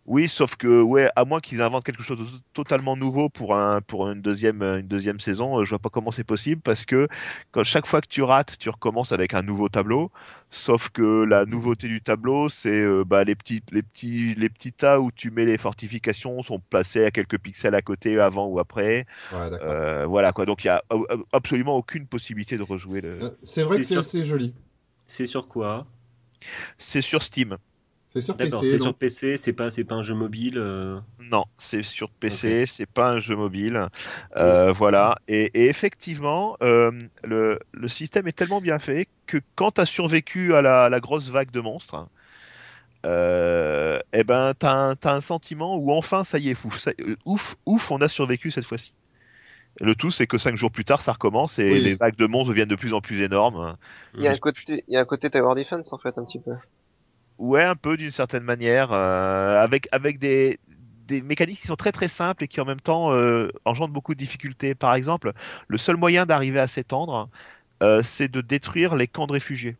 Oui, sauf que, ouais, à moins qu'ils inventent quelque chose de totalement nouveau pour, un, pour une, deuxième, une deuxième saison, euh, je vois pas comment c'est possible parce que quand chaque fois que tu rates, tu recommences avec un nouveau tableau. Sauf que la nouveauté du tableau, c'est euh, bah, les, petits, les, petits, les petits tas où tu mets les fortifications sont placés à quelques pixels à côté, avant ou après. Ouais. Euh, voilà quoi. Donc il y a euh, euh, absolument aucune possibilité de rejouer. Le... Euh, C'est vrai que c'est assez joli. C'est sur quoi? C'est sur Steam. C'est sur D'accord, PC. c'est sur PC, c'est pas, c'est pas un jeu mobile. euh, Non, c'est sur PC, c'est pas un jeu mobile. Euh, voilà. Et, et effectivement, euh, le, le système est tellement bien fait que quand tu as survécu à la, la grosse vague de monstres, euh, eh ben, tu as, un sentiment où enfin, ça y est, ouf, ça- euh, ouf, ouf, on a survécu cette fois-ci. Le tout, c'est que cinq jours plus tard, ça recommence et Oui. les vagues de monstres deviennent de plus en plus énormes. Il y a un côté, il y a un côté Tower Defense, en fait, un petit peu. Ouais, un peu d'une certaine manière, euh, avec, avec des, des mécaniques qui sont très très simples et qui en même temps euh, engendrent beaucoup de difficultés. Par exemple, le seul moyen d'arriver à s'étendre, euh, c'est de détruire les camps de réfugiés.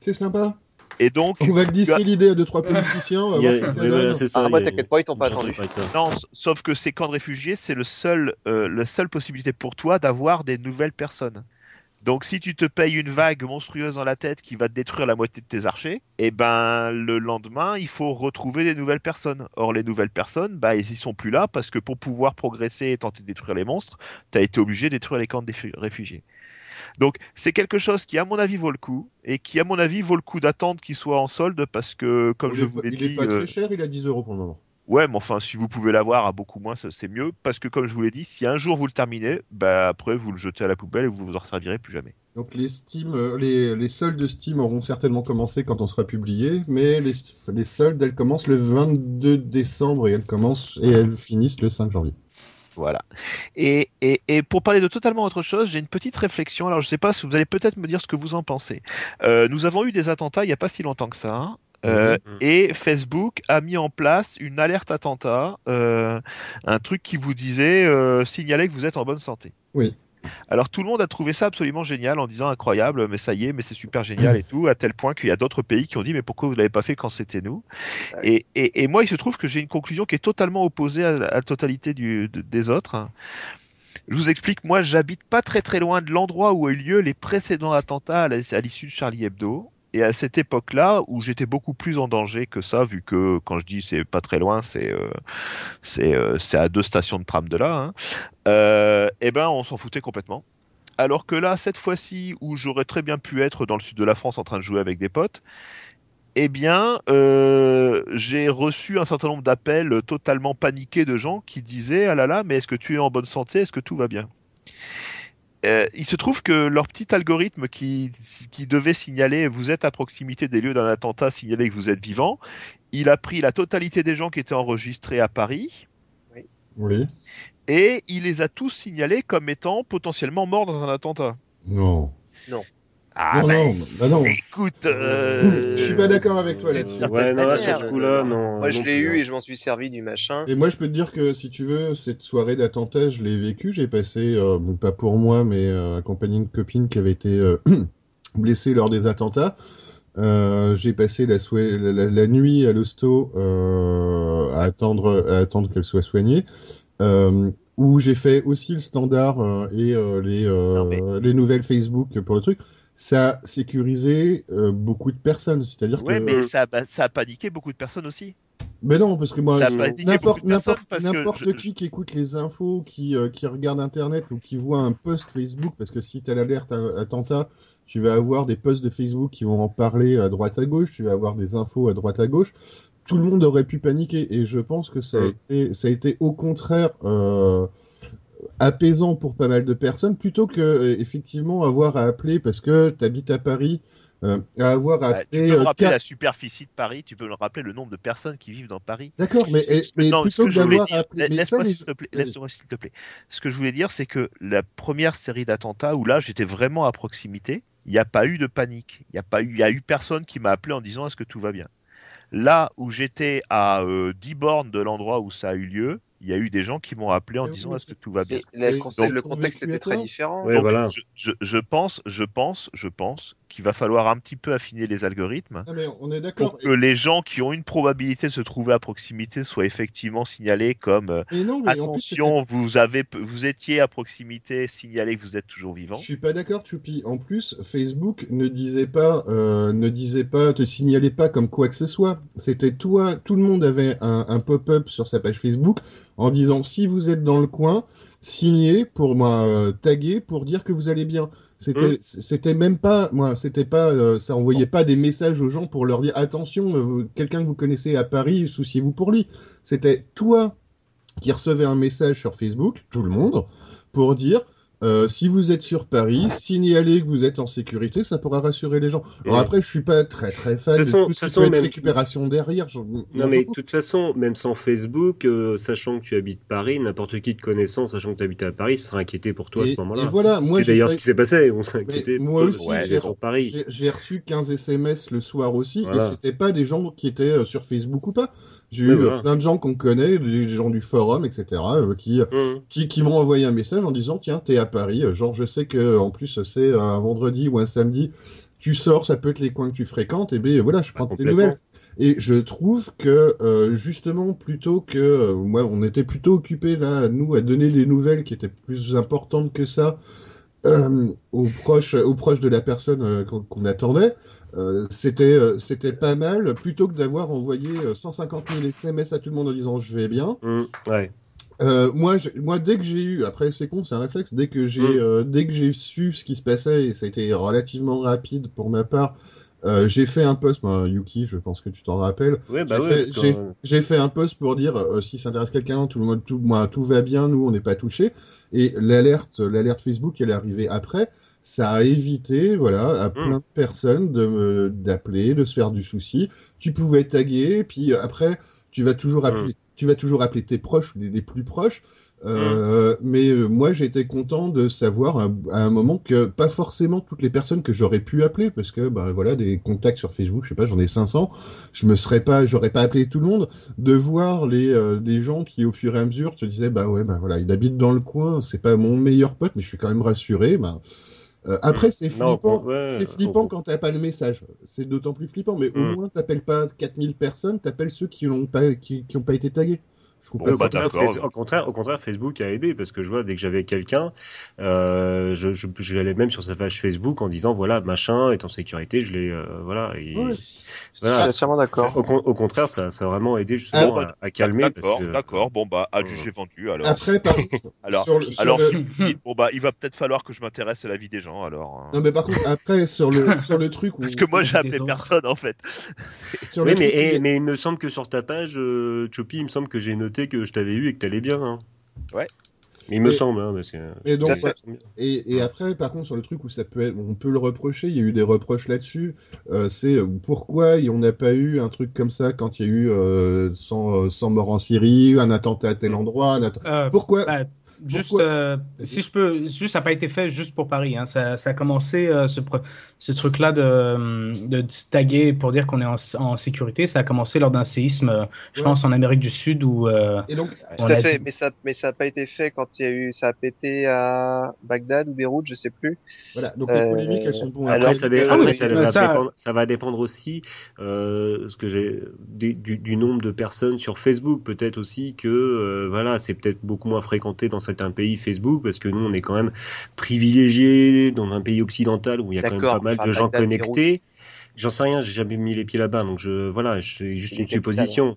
C'est sympa. Et donc, On va glisser as- l'idée à deux trois politiciens. On va (laughs) a- ce que voilà, ça. Ah, moi, t'inquiète pas, ils t'ont pas attendu. non, sauf que ces camps de réfugiés, c'est le seul, euh, la seule possibilité pour toi d'avoir des nouvelles personnes. Donc, si tu te payes une vague monstrueuse dans la tête qui va te détruire la moitié de tes archers, et ben le lendemain, il faut retrouver des nouvelles personnes. Or, les nouvelles personnes, bah, ils y sont plus là parce que pour pouvoir progresser et tenter de détruire les monstres, tu as été obligé de détruire les camps de défu- réfugiés. Donc, c'est quelque chose qui, à mon avis, vaut le coup et qui, à mon avis, vaut le coup d'attendre qu'il soit en solde parce que, comme il je est vous l'ai il est dit, pas euh, très cher, il a 10 euros pour le moment. Ouais, mais enfin, si vous pouvez l'avoir à beaucoup moins, ça, c'est mieux. Parce que, comme je vous l'ai dit, si un jour vous le terminez, bah, après, vous le jetez à la poubelle et vous vous en servirez plus jamais. Donc les Steam, euh, les, les soldes de Steam auront certainement commencé quand on sera publié, mais les, les soldes, elles commencent le 22 décembre et elles commencent et elles finissent le 5 janvier. Voilà. Et, et, et pour parler de totalement autre chose, j'ai une petite réflexion. Alors, je sais pas si vous allez peut-être me dire ce que vous en pensez. Euh, nous avons eu des attentats il n'y a pas si longtemps que ça. hein. Euh, Mhm. et Facebook a mis en place une alerte attentat, euh, un truc qui vous disait euh, signaler que vous êtes en bonne santé. Oui. Alors tout le monde a trouvé ça absolument génial en disant incroyable, mais ça y est, mais c'est super génial (laughs) et tout, à tel point qu'il y a d'autres pays qui ont dit mais pourquoi vous l'avez pas fait quand c'était nous? Et, et, et moi il se trouve que j'ai une conclusion qui est totalement opposée à la, à la totalité du, de- des autres. Je vous explique, moi j'habite pas très très loin de l'endroit où ont eu lieu les précédents attentats à l'issue de Charlie Hebdo. Et à cette époque-là, où j'étais beaucoup plus en danger que ça, vu que quand je dis c'est pas très loin, c'est euh, c'est euh, c'est à deux stations de tram de là, hein, euh, eh ben on s'en foutait complètement. Alors que là, cette fois-ci, où j'aurais très bien pu être dans le sud de la France en train de jouer avec des potes, eh bien, j'ai reçu un certain nombre d'appels totalement paniqués de gens qui disaient Ah là là, mais est-ce que tu es en bonne santé? Est-ce que tout va bien? Euh, il se trouve que leur petit algorithme qui, qui devait signaler vous êtes à proximité des lieux d'un attentat, signaler que vous êtes vivant, il a pris la totalité des gens qui étaient enregistrés à Paris Oui. et il les a tous signalés comme étant potentiellement morts dans un attentat. Non. Ah non, bah, non, bah non. écoute, euh, Je suis pas d'accord avec toi là-dessus. Ouais, non, là, sur ce coup-là, non, non. Moi, je l'ai eu hein. et je m'en suis servi du machin. Et moi, je peux te dire que si tu veux, cette soirée d'attentat, je l'ai vécue. J'ai passé, euh, bon, pas pour moi, mais euh, accompagné d'une copine qui avait été euh, (clears throat) blessée lors des attentats. Euh, j'ai passé la, la, la- la nuit à l'hosto euh, à attendre, à attendre qu'elle soit soignée. Euh, où j'ai fait aussi le standard euh, et euh, les, euh, Non, les nouvelles Facebook pour le truc. Ça a sécurisé euh, beaucoup de personnes. C'est-à-dire Ouais, que. mais ça a, ça a paniqué beaucoup de personnes aussi. Mais non, parce que moi, n'importe je- qui qui écoute les infos, qui, euh, qui regarde Internet ou qui voit un post Facebook, parce que si tu as l'alerte attentat, tu vas avoir des posts de Facebook qui vont en parler à droite à gauche, tu vas avoir des infos à droite à gauche. Tout le monde aurait pu paniquer et je pense que ça a, Mm. été, ça a été au contraire euh, apaisant pour pas mal de personnes plutôt que euh, effectivement avoir à appeler parce que tu habites à Paris, euh, à avoir à Bah, tu appeler peux me euh, rappeler la superficie de Paris, tu peux me rappeler le nombre de personnes qui vivent dans Paris. D'accord, mais, et- mais Non, plutôt que que d'avoir appeler. mais laisse-moi les- s'il te plaît, s'il te plaît. Ce que je voulais dire, c'est que la première série d'attentats où là j'étais vraiment à proximité, il n'y a pas eu de panique. Il n'y a pas eu, il y a eu personne qui m'a appelé en disant est-ce que tout va bien? Là où j'étais à euh, 10 bornes de l'endroit où ça a eu lieu, il y a eu des gens qui m'ont appelé en disant est-ce que tout va bien. Le, donc, contexte était très différent. Ouais, Donc, voilà. je, je- je pense, je pense, je pense qu'il va falloir un petit peu affiner les algorithmes Ah, mais on est d'accord. pour que les gens qui ont une probabilité de se trouver à proximité soient effectivement signalés comme euh, Mais non, plus, attention, vous avez, vous étiez à proximité, signalez que vous êtes toujours vivant. Je suis pas d'accord, Choupi. En plus, Facebook ne disait pas, euh, ne disait pas, te signalait pas comme quoi que ce soit. C'était toi, tout le monde avait un, un pop-up sur sa page Facebook en disant si vous êtes dans le coin, signez pour moi, euh, taguer pour dire que vous allez bien. C'était, c'était même pas, moi, c'était pas, euh, ça envoyait pas des messages aux gens pour leur dire attention, euh, quelqu'un que vous connaissez à Paris, souciez-vous pour lui. C'était toi qui recevais un message sur Facebook, tout le monde, pour dire euh, si vous êtes sur Paris, signalez que vous êtes en sécurité, ça pourra rassurer les gens. Alors après, je suis pas très très fan De toute façon- même- récupération derrière. je- Non mais de toute façon, même sans Facebook, euh, sachant que tu habites Paris, n'importe qui de connaissance, sachant que tu habites à Paris, sera inquiété pour toi à ce moment-là. voilà, C'est d'ailleurs pas- ce qui s'est passé, on s'est inquiété moi pour- aussi, ouais, j'ai- pour Paris. J'ai- J'ai reçu 15 SMS le soir aussi, Voilà. et c'était pas des gens qui étaient euh, sur Facebook ou pas. J'ai eu euh, voilà. plein de gens qu'on connaît, des gens du forum, etc., euh, qui, Hum. qui, qui m'ont envoyé un message en disant Tiens, t'es à Paris. Euh, Genre, je sais que en plus, c'est un vendredi ou un samedi, tu sors, ça peut être les coins que tu fréquentes, et bien voilà, je prends tes complètement. nouvelles. Et je trouve que, euh, justement, plutôt que. euh, moi, on était plutôt occupés, là, nous, à donner des nouvelles qui étaient plus importantes que ça. Euh, aux proches, aux proches de la personne euh, qu'on attendait, euh, c'était euh, c'était pas mal plutôt que d'avoir envoyé euh, 150 000 SMS à tout le monde en disant je vais bien. Hum, Ouais. Moi, je- moi, dès que j'ai eu, après c'est con, c'est un réflexe, dès que j'ai, Mm. dès que j'ai su ce qui se passait, et ça a été relativement rapide pour ma part, euh, j'ai fait un post, Yuki, je pense que tu t'en rappelles. Ouais, bah J'ai ouais, fait- euh, J'ai fait un post pour dire euh, si ça intéresse quelqu'un, tout le monde, tout, moi, tout va bien, nous on n'est pas touchés. Et l'alerte, l'alerte Facebook, elle est arrivée après. Ça a évité, voilà, à plein de personnes de d'appeler, de se faire du souci. Tu pouvais taguer, puis après, tu vas toujours appeler, tu vas toujours appeler tes proches ou les, les plus proches. Euh, Mais euh, moi, j'ai été content de savoir à, à un moment que pas forcément toutes les personnes que j'aurais pu appeler, parce que ben voilà, des contacts sur Facebook, je sais pas, j'en ai 500, je me serais pas, j'aurais pas appelé tout le monde, de voir les, euh, les gens qui au fur et à mesure te disaient bah ouais, bah voilà, il habite dans le coin, c'est pas mon meilleur pote, mais je suis quand même rassuré. Bah, euh, après, c'est flippant, ouais, c'est flippant quand t'as pas le message. C'est d'autant plus flippant, mais au Mm. moins t'appelles pas 4000 personnes, t'appelles ceux qui n'ont pas, qui, qui ont pas été tagués. Bon, Ouais, ça- au, contraire, au contraire, au contraire, Facebook a aidé parce que je vois dès que j'avais quelqu'un, euh, je, je, même sur sa page Facebook en disant voilà machin est en sécurité, je l'ai euh, voilà et Ouais. voilà. Je suis entièrement d'accord. Au, con- au contraire, ça, ça a vraiment aidé justement Ah, à, à calmer D'accord, que d'accord. Bon bah, Euh, adjugé vendu alors. Après, par (laughs) Alors, sur le- sur alors, le- il- bon bah, il va peut-être falloir que je m'intéresse à la vie des gens alors. hein. Non, mais par contre, après, sur le, sur le truc où. Parce que moi j'ai appelé personne en fait. sur oui, mais, truc mais il me semble que sur ta page, euh, Choppy, il me semble que j'ai noté que je t'avais eu et que t'allais bien. Hein. Ouais. Mais il me Et- semble, hein, parce que- Et donc, ouais, et, et après, par contre, sur le truc où ça peut être, on peut le reprocher, il y a eu des reproches là-dessus, euh, c'est euh, pourquoi on n'a pas eu un truc comme ça quand il y a eu euh, 100, euh, 100 morts en Syrie, un attentat à tel endroit, un Euh, Pourquoi bah, Juste, euh, si je peux, juste, ça n'a pas été fait juste pour Paris. Hein. Ça, ça a commencé, euh, ce, ce truc-là de, euh, de taguer pour dire qu'on est en, en sécurité. Ça a commencé lors d'un séisme, euh, je Ouais. pense, en Amérique du Sud où. euh, Et donc, Tout en à Asie. fait, mais ça, mais ça a pas été fait quand il y a eu, ça a pété à Bagdad ou Beyrouth, je sais plus. voilà. Donc les Euh, polémiques, elles sont bonnes. Après, ça, dé- après, oui, ça, va ça- dépendre, ça va dépendre aussi euh, ce que j'ai du, du nombre de personnes sur Facebook. Peut-être aussi que euh, voilà, c'est peut-être beaucoup moins fréquenté dans certains pays Facebook parce que nous, on est quand même privilégiés dans un pays occidental où il y a quand même pas mal de gens connectés. J'en sais rien, j'ai jamais mis les pieds là-bas, donc je voilà, c'est juste une supposition.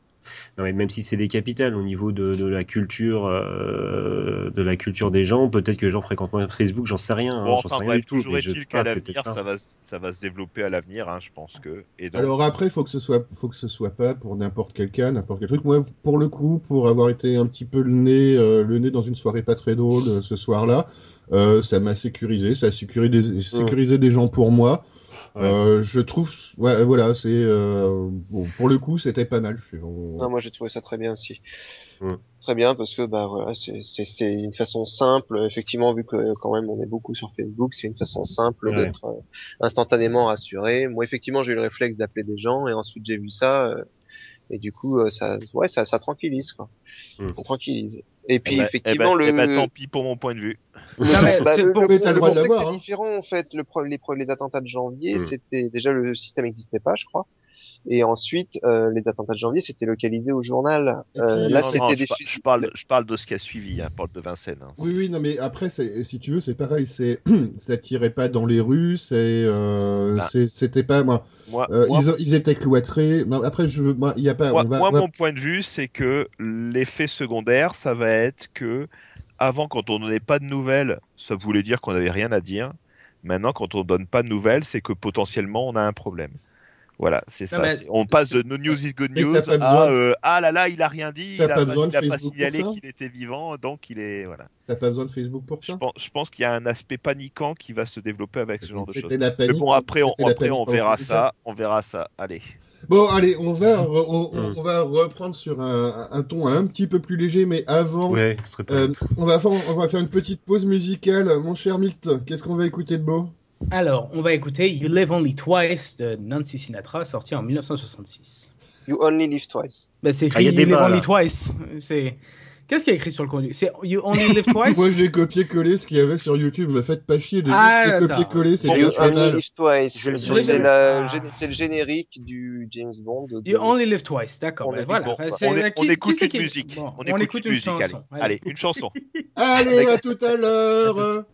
Non mais même si c'est des capitales, au niveau de, de la culture, euh, de la culture des gens, peut-être que les gens fréquentent moins Facebook, j'en sais rien, hein, Bon, j'en sais rien bref, du tout. Mais je pas, ça. ça va, ça va se développer à l'avenir, hein, je pense que. Et donc, Alors après, faut que ce soit, faut que ce soit pas pour n'importe quel cas, n'importe quel truc. Moi, pour le coup, pour avoir été un petit peu le nez, euh, le nez dans une soirée pas très drôle euh, ce soir-là, euh, ça m'a sécurisé, ça a sécurisé des, sécurisé des gens pour moi. Ouais. Euh, je trouve, ouais, voilà, c'est euh, bon, pour le coup, c'était pas mal. fait. On- Non, moi j'ai trouvé ça très bien aussi. Très bien parce que bah voilà, c'est une façon simple. Effectivement, vu que quand même on est beaucoup sur Facebook, c'est une façon simple Ouais. d'être euh, instantanément rassuré. Moi, effectivement, j'ai eu le réflexe d'appeler des gens et ensuite j'ai vu ça euh, et du coup euh, ça, ouais, ça, ça tranquillise quoi. Ça tranquillise. Et eh puis ben- effectivement eh ben- le eh ben, tant pis pour mon point de vue. Non, mais Bah, c'est le, le- le est hein. différent en fait. Le, pro- les, pro- les attentats de janvier, Mm. c'était déjà le système n'existait pas, je crois. Et ensuite, euh, les attentats de janvier, c'était localisé au journal. Euh, puis, là, c'était je, des je parle, je parle de ce qui a suivi, hein, pas de Vincennes. hein. Oui, oui, non, mais après, si tu veux, c'est pareil. C'est, (clears throat) ça tirait pas dans les rues. C'est, euh, Ah. c'est- c'était pas moi. Moi, euh, moi, ils, ils étaient cloîtrés. Non, après, je, moi, il y a pas. moi, on va- moi, on va- mon point de vue, c'est que l'effet secondaire, ça va être que avant, quand on donnait pas de nouvelles, ça voulait dire qu'on n'avait rien à dire. Maintenant, quand on donne pas de nouvelles, c'est que potentiellement on a un problème. Voilà, c'est ça. mais On passe de no news is good news à besoin- euh, ah là là, il a rien dit, T'as il a pas pas, besoin de il a pas Facebook signalé pour ça qu'il était vivant, donc il est voilà. T'as pas besoin de Facebook pour Je ça. pense, je pense qu'il y a un aspect paniquant qui va se développer avec ce genre de choses. C'était la Mais bon, après, on, après, on verra ça, on verra ça. Allez. Bon, allez, on va, re- on, on- Mm. on va reprendre sur un, un ton un petit peu plus léger, mais avant, Ouais, ce serait pas. euh, on, va faire, on va faire une petite pause musicale. Mon cher Milt, qu'est-ce qu'on va écouter de beau? Alors, on va écouter You Live Only Twice de Nancy Sinatra, sorti en 1966. You only live twice. Bah, c'est Ah, écrit y a You Live Only. Twice. C'est... Qu'est-ce qu'il y a écrit sur le conduit? C'est You Only Live (laughs) Twice? Moi, j'ai copié-collé ce qu'il y avait sur YouTube. Me faites pas chier de Ah, copier-coller, c'est You only live twice. C'est la- Ah. le générique du James Bond. de- You Only Live Twice, d'accord. On voilà. bon, qui- qui écoute c'est une qui- musique. Bon, on écoute une musique. Allez, une chanson. (laughs) Allez, à tout à l'heure (laughs)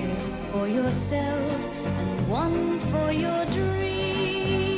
for yourself and one for your dreams.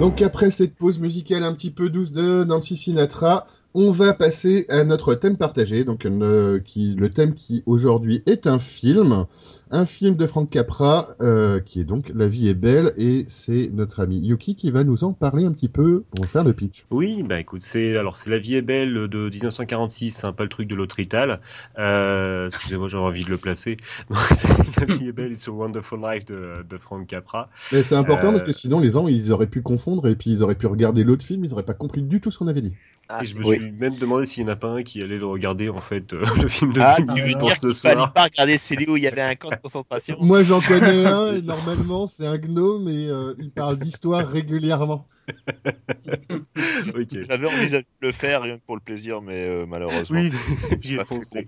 Donc après cette pause musicale un petit peu douce de Nancy Sinatra, on va passer à notre thème partagé, donc euh, qui, le thème qui aujourd'hui est un film, un film de Frank Capra, euh, qui est donc La vie est belle, et c'est notre ami Yuki qui va nous en parler un petit peu pour faire le pitch. Oui, bah écoute, c'est alors c'est La vie est belle de 1946, c'est un peu le truc de l'autre Ital. Euh, excusez-moi, j'aurais envie de le placer. (laughs) La vie est belle sur Wonderful Life de, de Frank Capra. Mais c'est important Euh, parce que sinon les gens ils auraient pu confondre et puis ils auraient pu regarder l'autre film, ils auraient pas compris du tout ce qu'on avait dit. Ah, Et je me Oui. suis même demandé s'il n'y en a pas un qui allait le regarder en fait euh, (laughs) le film de Ah, veux pour ce qu'il fallait soir. pas regarder celui où il y avait un camp de concentration Moi j'en connais un (laughs) et normalement c'est un gnome et euh, il parle d'histoire régulièrement. (laughs) J'avais envisagé de le faire rien que pour le plaisir, mais euh, malheureusement. Oui, j'ai j'y ai pensé.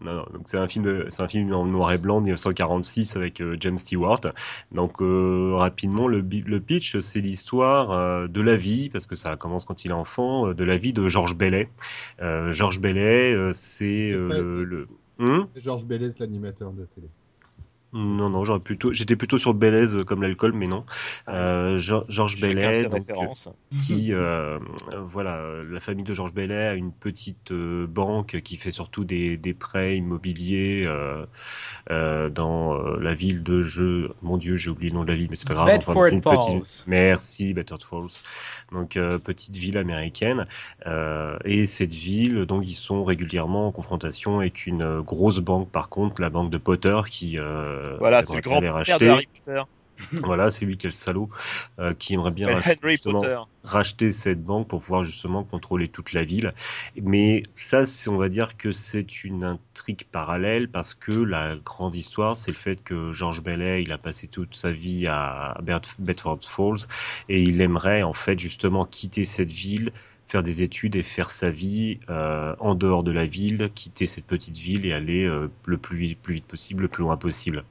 Non, non, donc c'est un film, de- c'est un film en noir et blanc, 1946 avec euh, James Stewart. Donc euh, rapidement, le, pitch, c'est l'histoire euh, de la vie, parce que ça commence quand il est enfant, de la vie de Georges Bellet. Georges Bellet, c'est le, le- Georges Bélez, l'animateur de télé. Non, non, j'aurais plutôt, j'étais plutôt sur Belaise euh, comme l'alcool, mais non. Euh, Geor- Georges ses donc euh, qui, euh, euh, voilà, euh, la famille de Georges Bellet a une petite euh, banque qui fait surtout des, des prêts immobiliers euh, euh, dans euh, la ville de jeu. Mon Dieu, j'ai oublié le nom de la ville, mais c'est pas grave. Bedford dans une Falls. petite- Merci, Bedford Falls. Donc euh, petite ville américaine. Euh, et cette ville, donc ils sont régulièrement en confrontation avec une grosse banque, par contre, la banque de Potter, qui euh, Voilà, c'est le grand les père de racheter. Harry Potter. Voilà, c'est lui qui est le salaud, euh, qui aimerait bien (laughs) racheter, cette banque pour pouvoir justement contrôler toute la ville. Mais ça, on va dire que c'est une intrigue parallèle parce que la grande histoire, c'est le fait que George Bellet, il a passé toute sa vie à Bed- Bedford Falls et il aimerait en fait justement quitter cette ville faire des études et faire sa vie euh, en dehors de la ville, quitter cette petite ville et aller euh, le plus vite, plus vite possible, le plus loin possible.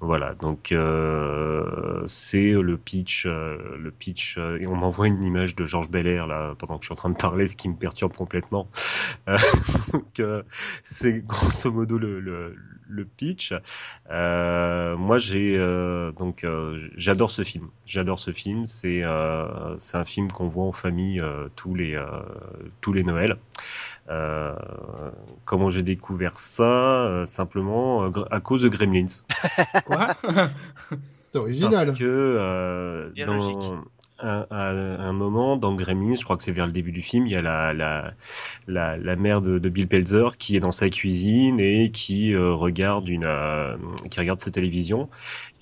Voilà, donc euh, c'est le pitch, euh, le pitch, euh, et on m'envoie une image de Georges Belair là pendant que je suis en train de parler, ce qui me perturbe complètement. (laughs) Euh, donc euh, c'est grosso modo le, le, le pitch. Euh, moi j'ai donc j'adore ce film, j'adore ce film. C'est c'est un film qu'on voit en famille tous les tous les Noëls. Euh, comment j'ai découvert ça Euh, Simplement euh, à cause de Gremlins. Quoi? (laughs) C'est original. Parce que euh, dans à un moment dans Gremlins, je crois que c'est vers le début du film, il y a la la la, la mère de, de Bill Pelzer qui est dans sa cuisine et qui euh, regarde une euh, qui regarde sa télévision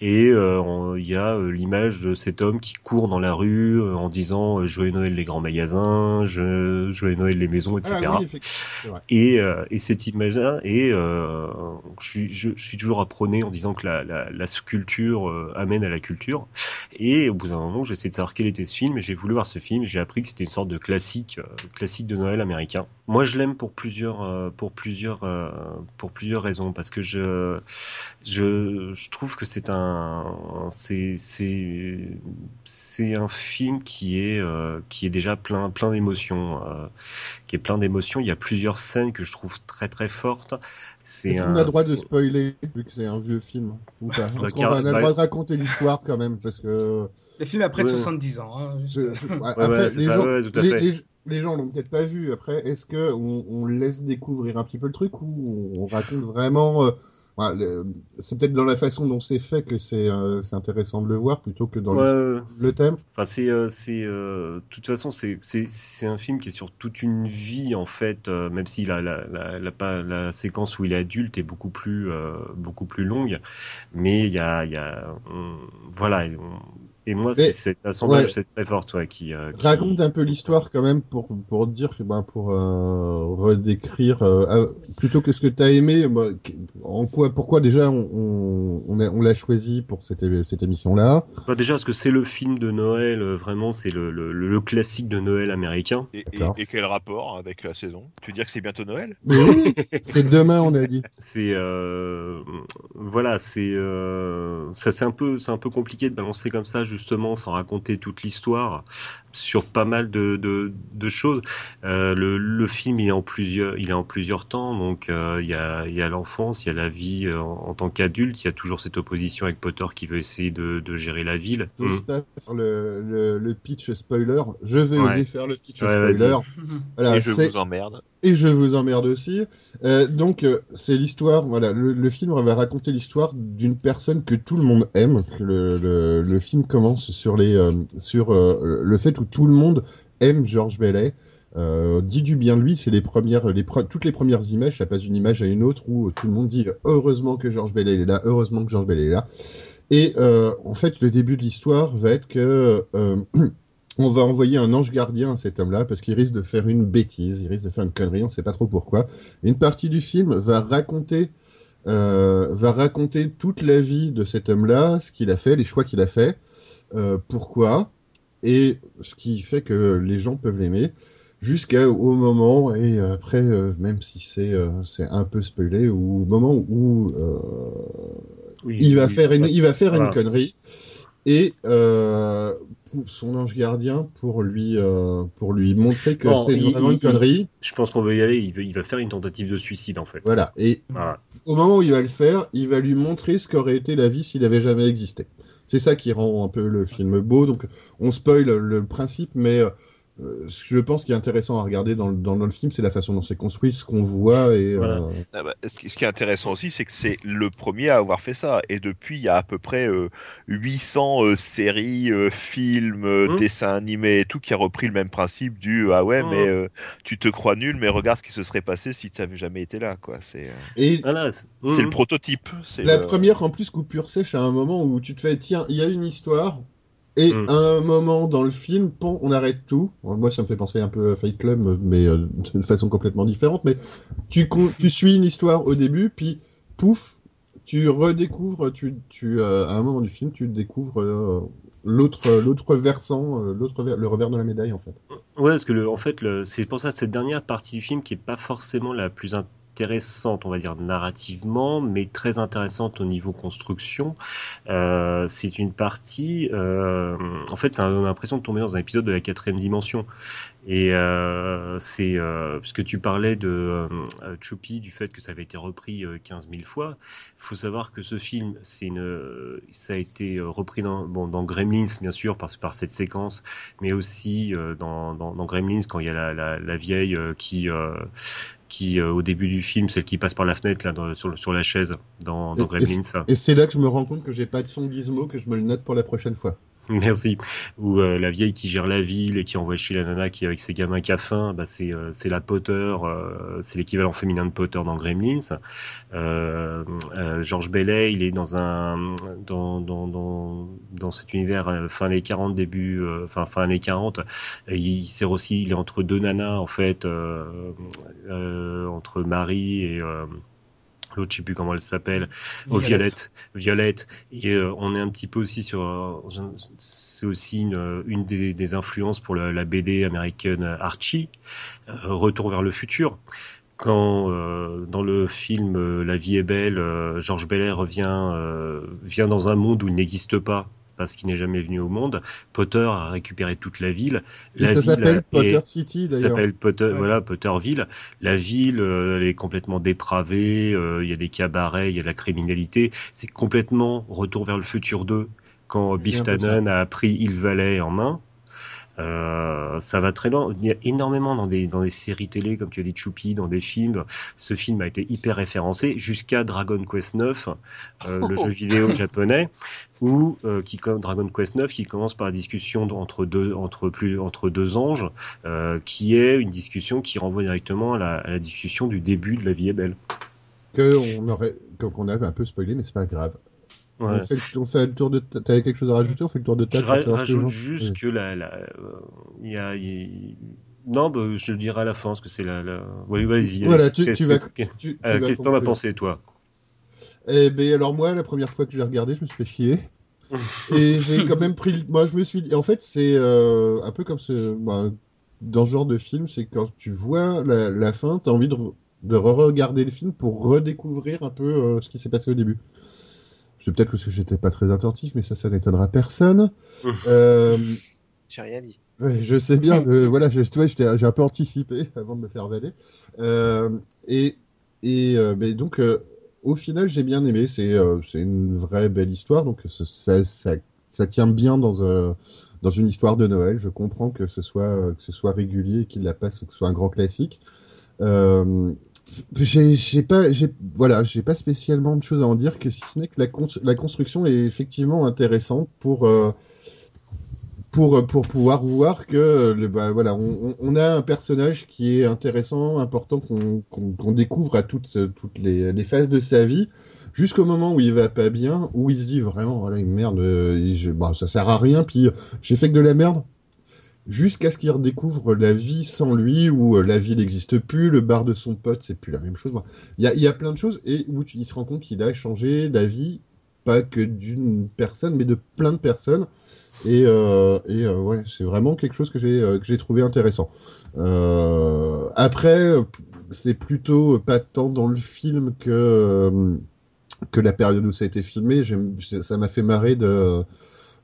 et euh, on- il y a euh, l'image de cet homme qui court dans la rue euh, en disant euh, joyeux Noël les grands magasins, je, joyeux Noël les maisons, etc. Ah oui. Et, euh, et cette image-là, et euh, je, suis, je, je suis toujours apprôné en disant que la, la, la sculpture amène à la culture. Et au bout d'un moment, j'ai essayé de savoir quel ce film, j'ai voulu voir ce film, j'ai appris que c'était une sorte de classique, euh, classique de Noël américain. Moi, je l'aime pour plusieurs, euh, pour plusieurs, euh, pour plusieurs raisons, parce que je, je, je trouve que c'est un, c'est, c'est, c'est un film qui est, euh, qui est déjà plein, plein d'émotions. euh, qui est plein d'émotions. Il y a plusieurs scènes que je trouve très très fortes. C'est qu'on a le droit de spoiler vu que c'est un vieux film pas? Bah, qu'on car- a le bah- droit de raconter l'histoire quand même parce que Le film a près de Ouais. 70 ans. hein, juste- Ouais, après ouais, c'est les ça, gens, ouais, tout à les, fait. les- les gens l'ont peut-être pas vu. Après, est-ce que on, on laisse découvrir un petit peu le truc ou on raconte vraiment euh, voilà, le- C'est peut-être dans la façon dont c'est fait que c'est euh, c'est intéressant de le voir plutôt que dans Ouais, le, le thème. Enfin, c'est, euh, c'est, de toute façon, c'est, c'est, c'est un film qui est sur toute une vie en fait, même si la, la, la, la, séquence où il est adulte est beaucoup plus, beaucoup plus longue, mais il y a, y a, on- voilà. on- et moi, c'est cet assemblage, ouais. c'est très fort, toi, qui, euh, qui- Raconte un peu l'histoire quand même pour pour dire que ben pour euh, redécrire euh, plutôt que ce que t'as aimé. bah, en quoi pourquoi déjà on on, l'a choisi pour cette cette émission là. Bah, déjà, parce que c'est le film de Noël, vraiment, c'est le, le, le classique de Noël américain. Et, et- D'accord. et quel rapport avec la saison? Tu veux dire que c'est bientôt Noël? (laughs) Oui, c'est demain on a dit. C'est euh, voilà, c'est euh, ça c'est un peu c'est un peu compliqué de balancer comme ça justement sans raconter toute l'histoire sur pas mal de, de, de choses. Euh, le, le, film il est en plusieurs, il est en plusieurs temps. Donc euh, il y a, y a l'enfance, il y a la vie euh, en, en tant qu'adulte. Il y a toujours cette opposition avec Potter qui veut essayer de, de gérer la ville. J'ose pas faire le, le, le, pitch spoiler. Je vais Ouais. oser faire le pitch Ouais, spoiler. (laughs) Voilà, Et je vous emmerde. Et je vous emmerde aussi. Euh, donc, euh, c'est l'histoire. Voilà, le, film va raconter l'histoire d'une personne que tout le monde aime. Le, film commence sur les euh, sur le fait où tout le monde aime George Bailey. Euh, dit du bien de lui, c'est les premières, toutes les premières images, ça passe d'une image à une autre où tout le monde dit heureusement que George Bailey est là, heureusement que George Bailey est là. Et en fait, le début de l'histoire va être que (clears throat) on va envoyer un ange gardien à cet homme-là parce qu'il risque de faire une bêtise, il risque de faire une connerie, on ne sait pas trop pourquoi. Une partie du film va raconter, euh, va raconter toute la vie de cet homme-là, ce qu'il a fait, les choix qu'il a fait, euh, pourquoi, et ce qui fait que les gens peuvent l'aimer. Jusqu'au moment, et après, euh, même si c'est euh, c'est un peu spoilé, ou au moment où euh, Oui, il va oui, faire une, il va faire Voilà. une connerie et euh, son ange gardien pour lui euh, pour lui montrer que Bon, c'est vraiment il- une connerie. Je pense qu'on veut y aller. Il, veut- il va faire une tentative de suicide en fait. Voilà. Et Voilà. au moment où il va le faire, il va lui montrer ce qu'aurait été la vie s'il avait jamais existé. C'est ça qui rend un peu le film beau. Donc on spoil le principe, mais euh, ce que je pense qui est intéressant à regarder dans le, dans le film, c'est la façon dont c'est construit, ce qu'on voit et Voilà. euh, Ah bah, ce qui ce qui est intéressant aussi, c'est que c'est le premier à avoir fait ça. Et depuis, il y a à peu près euh, 800 euh, séries, euh, films, Mhm. dessins animés et tout qui a repris le même principe du ah ouais, Mhm. mais euh, tu te crois nul, mais regarde ce qui se serait passé si tu n'avais jamais été là. quoi. C'est euh, et Voilà. c'est- c'est le prototype. La le- première, en plus, coupure sèche à un moment où tu te fais, tiens, il y a une histoire, et Mm. à un moment dans le film, on arrête tout. Moi, ça me fait penser un peu à Fight Club, mais euh, de façon complètement différente. Mais tu, tu suis une histoire au début, puis pouf, tu redécouvres, tu, tu, euh, à un moment du film, tu découvres euh, l'autre, l'autre versant, euh, l'autre, le revers de la médaille, en fait. Ouais, parce que le, en fait, c'est pour ça cette dernière partie du film qui est pas forcément la plus intéressante, on va dire narrativement, mais très intéressante au niveau construction. Euh, c'est une partie, euh, en fait, un- on a l'impression de tomber dans un épisode de la quatrième dimension. Et euh, c'est euh, parce que tu parlais de euh, Choupi, du fait que ça avait été repris euh, 15 000 fois. Il faut savoir que ce film, c'est une, euh, ça a été euh, repris dans, bon, dans Gremlins, bien sûr, par, par cette séquence, mais aussi euh, dans, dans, dans Gremlins quand il y a la, la, la vieille euh, qui euh, qui euh, au début du film celle qui passe par la fenêtre là dans- sur, le- sur la chaise dans, dans Et- et Gremlins. Et c'est là que je me rends compte que j'ai pas de son gizmo, que je me le note pour la prochaine fois. (laughs) Merci. Ou euh, la vieille qui gère la ville et qui envoie chez la nana qui est avec ses gamins qui a faim, bah c'est euh, la Potter, euh, c'est l'équivalent féminin de Potter dans Gremlins. Euh, euh, George Bailey, il est dans un dans dans dans, cet univers fin années 40 début enfin fin années 40, et il sert aussi il est entre deux nanas en fait entre Marie et l'autre je sais plus comment elle s'appelle Oh, Violette, Violette. Et euh, on est un petit peu aussi sur. euh, c'est aussi une, une des, des influences pour la, la BD américaine Archie, euh, Retour vers le futur. Quand euh, dans le film euh, La vie est belle, euh, Georges Bailey revient euh, vient dans un monde où il n'existe pas parce qu'il n'est jamais venu au monde. Potter a récupéré toute la ville. Et La ça ville s'appelle est- Potter City, ça d'ailleurs. s'appelle Potter, Ouais. voilà, Potterville. La ville, euh, elle est complètement dépravée. euh, Il y a des cabarets, il y a de la criminalité. C'est complètement retour vers le futur 2 quand Biff. Tannen a pris Hill Valley en main. Euh, ça va très loin. Il y a énormément dans des dans des séries télé, comme tu as dit, Choupi, dans des films. Ce film a été hyper référencé jusqu'à Dragon Quest 9, euh, le jeu vidéo (laughs) japonais, où euh, qui comme Dragon Quest 9, qui commence par la discussion entre deux entre plus entre deux anges, euh, qui est une discussion qui renvoie directement à la, à la discussion du début de La Vie est belle. Que on aurait, qu'on avait un peu spoilé, mais c'est pas grave. Ouais. On, fait le, on fait le tour de. ta- T'avais quelque chose à rajouter On fait le tour de Je table. ra- que rajoute juste que la, la, il y a, non, bah, je le dirai à la fin, parce que c'est la, la... Oui, vas-y. Voilà, tu, vas. qu'est-ce que t'en as pensé, toi Eh ben alors moi, la première fois que j'ai regardé, je me suis fait chier. Et (laughs) j'ai quand même pris. Moi, je me suis dit. En fait, c'est euh, un peu comme ce. bah, dans ce genre de film, c'est quand tu vois la, la fin, t'as envie de, re- de re-regarder le film pour redécouvrir un peu euh, ce qui s'est passé au début. C'est peut-être parce que j'étais pas très attentif, mais ça, ça n'étonnera personne. Euh, J'ai rien dit. Ouais, je sais bien, (laughs) euh, voilà, je, tu vois, j'étais- j'ai un peu anticipé (laughs) avant de me faire valer. Euh, et et euh, donc, euh, au final, j'ai bien aimé. C'est euh, une vraie belle histoire, donc ça, ça, ça, ça tient bien dans, euh, dans une histoire de Noël. Je comprends que ce soit, euh, que ce soit régulier, qu'il la passe, que ce soit un grand classique. Euh, j'ai pas, voilà, j'ai pas spécialement de choses à en dire que si ce n'est que la, con- la construction est effectivement intéressante pour euh, pour, pour pouvoir voir que euh, le, bah, voilà, on, on- a un personnage qui est intéressant, important, qu'on qu'on- qu'on découvre à toutes, toutes les, les phases de sa vie, jusqu'au moment où il va pas bien, où il se dit vraiment, voilà, une merde, euh, je- bah, ça sert à rien, puis euh, j'ai fait que de la merde. Jusqu'à ce qu'il redécouvre la vie sans lui, où euh, la vie n'existe plus, le bar de son pote, c'est plus la même chose. Il y a, y a plein de choses, et où il se rend compte qu'il a changé la vie, pas que d'une personne, mais de plein de personnes. Et, euh, et euh, ouais, c'est vraiment quelque chose que j'ai euh, j'ai trouvé intéressant. Après, c'est plutôt pas tant dans le film que que la période où ça a été filmé. Ça m'a fait marrer de.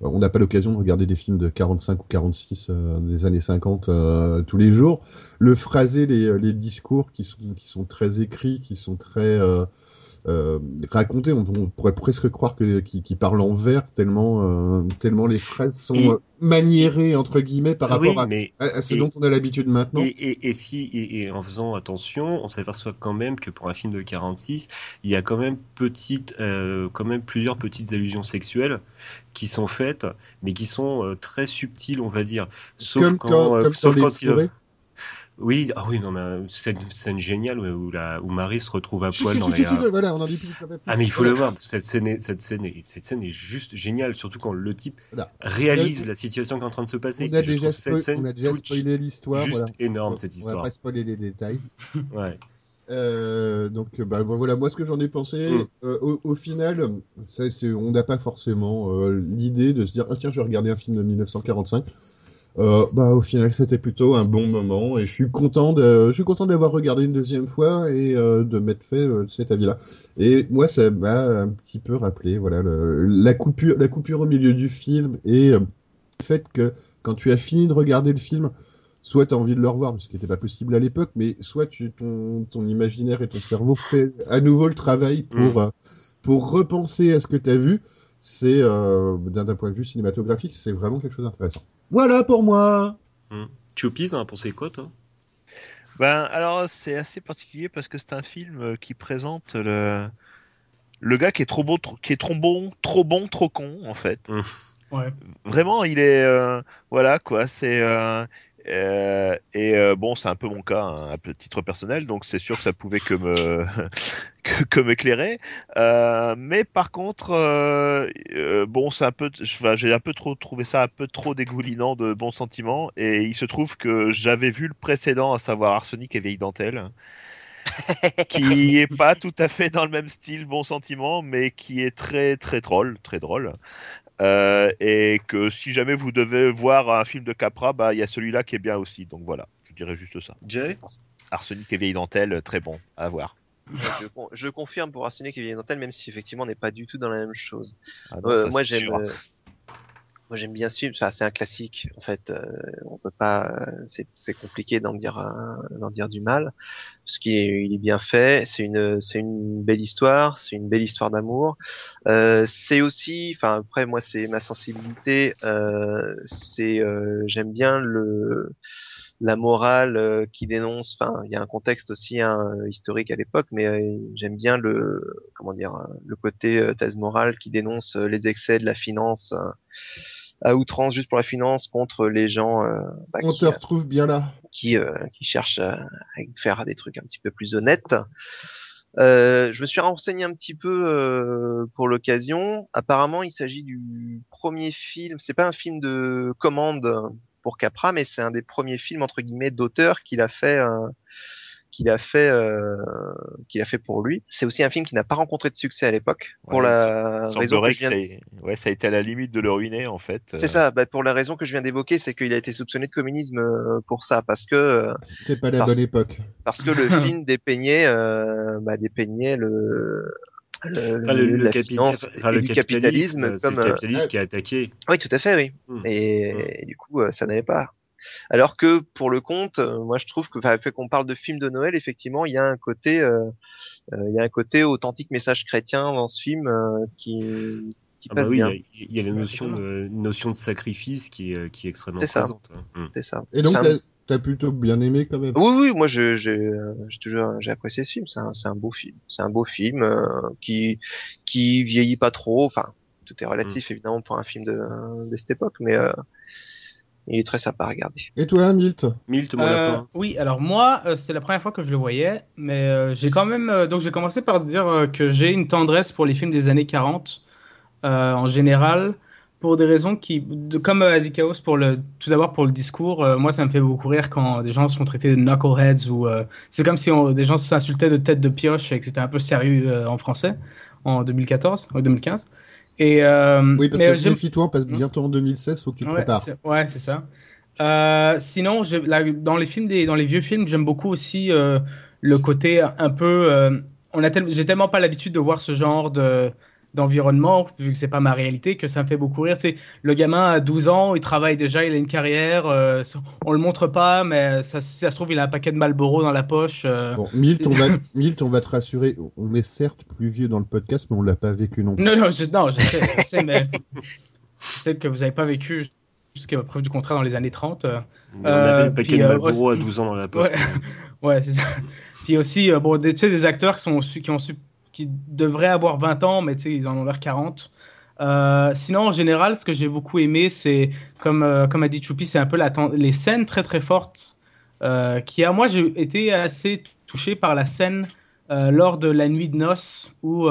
On n'a pas l'occasion de regarder des films de 45 ou 46 euh, des années 50 euh, tous les jours. Le phraser les, discours qui sont qui sont très écrits, qui sont très euh, racontés. On, on pourrait presque croire que qu'ils qu'ils parlent en vers tellement euh, tellement les phrases sont Et- euh, maniérées entre guillemets par Ah oui, rapport à, mais à, à ce et- dont on a l'habitude maintenant. Et, et, et si et, et en faisant attention, on s'aperçoit quand même que pour un film de 46, il y a quand même petite, euh, quand même plusieurs petites allusions sexuelles qui sont faites, mais qui sont euh, très subtiles, on va dire. Sauf comme quand, quand, euh, comme sauf quand il. Oui, ah oui, non, mais euh, scène, scène géniale où, où la, où Marie se retrouve à Si, poil si, dans si, les. voilà, on dit. Ah mais il faut Voilà. le voir, cette scène, est, cette scène, est, cette scène est juste géniale, surtout quand le type Voilà. réalise a- la situation qui est en train de se passer. On a déjà, cette scène on a déjà toute spoilé l'histoire. juste voilà. énorme cette On va histoire. pas spoiler les détails. (laughs) Ouais. Euh, donc, bah, bon, voilà, moi, ce que j'en ai pensé, Mm. euh, au, au final, ça, on n'a pas forcément euh, l'idée de se dire, ah tiens, je vais regarder un film de 1945. Euh, bah, au final, c'était plutôt un bon moment et je suis content de, je suis content d'avoir regardé une deuxième fois et euh, de m'être fait euh, cet avis-là. Et moi, ça m'a un petit peu rappelé, voilà, le- la coupure, la coupure au milieu du film et euh, le fait que quand tu as fini de regarder le film, soit tu as envie de le revoir, ce qui n'était pas possible à l'époque, mais soit tu, ton, ton imaginaire et ton cerveau fait à nouveau le travail pour, euh, pour repenser à ce que tu as vu. C'est, euh, d'un point de vue cinématographique, c'est vraiment quelque chose d'intéressant. Voilà pour moi Choupi, t'en as pensé quoi, toi Ben, alors, c'est assez particulier parce que c'est un film euh, qui présente le, le gars qui est trop beau, trop- qui est trop bon, trop bon, trop con, en fait. Ouais. Vraiment, il est. euh, voilà, quoi. C'est. euh, euh, et euh, bon, c'est un peu mon cas, hein, à titre personnel, donc c'est sûr que ça pouvait que me (laughs) que, que m'éclairer. Euh, mais par contre, bon, c'est un peu, j'ai un peu trop trouvé ça un peu trop dégoulinant de bons sentiments, et il se trouve que j'avais vu le précédent, à savoir Arsenic et Vieille Dentelle, (laughs) qui est pas tout à fait dans le même style bon sentiment, mais qui est très très drôle, très drôle. Euh, et que si jamais vous devez voir un film de Capra, bah il y a celui-là qui est bien aussi. Donc voilà, je dirais juste ça. Jay Arsenic et vieille dentelle, très bon à voir. Je, con- je confirme pour Arsenic et Vieille Dentelle, même si effectivement on n'est pas du tout dans la même chose. Ah non, Euh, moi j'aime euh, moi j'aime bien film Enfin, c'est un classique en fait euh, on peut pas euh, c'est compliqué d'en dire un- d'en dire du mal. Parce qu'il est, il est bien fait c'est une c'est une belle histoire c'est une belle histoire d'amour. Euh, c'est aussi enfin après moi c'est ma sensibilité euh, c'est euh, j'aime bien le la morale euh, qui dénonce enfin il y a un contexte aussi hein, historique à l'époque mais euh, j'aime bien le comment dire euh, le côté euh, thèse morale qui dénonce euh, les excès de la finance euh, à outrance juste pour la finance contre les gens euh, bah, On qui, te retrouve bien là. qui, euh, qui cherchent à, à faire des trucs un petit peu plus honnêtes. Euh, je me suis renseigné un petit peu euh, pour l'occasion. Apparemment, il s'agit du premier film. C'est pas un film de commande pour Capra, mais c'est un des premiers films entre guillemets d'auteur qu'il a fait, euh, qu'il a fait, euh, qu'il a fait pour lui. C'est aussi un film qui n'a pas rencontré de succès à l'époque pour Ouais, la raison que je viens. ça, ouais, ça a été à la limite de le ruiner en fait. C'est Euh, ça. Bah, pour la raison que je viens d'évoquer, c'est qu'il a été soupçonné de communisme euh, pour ça, parce que C'était pas la Parce- bonne époque. parce que le (laughs) film dépeignait, euh, bah, dépeignait le le, Enfin, le, milieu de le la capi- finance enfin, et le du capitalisme, capitalisme c'est le euh, capitalisme qui a attaqué. oui tout à fait oui Hmm. et, et du coup ça n'allait pas Alors que pour le compte, euh, moi je trouve que, enfin, fait qu'on parle de film de Noël, effectivement, il y a un côté, euh, euh, il y a un côté authentique message chrétien dans ce film euh, qui, qui Ah bah passe oui, il y bien. a- il y, a la notion de, une notion de sacrifice qui est, qui est extrêmement C'est ça. présente. hein. Mm. C'est ça. Et donc, un- t'as plutôt bien aimé quand même. Oui, oui, moi j'ai, toujours, j'ai apprécié ce film. C'est un, beau film. C'est un beau film euh, qui, qui vieillit pas trop. Enfin, tout est relatif Mm. évidemment pour un film de, de cette époque, mais euh, il est très sympa à regarder. Et toi, Milt Milt, mon Euh, lapin. oui, alors moi, euh, c'est la première fois que je le voyais, mais euh, j'ai quand même. euh, donc, j'ai commencé par dire euh, que j'ai une tendresse pour les films des années 40 euh, en général, pour des raisons qui. de- comme a dit Chaos, pour le, tout d'abord pour le discours, euh, moi, ça me fait beaucoup rire quand des gens sont traités de knuckleheads ou. euh, c'est comme si on- des gens s'insultaient de tête de pioche et que c'était un peu sérieux euh, en français en 2014 ou 2015. Et, euh, Oui, parce mais, que méfie-toi, on passe bientôt en 2016, faut que tu te Ouais, prépares. Ouais, c'est ça. Euh, sinon, je- là, dans les films des, dans les vieux films, j'aime beaucoup aussi euh, le côté un peu. euh, on a tel- j'ai tellement pas l'habitude de voir ce genre de d'environnement vu que c'est pas ma réalité que ça me fait beaucoup rire. Tu sais, le gamin a 12 ans, il travaille déjà, il a une carrière. euh, on le montre pas, mais ça, si ça se trouve, il a un paquet de Marlboro dans la poche. euh. Bon, Milt, on va, (laughs) Milt, on va te rassurer. On est certes plus vieux dans le podcast, mais on l'a pas vécu non plus. Non, non, je, non, je sais, je sais, mais je sais que vous avez pas vécu jusqu'à preuve du contraire dans les années 30. euh. on avait le puis, paquet de euh, Marlboro à aussi- 12 ans dans la poche. Ouais, (laughs) ouais c'est ça. Puis aussi, euh, bon, des, tu sais, des acteurs qui, sont, su- qui, ont su, qui devraient avoir 20 ans, mais tu sais, ils en ont l'air 40. Euh, sinon, en général, ce que j'ai beaucoup aimé, c'est, comme, euh, comme a dit Choupi, c'est un peu les scènes très très fortes. Euh, qui a, moi, j'ai été assez touché par la scène lors de la nuit de noces où,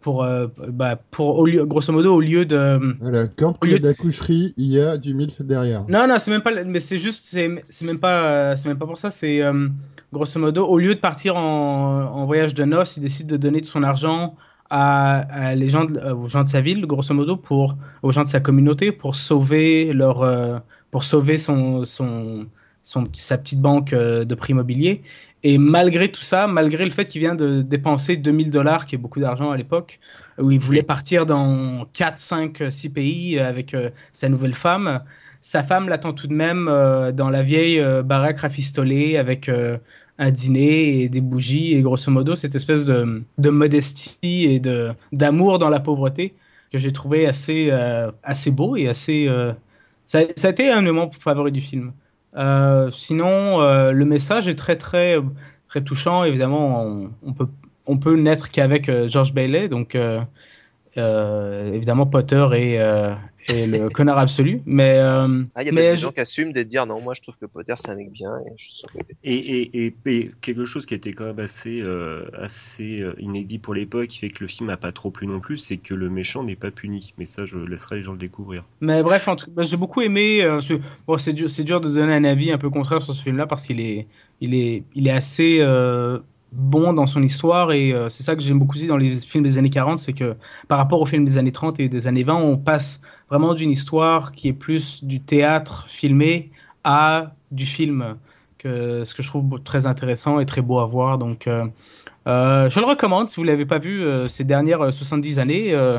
pour, euh, bah, pour au lieu, grosso modo, au lieu de. Voilà, quand il y a de la coucherie, il y a du Milt derrière. Non, non, c'est même pas, mais c'est juste, c'est même pas, euh, c'est même pas pour ça. C'est euh, grosso modo, au lieu de partir en, en voyage de noces, il décide de donner de son argent à, à les gens, de- euh, aux gens de sa ville, grosso modo, pour aux gens de sa communauté, pour sauver leur, euh, pour sauver son, son, son sa petite banque euh, de prix immobilier. Et malgré tout ça, malgré le fait qu'il vient de dépenser 2000 dollars, qui est beaucoup d'argent à l'époque, où il voulait partir dans 4, 5, 6 pays avec euh, sa nouvelle femme, sa femme l'attend tout de même euh, dans la vieille euh, baraque rafistolée avec euh, un dîner et des bougies et grosso modo cette espèce de, de modestie et de d'amour dans la pauvreté que j'ai trouvé assez euh, assez beau et assez euh, ça, ça a été un moment favori du film. Euh, sinon euh, le message est très très très touchant. Évidemment on, peut on peut n'être qu'avec euh, George Bailey. Donc évidemment Potter euh, et le (laughs) connard absolu mais euh, Ah, il y a mais des je- gens qui assument de dire non, moi je trouve que Potter c'est un mec bien et je suis sur le côté. Et, et, et, et quelque chose qui était quand même assez, euh, assez euh, inédit pour l'époque, qui fait que le film n'a pas trop plu non plus, c'est que le méchant n'est pas puni. Mais ça, je laisserai les gens le découvrir. Mais bref, en tout- bah, j'ai beaucoup aimé. euh, ce- bon, c'est dur, de donner un avis un peu contraire sur ce film-là parce qu'il est, il est, il est assez euh, bon dans son histoire et euh, c'est ça que j'aime beaucoup aussi dans les films des années 40, c'est que par rapport aux films des années 30 et des années 20, on passe vraiment d'une histoire qui est plus du théâtre filmé à du film, que, ce que je trouve très intéressant et très beau à voir. Donc, euh, euh, je le recommande si vous l'avez pas vu euh, ces dernières euh, 70 années. euh,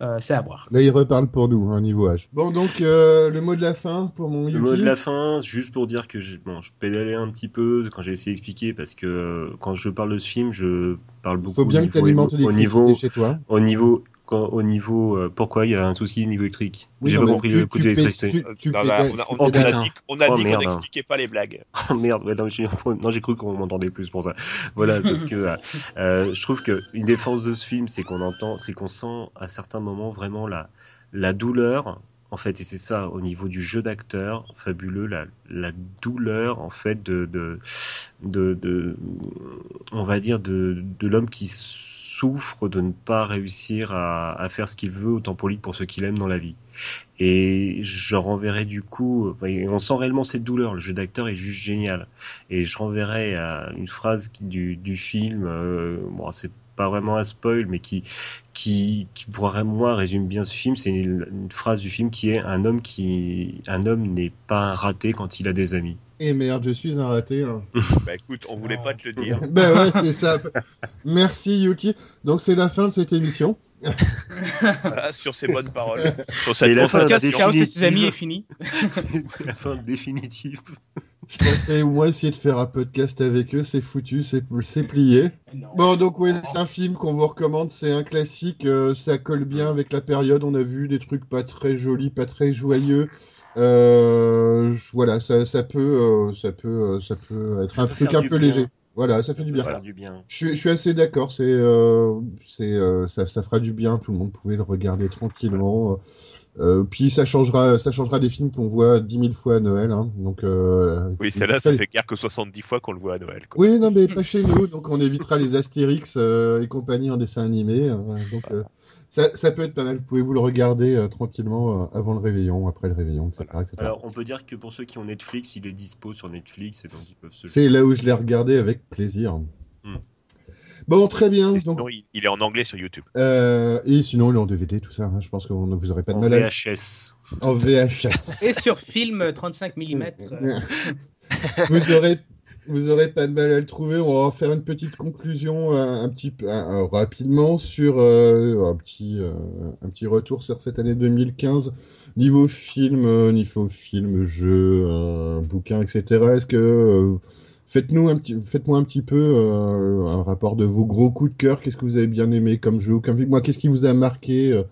euh, c'est à voir. Là, il reparle pour nous, hein, niveau âge. Bon, donc, euh, le mot de la fin pour mon Le Yuki. mot de la fin, juste pour dire que je, bon, je pédalais un petit peu quand j'ai essayé d'expliquer, parce que euh, quand je parle de ce film, je parle beaucoup Faut bien au que niveau, alimentes au l'électricité niveau, chez toi. au niveau, au niveau, euh, pourquoi il y a un souci au niveau électrique? Oui, j'ai pas compris tu- le coup de l'électricité. on a, dit, on a Oh, dit qu'on n'expliquait pas les blagues. (laughs) Oh merde, ouais, non, j'ai cru qu'on m'entendait plus pour ça. (laughs) Voilà, parce que euh, euh, je trouve que une des forces de ce film, c'est qu'on entend, c'est qu'on sent à certains moments vraiment la la douleur. En fait, et c'est ça au niveau du jeu d'acteur fabuleux, la, la douleur en fait de de, de, de on va dire de, de l'homme qui souffre de ne pas réussir à, faire ce qu'il veut autant pour lui pour ce qu'il aime dans la vie. Et je renverrai du coup, et on sent réellement cette douleur. Le jeu d'acteur est juste génial. Et je renverrai à une phrase du, film. euh, bon, c'est pas vraiment un spoil, mais qui qui pour moi résume bien ce film. C'est une, une phrase du film qui est un homme qui un homme n'est pas raté quand il a des amis. Et merde, je suis un raté. hein. (laughs) Bah écoute, on voulait pas te le dire. ben ouais, c'est ça. Merci Yuki. Donc c'est la fin de cette émission. (laughs) Ah, sur ces bonnes paroles. Sur Et cette la fin et ses amis définitive. est fini. (laughs) la fin définitive. Je pensais au moins essayer de faire un podcast avec eux, c'est foutu, c'est plié. Bon, donc oui, c'est un film qu'on vous recommande, c'est un classique, euh, ça colle bien avec la période, on a vu des trucs pas très jolis, pas très joyeux. Euh, voilà, ça, ça peut, euh, ça peut, euh, ça peut être Ça un peut truc un peu bien. léger. Voilà, ça fait du bien. Faire du bien. Je suis, je suis assez d'accord, c'est, euh, c'est, euh, ça, ça fera du bien, tout le monde pouvait le regarder tranquillement. Euh, puis ça changera, ça changera des films qu'on voit 10 000 fois à Noël. Hein, donc, euh, Oui, celle-là, ça fait guère que 70 fois qu'on le voit à Noël. quoi. Oui, non, mais pas chez nous, donc on évitera les Astérix euh, et compagnie en dessin animé. euh, donc euh, ça, ça peut être pas mal. Vous pouvez vous le regarder euh, tranquillement euh, avant le réveillon, après le réveillon, etc. etc. Alors, on peut dire que pour ceux qui ont Netflix, il est dispo sur Netflix et donc ils peuvent se C'est là où je l'ai regardé avec plaisir. Hmm. Bon, très bien. Et Donc, sinon, il, il est en anglais sur YouTube. euh, et sinon, il est en DVD, tout ça. hein, je pense que vous n'aurez pas de en mal à... VHS. En VHS. (laughs) Et sur film 35 mm. (laughs) vous aurez vous aurez pas de mal à le trouver. On va faire une petite conclusion euh, un petit euh, rapidement sur euh, un petit euh, un petit retour sur cette année 2015 niveau film, euh, niveau film, jeu, euh, bouquin, etc. Est-ce que euh, Faites-nous un petit, faites-moi un petit peu euh, un rapport de vos gros coups de cœur. Qu'est-ce que vous avez bien aimé comme jeu ou comme film? Moi, qu'est-ce qui vous a marqué euh,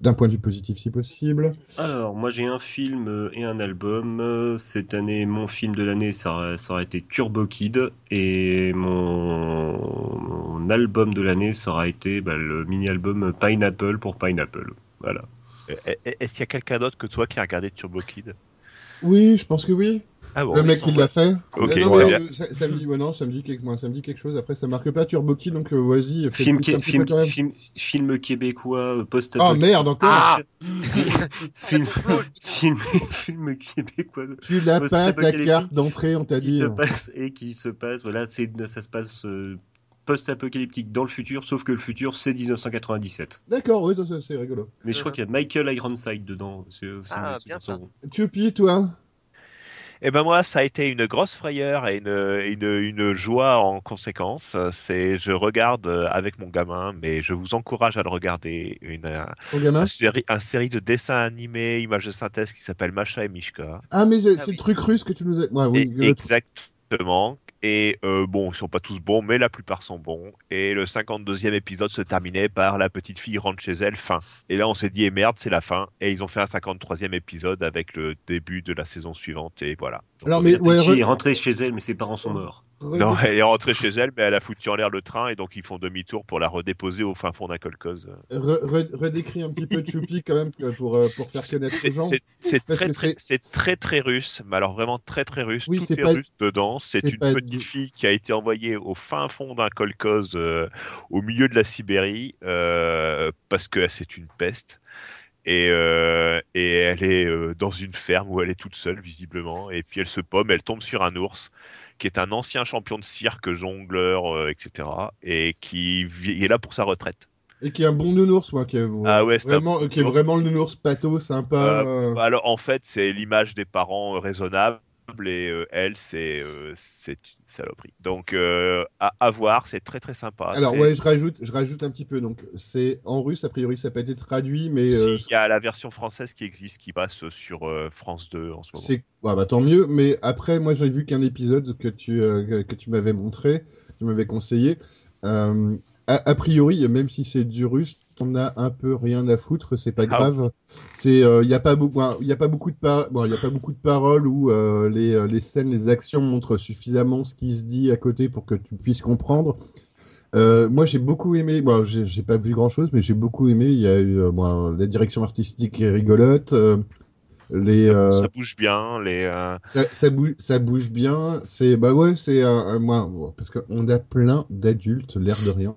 d'un point de vue positif, si possible? Alors, moi j'ai un film euh, et un album. Cette année, mon film de l'année, ça, aurait- ça aurait été Turbo Kid. Et mon, mon album de l'année, ça aurait été bah, le mini-album Pineapple pour Pineapple. Voilà. Est-ce qu'il y a quelqu'un d'autre que toi qui a regardé Turbo Kid? Oui, je pense que oui. Ah bon le mec qui l'a fait. Ok, Euh, non, très mais, bien. euh, ça, ça me dit, ouais, non, ça me dit quelque, moi, ça me dit quelque chose. Après, ça marque pas Turbo Kid, donc euh, vas-y. Film, qui- film, film, film québécois euh, Oh post-apocalyptique. merde, encore. Ah (laughs) film, film, film québécois tu l'as pas ta carte d'entrée, on t'a qui dit. se hein. passe et qui se passe. Voilà, c'est ça se passe euh, post-apocalyptique dans le futur, sauf que le futur c'est 1997. D'accord, oui, c'est rigolo. Mais je crois qu'il y a Michael Ironside dedans. C'est Ah, rôle. Tupi, toi Eh ben moi, ça a été une grosse frayeur et une, une, une joie en conséquence. C'est, je regarde euh, avec mon gamin, mais je vous encourage à le regarder. Une, un, série, un série de dessins animés, images de synthèse qui s'appelle Macha et Mishka. Ah, mais Ah c'est oui. le truc russe que tu nous as. Ouais, oui, Et- le truc- exactement. Et euh, bon, ils sont pas tous bons, mais la plupart sont bons. Et le 52e épisode se terminait par la petite fille rentre chez elle, fin. Et là, on s'est dit, eh merde, c'est la fin. Et ils ont fait un 53e épisode avec le début de la saison suivante. Et voilà. Donc, Alors, mais La petite ouais, fille re- est rentrée chez elle, mais ses parents sont morts. Non, elle est rentrée chez elle, mais elle a foutu en l'air le train et donc ils font demi-tour pour la redéposer au fin fond d'un re- re- redécris un petit peu Tupi quand même pour, euh, pour faire connaître aux gens. c'est- très, très, c'est très très russe, mais alors vraiment très très russe. Oui, Tout c'est est pas- russe dedans. C'est une pas petite fille qui a été envoyée au fin fond d'un kolkhoz euh, au milieu de la Sibérie euh, parce que c'est une peste. Et, euh, et elle est dans une ferme où elle est toute seule visiblement. Et puis elle se pomme, elle tombe sur un ours qui est un ancien champion de cirque, jongleur, etc. Et qui est là pour sa retraite. Et qui est un bon nounours, moi, qui est, Ah ouais, un vraiment, qui est vraiment le nounours pato, sympa. euh. Alors en fait, c'est l'image des parents raisonnables et euh, elle, c'est euh, c'est une saloperie. Donc euh, à, à voir, c'est très très sympa. Alors, ouais, je rajoute, je rajoute un petit peu. Donc, c'est en russe, a priori, ça n'a pas été traduit, mais Si, il y a la version française qui existe, qui passe sur France 2 en ce moment. c'est. Ouais, bah, tant mieux. Mais après, moi, j'avais vu qu'un épisode que tu, que tu m'avais montré, tu m'avais conseillé. Euh, a, a priori, même si c'est du russe, on a un peu rien à foutre, c'est pas Ah grave. C'est, il y a pas beaucoup, il y a pas beaucoup de par... bon, y a pas beaucoup de paroles où euh, les, euh, les scènes, les actions montrent suffisamment ce qui se dit à côté pour que tu puisses comprendre. Euh, moi, j'ai beaucoup aimé. Bon, j'ai pas vu grand chose, mais j'ai beaucoup aimé. Il y a eu euh, bon, la direction artistique est rigolote. euh, les, euh, Ça bouge bien, les. euh, ça, ça bouge, ça bouge bien. C'est bah ouais, c'est moi parce qu'on a plein d'adultes, l'air de rien,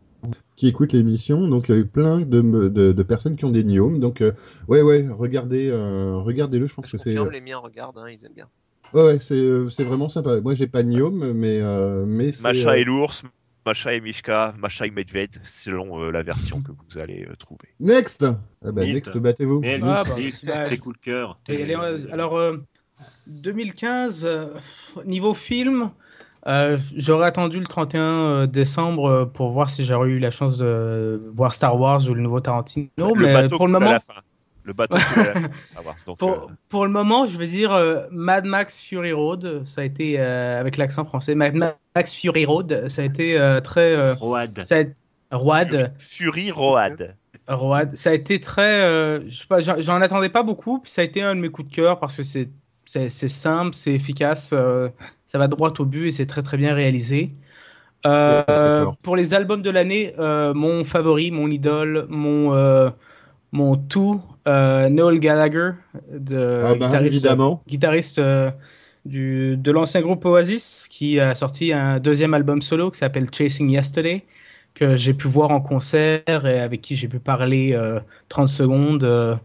qui écoutent l'émission. Donc il y a eu plein de, me- de, de personnes qui ont des gnomes. Donc euh, ouais ouais, regardez euh, regardez-le. Je pense Je que c'est les miens regardent, hein, ils aiment bien. ouais ouais, c'est euh, c'est vraiment sympa. Moi j'ai pas de gnome, mais euh, mais c'est Macha euh, et l'ours, Macha et Mishka, Macha et Medved, selon euh, la version que vous allez euh, trouver. next. Ah bah next, battez-vous. Ah, bah, tes coups de cœur. Euh, alors, euh, 2015, euh, niveau film, Euh, J'aurais attendu le 31 décembre euh, pour voir si j'aurais eu la chance de voir Star Wars ou le nouveau Tarantino. le mais bateau pour le à moment, la fin. Le bateau (laughs) Star Wars. Donc, pour, euh, pour le moment, je veux dire euh, Mad Max Fury Road, ça a été euh, avec l'accent français. Mad Max Fury Road, ça a été euh, très euh, Road. ça a été- Road, Fury Road. Road, ça a été très, euh, je j'en attendais pas beaucoup, puis ça a été un de mes coups de cœur parce que c'est simple, c'est efficace, euh, ça va droit au but et c'est très très bien réalisé. Euh, pour les albums de l'année, euh, mon favori, mon idole, mon euh, mon tout, Noel Gallagher, de Ah bah, guitariste, évidemment. guitariste du, de l'ancien groupe Oasis, qui a sorti un deuxième album solo qui s'appelle Chasing Yesterday, que j'ai pu voir en concert et avec qui j'ai pu parler euh, 30 secondes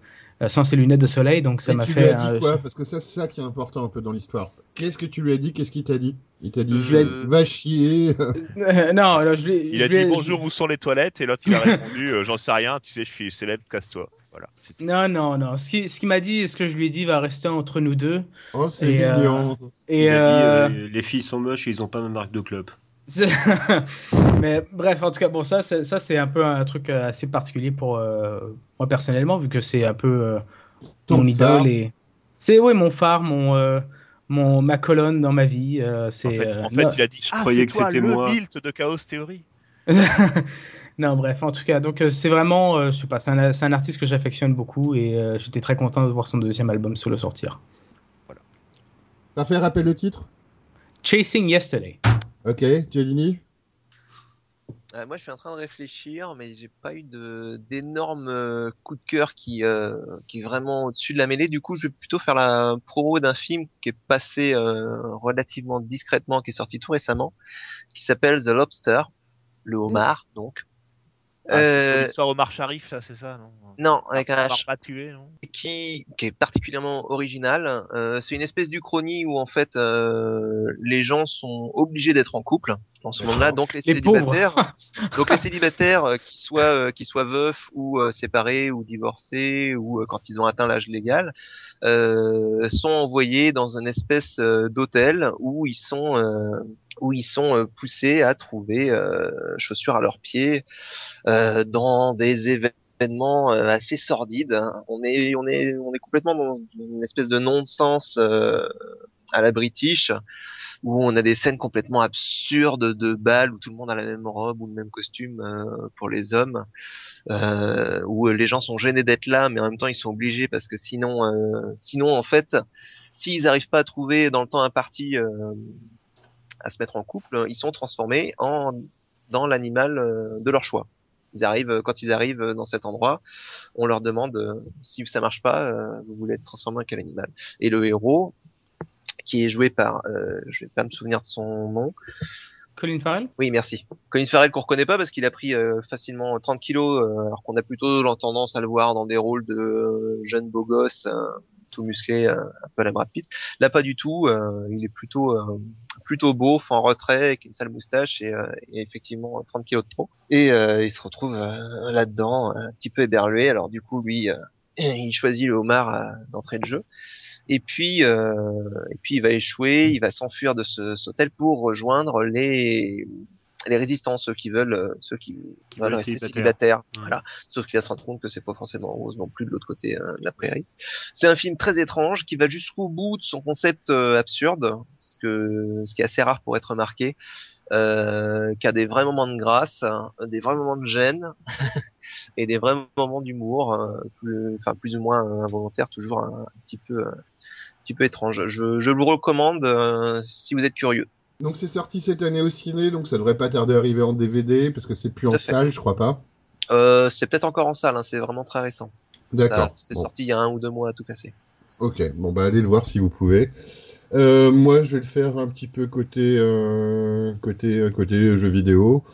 sans ses lunettes de soleil. Donc ça m'a fait. lui as dit un- quoi Parce que ça, c'est ça qui est important un peu dans l'histoire. Qu'est-ce que tu lui as dit Qu'est-ce qu'il t'a dit Il t'a dit Je ai- va chier. Euh, non, non, je lui, Il je a dit bonjour, où sont les toilettes Et l'autre, il a (laughs) répondu euh, j'en sais rien, tu sais, je suis célèbre, casse-toi. Voilà. Non, non, non. Ce qui- ce qu'il m'a dit et ce que je lui ai dit va rester entre nous deux. Oh, c'est Et, euh, mignon. Et il a euh, dit euh, les filles sont moches et ils ont pas ma marque de club. (laughs) Mais bref, en tout cas, bon, ça, c'est- ça c'est un peu un truc euh, assez particulier pour euh, moi personnellement, vu que c'est un peu euh, Ton mon idole et c'est oui mon phare, mon euh, mon ma colonne dans ma vie. euh, c'est En fait, euh, en fait, non- il a dit Je ah, croyais c'est que toi, c'était le moi. Milt de Chaos Theory. (laughs) non, bref, en tout cas, donc c'est vraiment, euh, je sais pas, c'est un, c'est un artiste que j'affectionne beaucoup et euh, j'étais très content de voir son deuxième album solo sortir. T'as fait rappel le titre? Chasing Yesterday. Ok, Giannini Euh, moi, je suis en train de réfléchir, mais j'ai pas eu d'énormes euh, coups de cœur qui euh, est vraiment au-dessus de la mêlée. Du coup, je vais plutôt faire la promo d'un film qui est passé euh, relativement discrètement, qui est sorti tout récemment, qui s'appelle The Lobster, le homard, donc. Ah, Euh, l'histoire Omar Sharif, là, c'est ça, non? Non, avec un H. pas tué, non? Qui, qui est particulièrement original. Euh, c'est une espèce d'uchronie où en fait euh, les gens sont obligés d'être en couple dans ce monde-là. Donc les, Les célibataires, (laughs) donc les célibataires euh, qui soient euh, qui soient veufs ou euh, séparés ou divorcés ou euh, quand ils ont atteint l'âge légal, euh, sont envoyés dans une espèce euh, d'hôtel où ils sont euh, où ils sont euh, poussés à trouver euh, chaussures à leurs pieds euh, dans des événements assez sordides. hein. On est, on est, on est complètement dans une espèce de non-sens à la British où on a des scènes complètement absurdes de balles où tout le monde a la même robe ou le même costume euh, pour les hommes, euh, où les gens sont gênés d'être là, mais en même temps ils sont obligés parce que sinon, euh, sinon en fait, s'ils n'arrivent pas à trouver dans le temps imparti euh, à se mettre en couple, ils sont transformés en dans l'animal euh, de leur choix. Ils arrivent quand ils arrivent dans cet endroit, on leur demande euh, si ça marche pas, euh, vous voulez être transformé en quel animal? Et le héros, qui est joué par, euh, je vais pas me souvenir de son nom. Colin Farrell? Oui, merci. Colin Farrell qu'on reconnaît pas parce qu'il a pris euh, facilement 30 kilos, euh, alors qu'on a plutôt tendance à le voir dans des rôles de euh, jeune beau gosse, euh, tout musclé, euh, un peu à la Brad Pitt. Là, pas du tout. euh, il est plutôt euh, plutôt beau, en retrait, avec une sale moustache et, euh, effectivement 30 kilos de trop. Et euh, il se retrouve euh, là-dedans, un petit peu éberlué. Alors du coup, lui, euh, (clears throat) il choisit le homard euh, d'entrée de jeu. Et puis, euh, et puis il va échouer, il va s'enfuir de ce, cet hôtel pour rejoindre les les résistants, ceux qui veulent, euh, ceux qui, Qui veulent rester célibataires. Ouais. Voilà. Sauf qu'il va se rendre compte que c'est pas forcément rose non plus de l'autre côté euh, de la prairie. C'est un film très étrange qui va jusqu'au bout de son concept euh, absurde, ce que ce qui est assez rare pour être remarqué, euh, qui a des vrais moments de grâce, hein, des vrais moments de gêne (laughs) et des vrais moments d'humour, euh, plus, enfin plus ou moins involontaires, toujours un, un petit peu, un petit peu étrange. Je, je vous recommande euh, si vous êtes curieux. Donc c'est sorti cette année au ciné, donc ça devrait pas tarder à arriver en DVD, parce que c'est plus Tout en fait. salle, je crois pas. Euh, c'est peut-être encore en salle, hein, c'est vraiment très récent. D'accord. C'est Bon. sorti il y a un ou deux mois à tout casser. Ok, bon bah allez le voir si vous pouvez. Euh, moi je vais le faire un petit peu côté euh, côté côté jeux vidéo.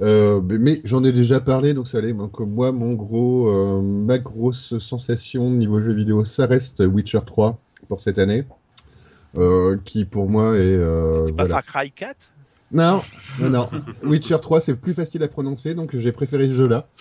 Euh, mais j'en ai déjà parlé donc ça allait. Donc moi mon gros euh, ma grosse sensation niveau jeux vidéo ça reste Witcher 3 pour cette année. Euh, qui pour moi est euh, Pas voilà. Far Cry 4 Non, non, non. (laughs) Witcher 3, c'est plus facile à prononcer, donc j'ai préféré ce jeu-là. (laughs)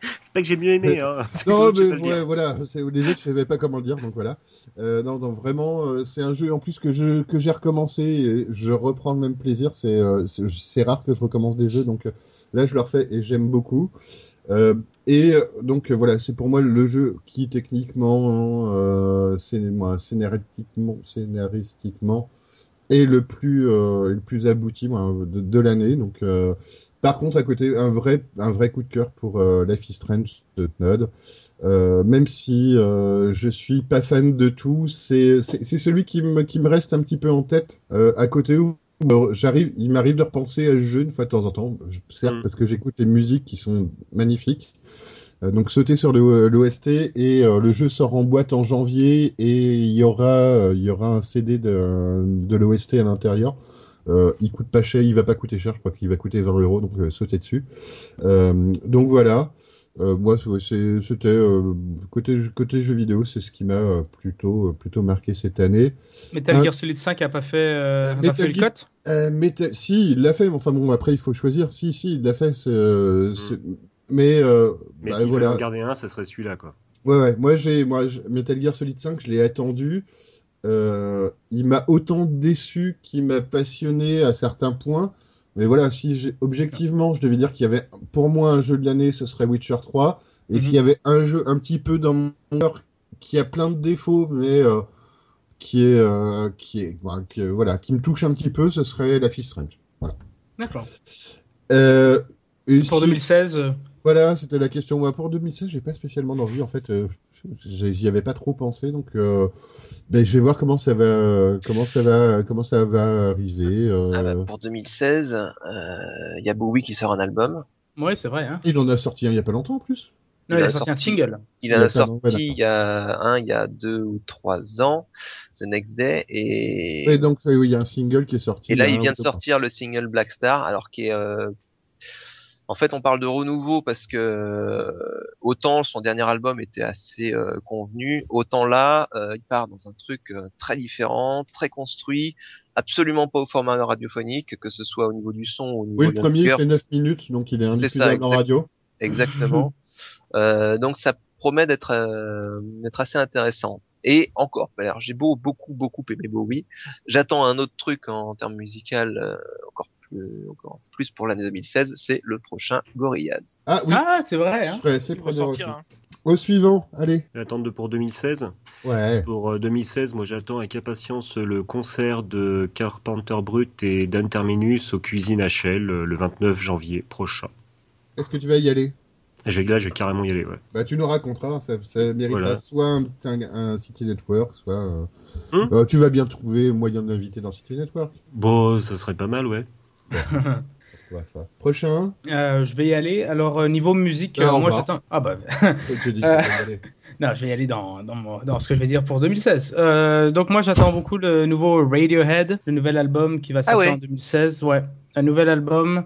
C'est pas que j'ai mieux aimé, hein. (laughs) Non, que je sais mais pas le ouais, voilà, c'est- les autres, je savais pas comment le dire, donc voilà. Euh, non, non, vraiment, euh, c'est un jeu en plus que je que j'ai recommencé. Et je reprends le même plaisir. C'est euh, c'est rare que je recommence des jeux, donc là, je le refais et j'aime beaucoup. Euh, et euh, donc euh, voilà, c'est pour moi le jeu qui techniquement, scénaristiquement, est le plus le plus abouti de, l'année. Donc par contre, à côté, un vrai, un vrai coup de cœur pour euh, Life is Strange de Node. Euh, même si euh, je suis pas fan de tout, c'est celui qui me, qui me reste un petit peu en tête. À côté où j'arrive, il m'arrive de repenser à ce jeu une fois de temps en temps. Certes, Mm. parce que j'écoute les musiques qui sont magnifiques. Euh, donc sauter sur le- l'OST et euh, le jeu sort en boîte en janvier et il y aura, euh, il y aura un CD de, de l'OST à l'intérieur. Euh, il coûte pas cher, il va pas coûter cher, je crois qu'il va coûter 20 euros, donc euh, sautez dessus. Euh, donc voilà. Euh, moi, c'était euh, côté côté jeu vidéo, c'est ce qui m'a euh, plutôt plutôt marqué cette année. Metal Gear Solid 5 a pas fait, euh, a pas Metal fait le Euh, t'as- si, il l'a fait, mais enfin bon, après il faut choisir. Si, si, il l'a fait. euh, c'est- Mais, euh, Mais bah, s'il voilà. fallait en garder un, ça serait celui-là, quoi. Ouais, ouais. Moi, j'ai, moi, je- Metal Gear Solid 5, je l'ai attendu. Euh, il m'a autant déçu qu'il m'a passionné à certains points. Mais voilà, si objectivement, je devais dire qu'il y avait, pour moi, un jeu de l'année, ce serait Witcher 3. Et Mhm. s'il y avait un jeu un petit peu dans mon cœur qui a plein de défauts, mais euh, qui est, euh, qui est, voilà, que- voilà, qui me touche un petit peu, ce serait Life is Strange. Voilà. D'accord. Euh, et Pour si- 2016, euh, voilà, c'était la question. Moi, pour 2016, j'ai pas spécialement d'envie. En fait, euh, j'y avais pas trop pensé, donc euh, ben, je vais voir comment ça va, comment ça va, comment ça va arriver. euh. Ah bah, pour 2016, euh, il y a Bowie qui sort un album. ouais, c'est vrai. Hein. Il en a sorti un il y a pas longtemps en plus. Non, Il il, a a sorti un single. Il Il en y a sorti il y a un il y a deux ou trois ans, The Next Day, et, Et donc, oui, il y a un single qui est sorti. et là il vient de sortir le single Black Star, alors qui est euh, en fait on parle de renouveau parce que euh, autant son dernier album était assez euh, convenu, autant là euh, il part dans un truc euh, très différent, très construit, absolument pas au format radiophonique, que ce soit au niveau du son ou au niveau Oui, le premier fait 9 minutes, donc il est ça, indiffusable en radio. Exactement. (laughs) Euh, donc ça promet d'être euh, d'être assez intéressant. Et encore, j'ai beau beaucoup beaucoup aimé Bowie, j'attends un autre truc en, termes musical euh, encore plus encore plus pour l'année 2016, c'est le prochain Gorillaz. Ah oui, Ah, c'est vrai. je Hein. preneur aussi. hein. Au suivant, allez. L'attente de pour 2016. Ouais. Pour euh, 2016, moi j'attends avec impatience le concert de Carpenter Brut et Dan Terminus aux cuisines HL euh, le 29 janvier prochain. Est-ce que tu vas y aller? Je, là, je vais carrément y aller, ouais. Bah, tu nous raconteras, ça, ça méritera Voilà. soit un, un, un City Network, soit. euh, Hum euh, tu vas bien trouver moyen de l'inviter dans City Network. Bon, ça serait pas mal, ouais. Ça? Prochain. Euh, je vais y aller. Alors, euh, niveau musique, Ah, euh, moi j'attends. Ah bah. (laughs) Aller. Non, je vais y aller dans, dans, mon- dans ce que je vais dire pour 2016. Euh, donc moi j'attends beaucoup le nouveau Radiohead, le nouvel album qui va sortir ouais. en 2016. Ouais, un nouvel album.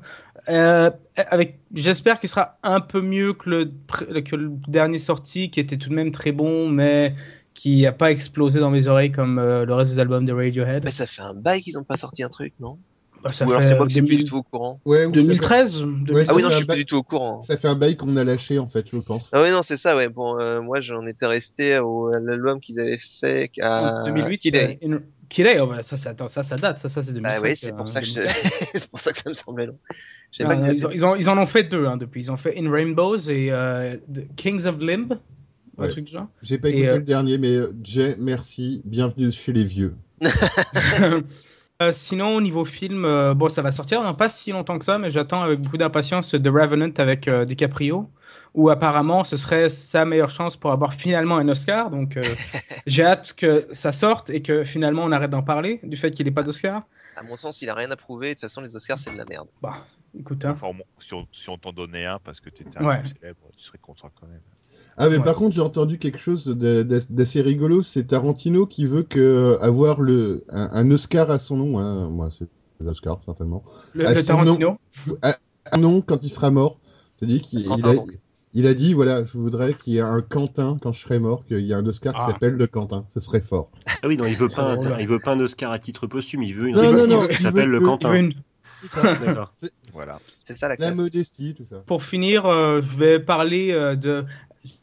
Euh, avec, j'espère qu'il sera un peu mieux que le, que le dernier sorti, qui était tout de même très bon, mais qui n'a pas explosé dans mes oreilles comme euh, le reste des albums de Radiohead. Mais ça fait un bail qu'ils ont pas sorti un truc, non? Bah, ça Ou alors c'est moi qui suis plus 2000 du tout au courant. Ouais, ou ça fait- 2013. Ouais, Ah oui non, je suis plus du tout au courant. Ça fait un bail qu'on a lâché, en fait, je pense. Ah oui non, c'est ça ouais. Bon euh, moi j'en étais resté au à l'album qu'ils avaient fait à en 2008. Kid A. euh, In- oh, bah, ça, ça, attends, ça, ça date, ça, ça c'est 2005. Ah oui, c'est euh, pour ça que je... 2004. (laughs) c'est pour ça que ça me semblait long. Pas que ils, ça- ont- ils, ont- ils en ont fait deux hein, depuis. Ils ont fait In Rainbows et euh, The Kings of Limb, un Ouais. truc genre. J'ai pas Et, écouté euh, le dernier, mais Jay, merci. Bienvenue chez les vieux. (laughs) (laughs) Euh, sinon, au niveau film, euh, bon, ça va sortir dans pas si longtemps que ça, mais j'attends avec beaucoup d'impatience The Revenant avec euh, DiCaprio, où apparemment ce serait sa meilleure chance pour avoir finalement un Oscar. Donc, euh, (laughs) j'ai hâte que ça sorte et que finalement on arrête d'en parler du fait qu'il n'ait pas d'Oscar. À mon sens, il a rien à prouver. De toute façon, les Oscars, c'est de la merde. Bah, écoute, hein. Enfin, si on, si on t'en donnait un parce que t'étais un Ouais. peu célèbre, tu serais content quand même. Ah, mais Ouais. par contre, j'ai entendu quelque chose d'assez rigolo. C'est Tarantino qui veut que, euh, avoir le, un, un Oscar à son nom. Hein. Moi, c'est les Oscars, certainement. le, le son nom- Tarantino. Un nom quand il sera mort. C'est-à-dire qu'il a. Il a dit voilà, je voudrais qu'il y ait un Quentin quand je serai mort, qu'il y ait un Oscar qui Ah. s'appelle le Quentin. Ce serait fort. Ah oui, non, il veut pas, un, il veut pas un Oscar à titre posthume, il veut une Non, non, récompense non, qui s'appelle le que- Quentin. Une- C'est ça. (laughs) D'accord. Voilà. C'est ça la La modestie, tout ça. Pour finir, euh, je vais parler euh, de.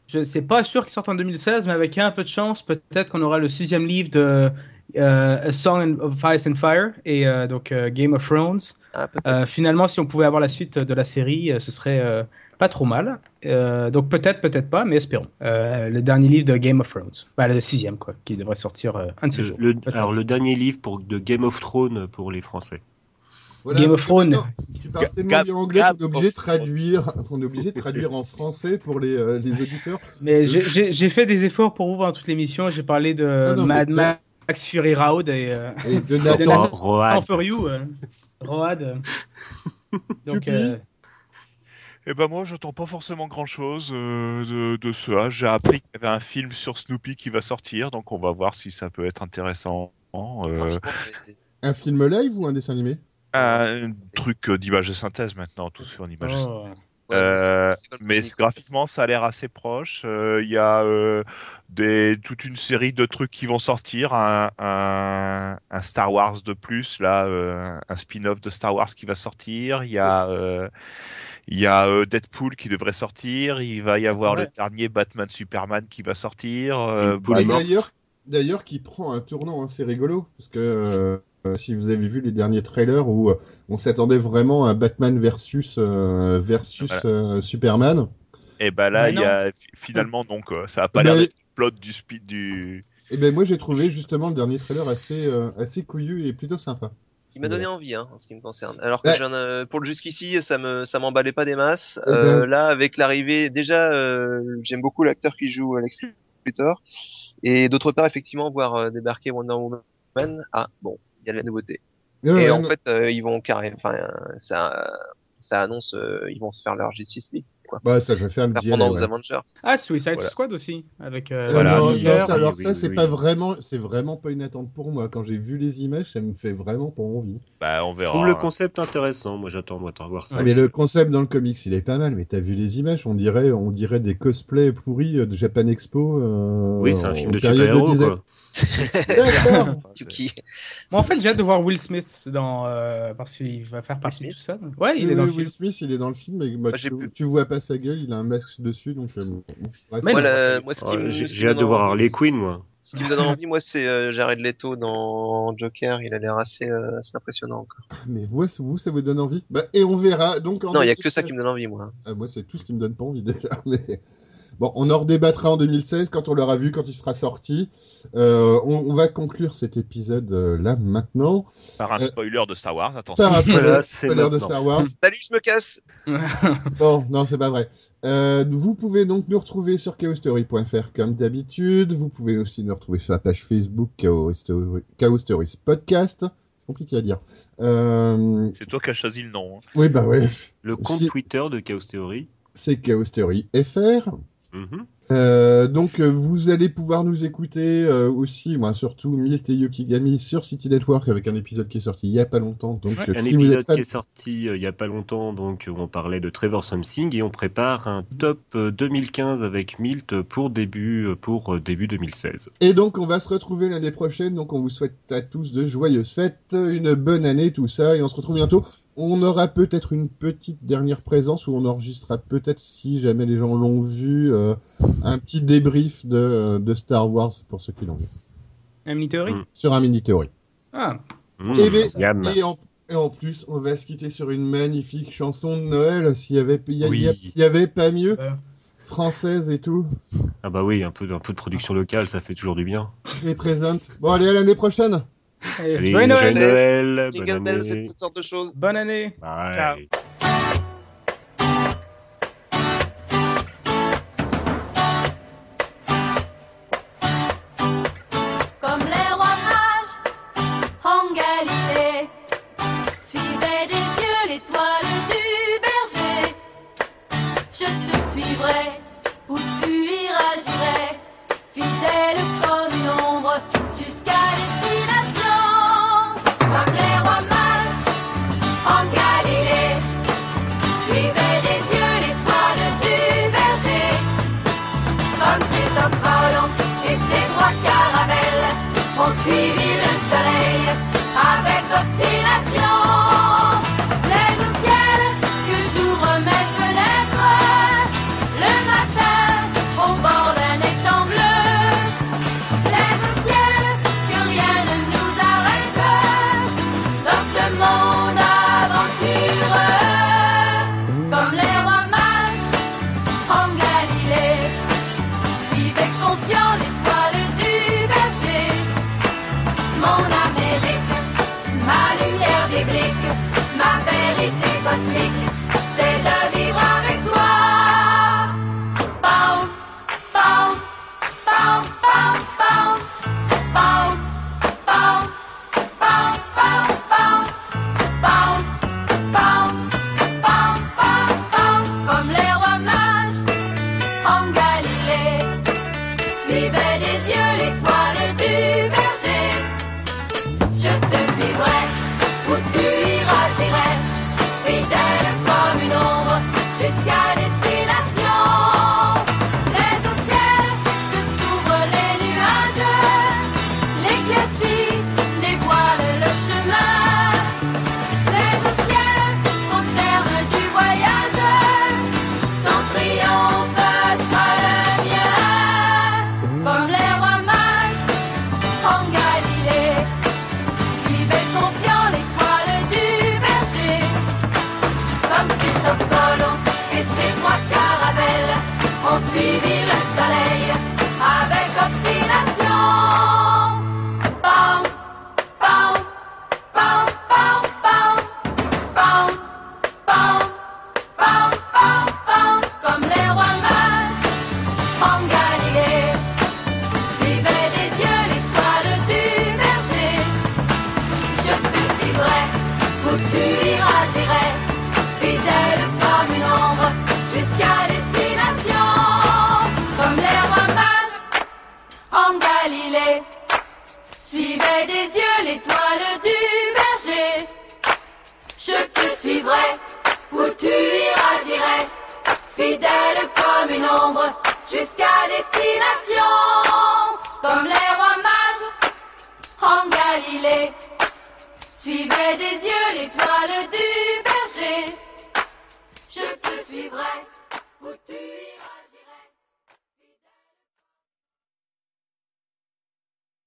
Je sais pas sûr qu'il sorte en 2016, mais avec un peu de chance, peut-être qu'on aura le sixième livre de euh, A Song of Ice and Fire et euh, donc euh, Game of Thrones. Ah. Euh, finalement, si on pouvait avoir la suite de la série, euh, ce serait euh, pas trop mal. Euh, donc peut-être, peut-être pas, mais espérons. Euh, le dernier livre de Game of Thrones, bah, le sixième quoi, qui devrait sortir euh, un de ces jours. le- alors le dernier livre pour, de Game of Thrones pour les Français. Voilà. Game of Thrones. Tu parles tellement bien anglais qu'on est obligé de traduire, on est obligé de traduire en français pour les, euh, les auditeurs. Mais j'ai- j'ai fait des efforts pour vous pendant toute l'émission. J'ai parlé de Non, non, Mad Max Fury Road et euh, Et de (laughs) Nathan- Rohan. for You, euh, Road. euh. (laughs) Donc, euh, Eh ben moi, j'attends pas forcément grand-chose euh, de, de cela. J'ai appris qu'il y avait un film sur Snoopy qui va sortir, donc on va voir si ça peut être intéressant. Euh, Un film live ou un dessin animé? Un truc euh, d'image de synthèse maintenant, tout sur une image de oh. synthèse. ouais, Euh, c'est- c'est mais Sonic, graphiquement, ça a l'air assez proche. Euh, Il y a euh, des, toute une série de trucs qui vont sortir. Un, un, un Star Wars de plus, là, euh, un spin-off de Star Wars qui va sortir. Il y a, euh, il y a euh, Deadpool qui devrait sortir. Il va y avoir le dernier Batman Superman qui va sortir. Euh, bah, d'ailleurs, d'ailleurs, qui prend un tournant assez rigolo, parce que euh, euh, si vous avez vu les derniers trailers où euh, on s'attendait vraiment à Batman versus euh, versus euh, Superman, et ben là, Mais il y a finalement non quoi. Ça a pas l'air d'être le plot du speed du. et ben moi j'ai trouvé justement le dernier trailer assez euh, assez couillu et plutôt sympa. Il m'a donné envie, hein, en ce qui me concerne. Alors que Ouais. pour le jusqu'ici, ça me, ça m'emballait pas des masses. Eh ben- Euh, là, avec l'arrivée, déjà, euh, j'aime beaucoup l'acteur qui joue Alex Luthor. Et d'autre part, effectivement, voir euh, débarquer Wonder Woman. Ah, bon, il y a de la nouveauté. Ouais, Et ouais, en non. fait, euh, ils vont carré, enfin, euh, ça, ça annonce, euh, ils vont se faire leur Justice League, quoi. Bah, ça va faire le Faire DLA, pendant aux ouais. Avengers. Ah, Suicide Voilà. Squad aussi, avec euh, Voilà, non, oui, non, oui, ça, alors oui, ça oui, c'est oui. pas vraiment, c'est vraiment pas une attente pour moi. Quand j'ai vu les images, ça me fait vraiment pas envie. Bah, on Je verra. trouve le concept intéressant. Moi, j'attends moi, de voir ça. Ah, mais le concept dans le comics, il est pas mal. Mais t'as vu les images On dirait, on dirait des cosplays pourris de Japan Expo. euh, Oui, c'est un film de super-héros. (laughs) D'accord. Moi, en fait, j'ai hâte de voir Will Smith dans euh, parce qu'il va faire partie de tout ça. Ouais, il Oui, est dans oui, le film. Will Smith, il est dans le film, mais bah, tu, pu- tu vois pas sa gueule, il a un masque dessus, donc. euh, bon, bref. Mais Moi, non, la- c'est- moi, ce qui me- J'ai hâte de donne voir envie, Harley Quinn, moi. Ce qui me donne (laughs) envie, moi, c'est euh, Jared Leto dans Joker. Il a l'air assez, euh, assez impressionnant. Encore. Mais vous, vous, ça vous donne envie? Bah, Et on verra. Donc, en Non, il y a 2016 que ça qui me donne envie, moi. Ah, moi, c'est tout ce qui me donne pas envie déjà. (laughs) Mais bon, on en redébattra en 2016 quand on l'aura vu, quand il sera sorti. Euh, on, on va conclure cet épisode euh, là maintenant Par un Euh, spoiler de Star Wars, attention. par (laughs) Voilà, c'est spoiler de. Star Wars. Salut, je me casse. (laughs) Bon, non, c'est pas vrai. Euh, vous pouvez donc nous retrouver sur chaostory.fr comme d'habitude. Vous pouvez aussi nous retrouver sur la page Facebook Chaos Story- Chaos Stories Podcast. C'est compliqué à dire. Euh, C'est toi qui as choisi le nom. hein. oui, bah ouais. Le compte Si- Twitter de Chaos Theory. C'est Chaos Story FR. Mhm. Euh, donc euh, vous allez pouvoir nous écouter euh, aussi, moi surtout Milt et Yokigami sur City Network avec un épisode qui est sorti il y a pas longtemps. Donc Ouais, Un vous épisode êtes fan- qui est sorti euh, il y a pas longtemps, donc où on parlait de Trevor Something et on prépare un top euh, 2015 avec Milt pour début pour début 2016. Et donc on va se retrouver l'année prochaine. Donc on vous souhaite à tous de joyeuses fêtes, une bonne année, tout ça, et on se retrouve bientôt. On aura peut-être une petite dernière présence où on enregistrera peut-être si jamais les gens l'ont vu euh, un petit débrief de, de Star Wars pour ceux qui l'ont vu Un mini théorie Mm. sur un mini théorie. Ah, Mmh, Eh ben. Et en, et en plus, on va se quitter sur une magnifique chanson de Noël. S'il y avait, il y, a- Oui. il y a- il y avait pas mieux, euh, française et tout. Ah bah oui, un peu, un peu de production locale, ça fait toujours du bien. Les présente. Bon, allez, à l'année prochaine. Allez, Allez, joyeux Noël. Noël, bonne année. toutes sortes de choses. Bonne année. Bye. Comme